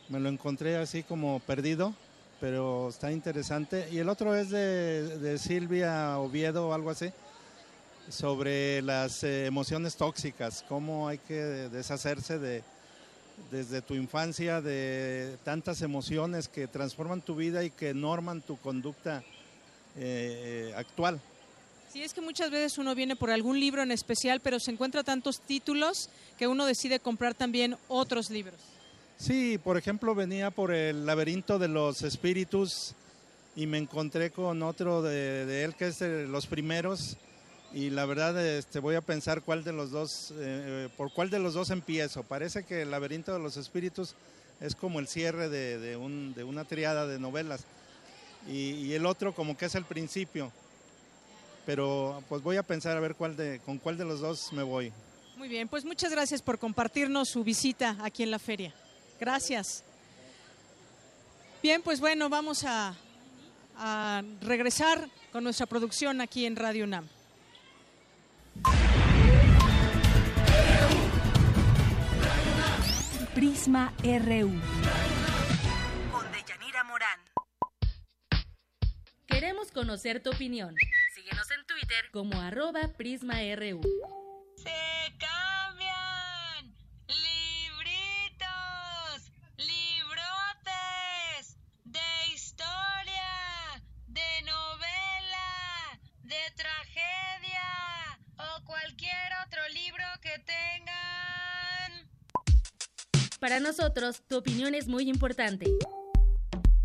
Me lo encontré así como perdido pero está interesante. Y el otro es de, Silvia Oviedo o algo así, sobre las eh, emociones tóxicas, cómo hay que deshacerse de, desde tu infancia de tantas emociones que transforman tu vida y que norman tu conducta eh, actual. Sí, es que muchas veces uno viene por algún libro en especial, pero se encuentra tantos títulos que uno decide comprar también otros libros. Sí, por ejemplo, venía por el laberinto de los espíritus y me encontré con otro de, él que es de los primeros y la verdad este, voy a pensar cuál de los dos, eh, por cuál de los dos empiezo. Parece que el laberinto de los espíritus es como el cierre de, una triada de novelas y, el otro como que es el principio. Pero pues voy a pensar a ver cuál de, con cuál de los dos me voy. Muy bien, pues muchas gracias por compartirnos su visita aquí en la feria. Gracias. Bien, pues bueno, vamos a, a regresar con nuestra producción aquí en Radio UNAM. Prisma RU. Con Deyanira Morán. Queremos conocer tu opinión. Síguenos en Twitter como arroba PrismaRU. Para nosotros, tu opinión es muy importante.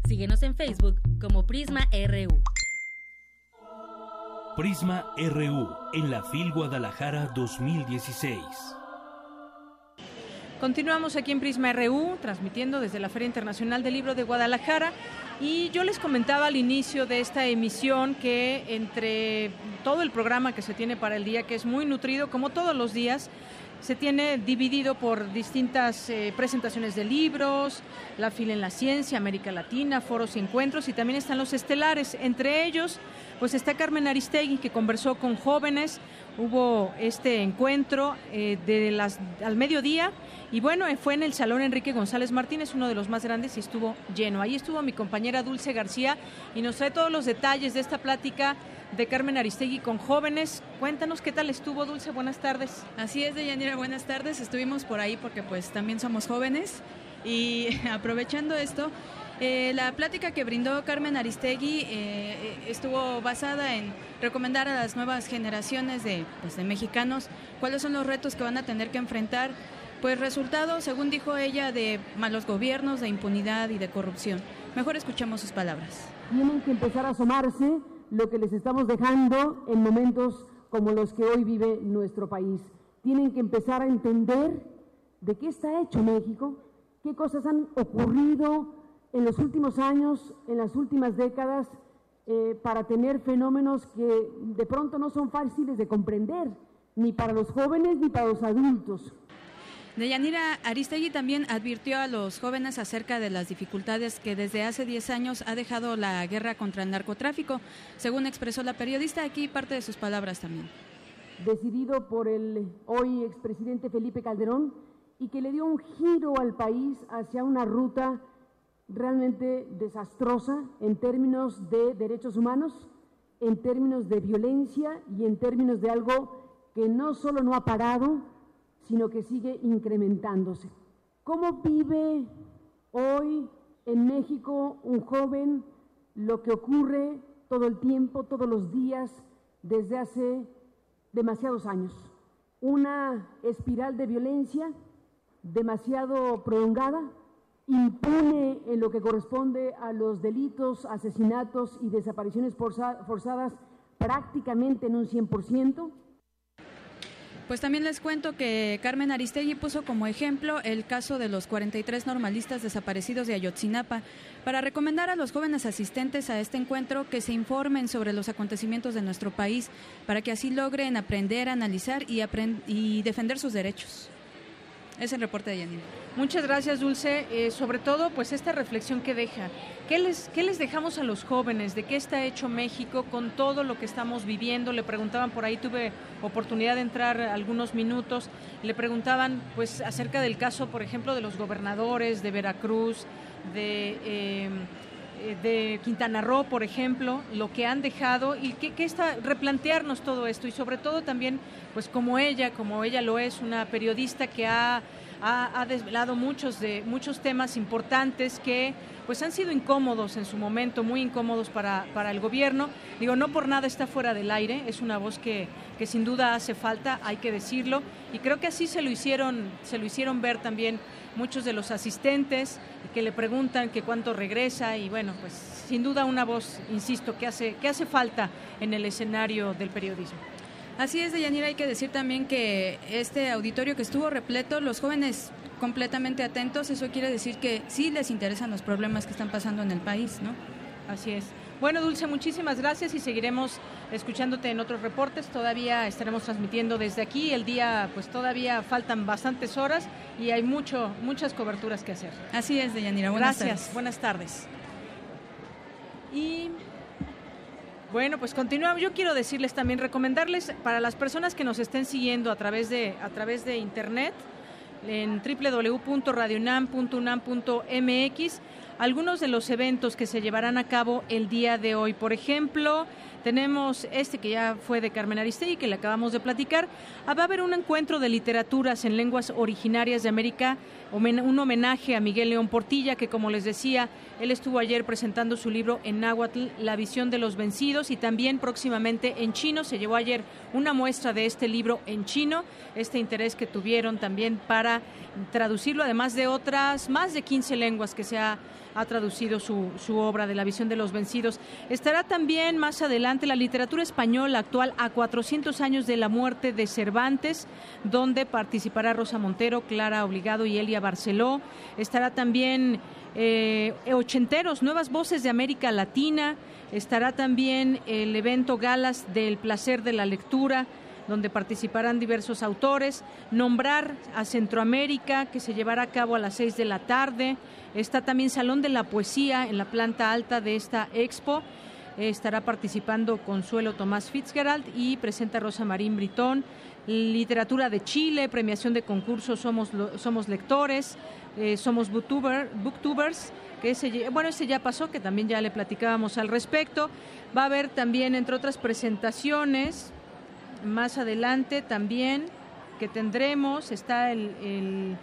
Síguenos en Facebook como Prisma RU. Prisma RU en la FIL Guadalajara 2016. Continuamos aquí en Prisma RU, transmitiendo desde la Feria Internacional del Libro de Guadalajara. Y yo les comentaba al inicio de esta emisión que entre todo el programa que se tiene para el día, que es muy nutrido, como todos los días, se tiene dividido por distintas eh, presentaciones de libros, la fila en la ciencia, América Latina, foros y encuentros, y también están los estelares. Entre ellos, pues está Carmen Aristegui, que conversó con jóvenes, hubo este encuentro eh, de las, al mediodía, y bueno, eh, fue en el Salón Enrique González Martínez, uno de los más grandes, y estuvo lleno. Ahí estuvo mi compañera Dulce García, y nos trae todos los detalles de esta plática de Carmen Aristegui con jóvenes. Cuéntanos qué tal estuvo, Dulce. Buenas tardes. Así es, Deyanira, buenas tardes. Estuvimos por ahí porque pues también somos jóvenes y (laughs) aprovechando esto, eh, la plática que brindó Carmen Aristegui eh, eh, estuvo basada en recomendar a las nuevas generaciones de, pues, de mexicanos cuáles son los retos que van a tener que enfrentar. Pues resultado, según dijo ella, de malos gobiernos, de impunidad y de corrupción. Mejor escuchemos sus palabras. Tienen que empezar a asomarse lo que les estamos dejando en momentos como los que hoy vive nuestro país. Tienen que empezar a entender de qué está hecho México, qué cosas han ocurrido en los últimos años, en las últimas décadas, eh, para tener fenómenos que de pronto no son fáciles de comprender, ni para los jóvenes ni para los adultos. Deyanira Aristegui también advirtió a los jóvenes acerca de las dificultades que desde hace 10 años ha dejado la guerra contra el narcotráfico, según expresó la periodista, aquí parte de sus palabras también. Decidido por el hoy expresidente Felipe Calderón y que le dio un giro al país hacia una ruta realmente desastrosa en términos de derechos humanos, en términos de violencia y en términos de algo que no solo no ha parado, sino que sigue incrementándose. ¿Cómo vive hoy en México un joven lo que ocurre todo el tiempo, todos los días, desde hace demasiados años? Una espiral de violencia demasiado prolongada, impune en lo que corresponde a los delitos, asesinatos y desapariciones forzadas prácticamente en un 100%, pues también les cuento que Carmen Aristegui puso como ejemplo el caso de los 43 normalistas desaparecidos de Ayotzinapa para recomendar a los jóvenes asistentes a este encuentro que se informen sobre los acontecimientos de nuestro país para que así logren aprender, analizar y, y defender sus derechos. Es el reporte de Yanina. Muchas gracias, Dulce. Eh, sobre todo, pues esta reflexión que deja. ¿Qué les, ¿Qué les dejamos a los jóvenes? ¿De qué está hecho México con todo lo que estamos viviendo? Le preguntaban por ahí, tuve oportunidad de entrar algunos minutos. Le preguntaban, pues, acerca del caso, por ejemplo, de los gobernadores de Veracruz, de. Eh, de Quintana Roo, por ejemplo, lo que han dejado y qué, está replantearnos todo esto y sobre todo también, pues como ella, como ella lo es, una periodista que ha ha, desvelado muchos, de, muchos temas importantes que pues han sido incómodos en su momento, muy incómodos para, para el gobierno. Digo, no por nada está fuera del aire, es una voz que, que sin duda hace falta, hay que decirlo, y creo que así se lo hicieron, se lo hicieron ver también muchos de los asistentes que le preguntan que cuánto regresa y bueno, pues sin duda una voz, insisto, que hace, que hace falta en el escenario del periodismo. Así es, Deyanira, hay que decir también que este auditorio que estuvo repleto, los jóvenes completamente atentos, eso quiere decir que sí les interesan los problemas que están pasando en el país, ¿no? Así es. Bueno, Dulce, muchísimas gracias y seguiremos escuchándote en otros reportes. Todavía estaremos transmitiendo desde aquí. El día, pues todavía faltan bastantes horas y hay mucho, muchas coberturas que hacer. Así es, Deyanira. Buenas gracias. Buenas tardes. Y bueno, pues continuamos. Yo quiero decirles también, recomendarles para las personas que nos estén siguiendo a través de, a través de internet, en www.radionam.unam.mx, algunos de los eventos que se llevarán a cabo el día de hoy. Por ejemplo, tenemos este que ya fue de Carmen Aristegui, que le acabamos de platicar. Ah, va a haber un encuentro de literaturas en lenguas originarias de América, un homenaje a Miguel León Portilla, que como les decía, él estuvo ayer presentando su libro en náhuatl, La visión de los vencidos, y también próximamente en chino. Se llevó ayer una muestra de este libro en chino, este interés que tuvieron también para traducirlo, además de otras más de 15 lenguas que se ha ha traducido su, su, obra de la visión de los vencidos. Estará también más adelante la literatura española actual a 400 años de la muerte de Cervantes, donde participará Rosa Montero, Clara Obligado y Elia Barceló. Estará también eh, Ochenteros, Nuevas Voces de América Latina. Estará también el evento Galas del Placer de la Lectura donde participarán diversos autores, nombrar a Centroamérica, que se llevará a cabo a las seis de la tarde, Está también Salón de la Poesía en la planta alta de esta expo. Estará participando Consuelo Tomás Fitzgerald y presenta Rosa Marín Britón. Literatura de Chile, premiación de concursos Somos, somos Lectores, eh, Somos Booktubers, que bueno, ese ya pasó, que también ya le platicábamos al respecto. Va a haber también, entre otras presentaciones, más adelante también que tendremos, está el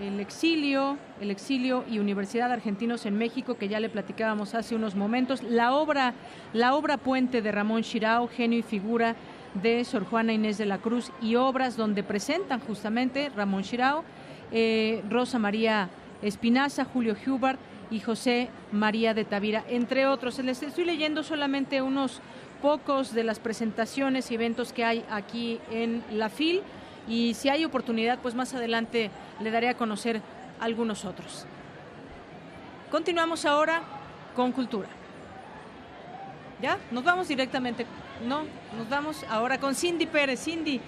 el exilio, el exilio y Universidad de Argentinos en México, que ya le platicábamos hace unos momentos, la obra, la obra puente de Ramón Chirao, genio y figura de Sor Juana Inés de la Cruz, y obras donde presentan justamente Ramón Chirao, eh, Rosa María Espinaza, Julio Hubert y José María de Tavira, entre otros. Les estoy leyendo solamente unos pocos de las presentaciones y eventos que hay aquí en la FIL y si hay oportunidad, pues más adelante le daré a conocer algunos otros. Continuamos ahora con cultura. ¿Ya? Nos vamos directamente. No, nos vamos ahora con Cindy Pérez. Cindy,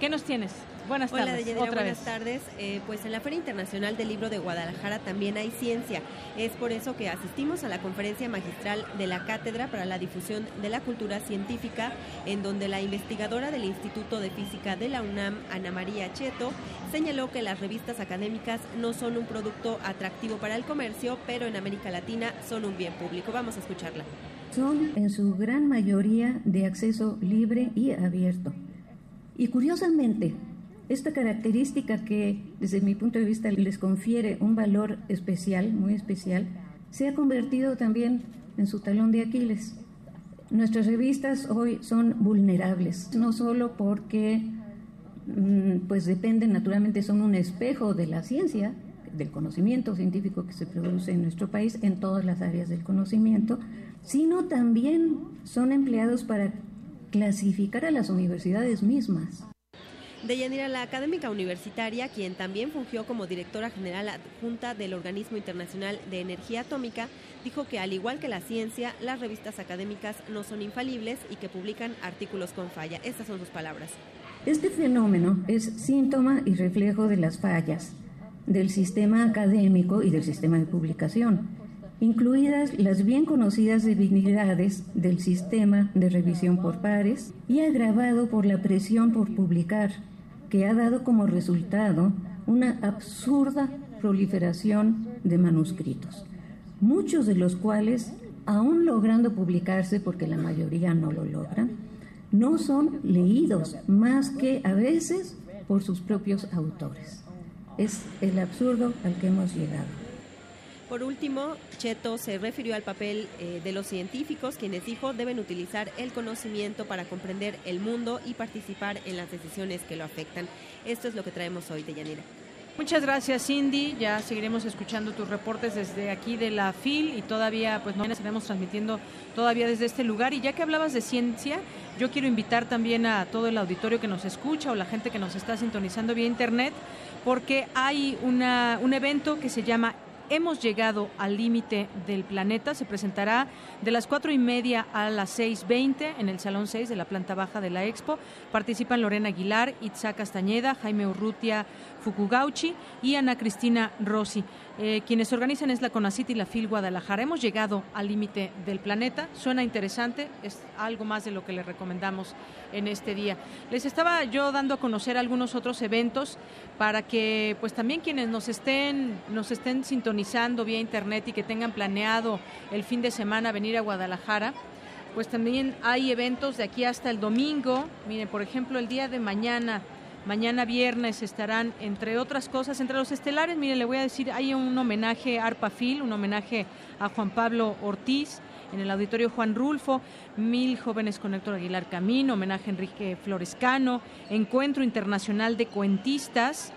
¿qué nos tienes? Buenas tardes. Hola, buenas tardes. Eh, pues en la Feria Internacional del Libro de Guadalajara también hay ciencia. Es por eso que asistimos a la conferencia magistral de la Cátedra para la Difusión de la Cultura Científica, en donde la investigadora del Instituto de Física de la UNAM, Ana María Cheto, señaló que las revistas académicas no son un producto atractivo para el comercio, pero en América Latina son un bien público. Vamos a escucharla. Son en su gran mayoría de acceso libre y abierto. Y curiosamente, esta característica que desde mi punto de vista les confiere un valor especial, muy especial, se ha convertido también en su talón de Aquiles. Nuestras revistas hoy son vulnerables, no solo porque mm, pues dependen naturalmente, son un espejo de la ciencia, del conocimiento científico que se produce en nuestro país en todas las áreas del conocimiento, sino también son empleados para clasificar a las universidades mismas. Deyanira, la académica universitaria, quien también fungió como directora general adjunta del Organismo Internacional de Energía Atómica, dijo que al igual que la ciencia, las revistas académicas no son infalibles y que publican artículos con falla. Estas son sus palabras. Este fenómeno es síntoma y reflejo de las fallas del sistema académico y del sistema de publicación, incluidas las bien conocidas debilidades del sistema de revisión por pares y agravado por la presión por publicar que ha dado como resultado una absurda proliferación de manuscritos, muchos de los cuales, aún logrando publicarse, porque la mayoría no lo logran, no son leídos más que a veces por sus propios autores. Es el absurdo al que hemos llegado. Por último, Cheto se refirió al papel eh, de los científicos, quienes dijo deben utilizar el conocimiento para comprender el mundo y participar en las decisiones que lo afectan. Esto es lo que traemos hoy de Yanira. Muchas gracias Cindy, ya seguiremos escuchando tus reportes desde aquí de la FIL y todavía pues no estaremos transmitiendo todavía desde este lugar y ya que hablabas de ciencia, yo quiero invitar también a todo el auditorio que nos escucha o la gente que nos está sintonizando vía internet porque hay un evento que se llama hemos llegado al límite del planeta. Se presentará de las cuatro y media a las 6.20 en el Salón 6 de la planta baja de la Expo. Participan Lorena Aguilar, Itza Castañeda, Jaime Urrutia Fukugauchi y Ana Cristina Rossi. Eh, quienes organizan es la CONACIT y la FIL Guadalajara. Hemos llegado al límite del planeta. Suena interesante, es algo más de lo que les recomendamos en este día. Les estaba yo dando a conocer algunos otros eventos para que pues también quienes nos estén nos estén sintonizando vía internet y que tengan planeado el fin de semana venir a Guadalajara, pues también hay eventos de aquí hasta el domingo. Miren, por ejemplo, el día de mañana Mañana viernes estarán, entre otras cosas, entre los estelares, mire, le voy a decir, hay un homenaje a Arpafil, un homenaje a Juan Pablo Ortiz en el auditorio Juan Rulfo, Mil Jóvenes con Héctor Aguilar Camino, homenaje a Enrique Florescano, Encuentro Internacional de Cuentistas,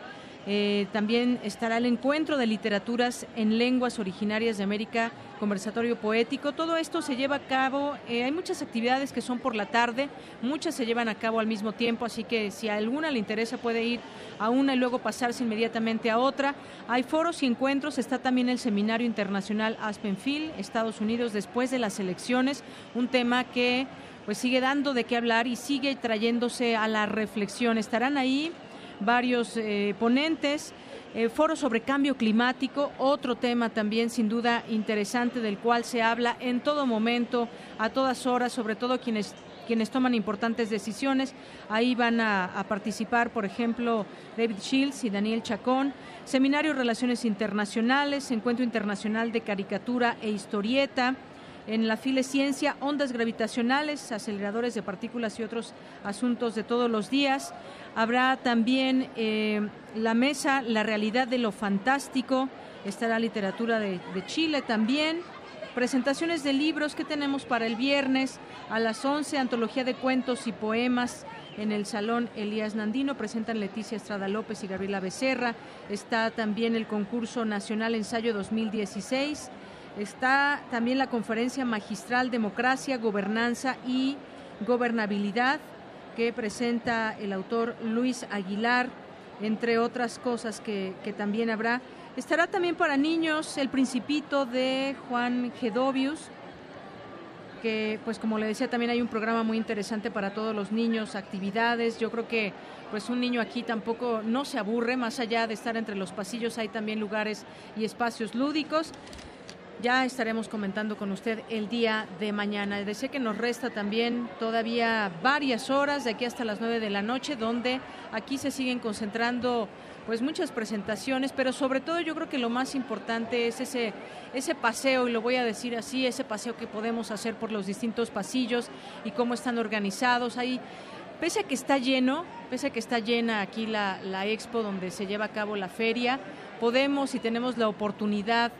eh, también estará el encuentro de literaturas en lenguas originarias de América conversatorio poético. Todo esto se lleva a cabo, eh, hay muchas actividades que son por la tarde, muchas se llevan a cabo al mismo tiempo, así que si a alguna le interesa puede ir a una y luego pasarse inmediatamente a otra. Hay foros y encuentros, está también el Seminario Internacional Aspenfield, Estados Unidos, después de las elecciones, un tema que pues sigue dando de qué hablar y sigue trayéndose a la reflexión. Estarán ahí varios eh, ponentes. Eh, foro sobre cambio climático, otro tema también sin duda interesante del cual se habla en todo momento, a todas horas, sobre todo quienes quienes toman importantes decisiones. Ahí van a, a, participar, por ejemplo, David Shields y Daniel Chacón. Seminario Relaciones Internacionales, Encuentro Internacional de Caricatura e Historieta. En la file Ciencia, ondas gravitacionales, aceleradores de partículas y otros asuntos de todos los días. Habrá también eh, la mesa La realidad de lo fantástico, estará literatura de, de, Chile también. Presentaciones de libros que tenemos para el viernes a las 11, antología de cuentos y poemas en el Salón Elías Nandino. Presentan Leticia Estrada López y Gabriela Becerra. Está también el concurso Nacional Ensayo 2016. Está también la conferencia magistral Democracia, Gobernanza y Gobernabilidad que presenta el autor Luis Aguilar, entre otras cosas que, que también habrá. Estará también para niños El Principito de Juan Gedovius, que pues como le decía también hay un programa muy interesante para todos los niños, actividades. Yo creo que pues un niño aquí tampoco no se aburre, más allá de estar entre los pasillos hay también lugares y espacios lúdicos. Ya estaremos comentando con usted el día de mañana. Deseo que nos resta también todavía varias horas de aquí hasta las 9 de la noche, donde aquí se siguen concentrando pues muchas presentaciones, pero sobre todo yo creo que lo más importante es ese, ese paseo, y lo voy a decir así, ese paseo que podemos hacer por los distintos pasillos y cómo están organizados. Ahí, pese a que está lleno, pese a que está llena aquí la, la expo donde se lleva a cabo la feria, podemos y tenemos la oportunidad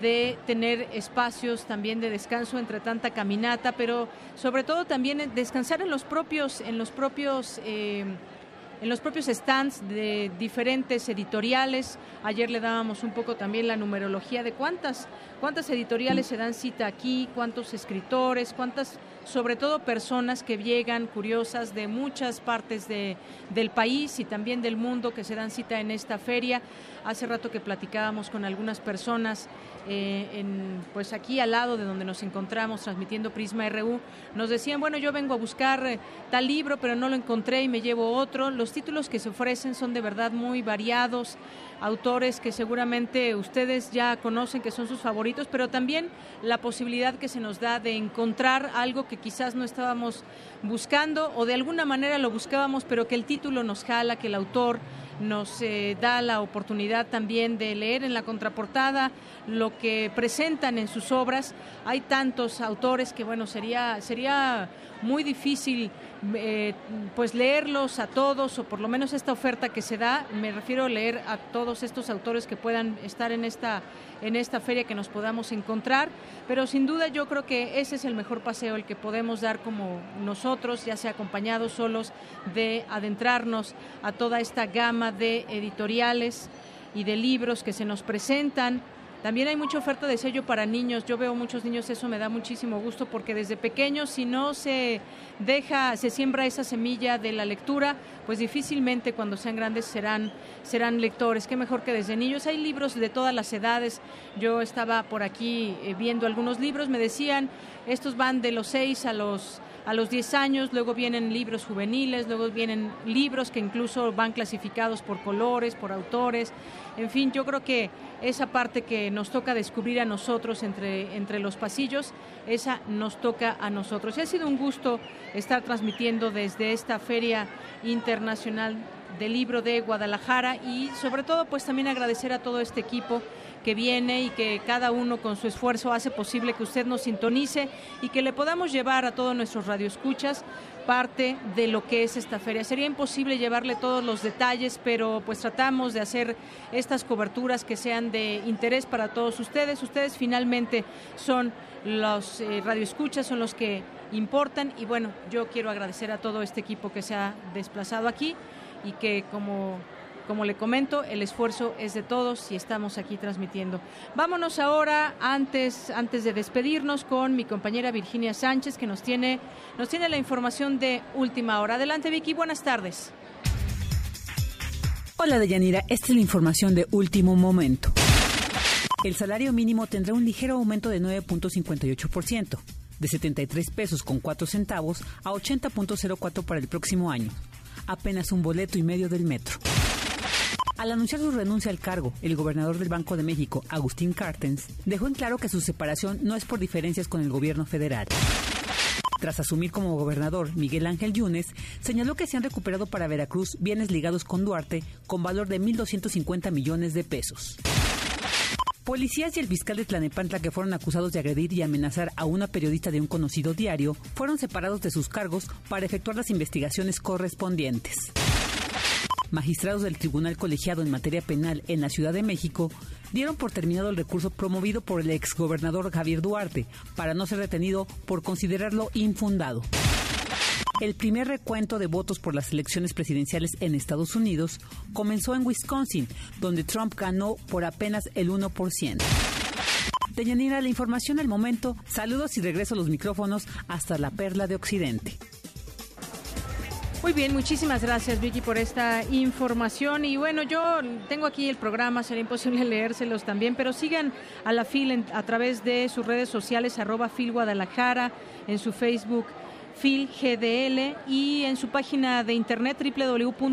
de tener espacios también de descanso entre tanta caminata, pero sobre todo también descansar en los propios, en los propios eh, en los propios stands de diferentes editoriales. Ayer le dábamos un poco también la numerología de cuántas, cuántas editoriales se dan cita aquí, cuántos escritores, cuántas, sobre todo personas que llegan curiosas de muchas partes de, del país y también del mundo que se dan cita en esta feria. Hace rato que platicábamos con algunas personas eh, en, pues aquí al lado de donde nos encontramos transmitiendo Prisma RU, nos decían, bueno, yo vengo a buscar eh, tal libro, pero no lo encontré y me llevo otro. Los títulos que se ofrecen son de verdad muy variados, autores que seguramente ustedes ya conocen que son sus favoritos, pero también la posibilidad que se nos da de encontrar algo que quizás no estábamos buscando o de alguna manera lo buscábamos, pero que el título nos jala, que el autor nos eh, da la oportunidad también de leer en la contraportada lo que presentan en sus obras. Hay tantos autores que, bueno, sería, sería muy difícil eh, pues leerlos a todos o por lo menos esta oferta que se da. Me refiero a leer a todos estos autores que puedan estar en esta en esta feria que nos podamos encontrar. Pero sin duda yo creo que ese es el mejor paseo el que podemos dar como nosotros ya sea acompañados solos de adentrarnos a toda esta gama de editoriales y de libros que se nos presentan también hay mucha oferta de sello para niños. Yo veo muchos niños, eso me da muchísimo gusto porque desde pequeños, si no se deja, se siembra esa semilla de la lectura, pues difícilmente cuando sean grandes serán, serán lectores. Qué mejor que desde niños. Hay libros de todas las edades. Yo estaba por aquí eh, viendo algunos libros, me decían, estos van de los 6 a los a los 10 años, luego vienen libros juveniles, luego vienen libros que incluso van clasificados por colores, por autores. En fin, yo creo que esa parte que nos toca descubrir a nosotros entre, entre los pasillos, esa nos toca a nosotros. Y ha sido un gusto estar transmitiendo desde esta Feria Internacional del Libro de Guadalajara y sobre todo pues también agradecer a todo este equipo que viene y que cada uno con su esfuerzo hace posible que usted nos sintonice y que le podamos llevar a todos nuestros radioescuchas parte de lo que es esta feria. Sería imposible llevarle todos los detalles, pero pues tratamos de hacer estas coberturas que sean de interés para todos ustedes. Ustedes finalmente son los eh, radioescuchas, son los que importan y bueno, yo quiero agradecer a todo este equipo que se ha desplazado aquí y que como como le comento, el esfuerzo es de todos y estamos aquí transmitiendo. Vámonos ahora, antes, antes de despedirnos, con mi compañera Virginia Sánchez, que nos tiene, nos tiene la información de última hora. Adelante, Vicky, buenas tardes. Hola, Deyanira, esta es la información de último momento. El salario mínimo tendrá un ligero aumento de 9.58%, de 73 pesos con 4 centavos a 80.04 para el próximo año. Apenas un boleto y medio del metro. Al anunciar su renuncia al cargo, el gobernador del Banco de México, Agustín Cartens, dejó en claro que su separación no es por diferencias con el gobierno federal. Tras asumir como gobernador, Miguel Ángel Yunes señaló que se han recuperado para Veracruz bienes ligados con Duarte con valor de 1.250 millones de pesos. Policías y el fiscal de Tlanepantla que fueron acusados de agredir y amenazar a una periodista de un conocido diario fueron separados de sus cargos para efectuar las investigaciones correspondientes magistrados del Tribunal Colegiado en materia penal en la Ciudad de México dieron por terminado el recurso promovido por el exgobernador Javier Duarte para no ser detenido por considerarlo infundado. El primer recuento de votos por las elecciones presidenciales en Estados Unidos comenzó en Wisconsin, donde Trump ganó por apenas el 1%. Deyanira, la información al momento. Saludos y regreso a los micrófonos hasta la Perla de Occidente. Muy bien, muchísimas gracias Vicky por esta información. Y bueno, yo tengo aquí el programa, será imposible (laughs) leérselos también, pero sigan a la FIL a través de sus redes sociales, arroba FIL Guadalajara, en su Facebook FIL GDL y en su página de internet www.fil.com.mx.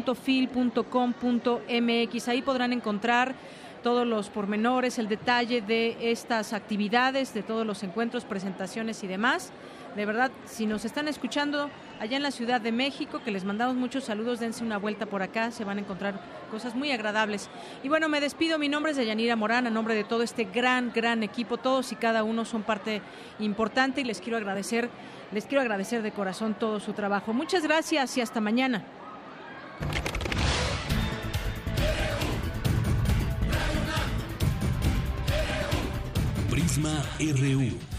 Ahí podrán encontrar todos los pormenores, el detalle de estas actividades, de todos los encuentros, presentaciones y demás. De verdad, si nos están escuchando allá en la Ciudad de México, que les mandamos muchos saludos, dense una vuelta por acá, se van a encontrar cosas muy agradables. Y bueno, me despido, mi nombre es Deyanira Morán, a nombre de todo este gran, gran equipo, todos y cada uno son parte importante y les quiero agradecer, les quiero agradecer de corazón todo su trabajo. Muchas gracias y hasta mañana. Prisma RU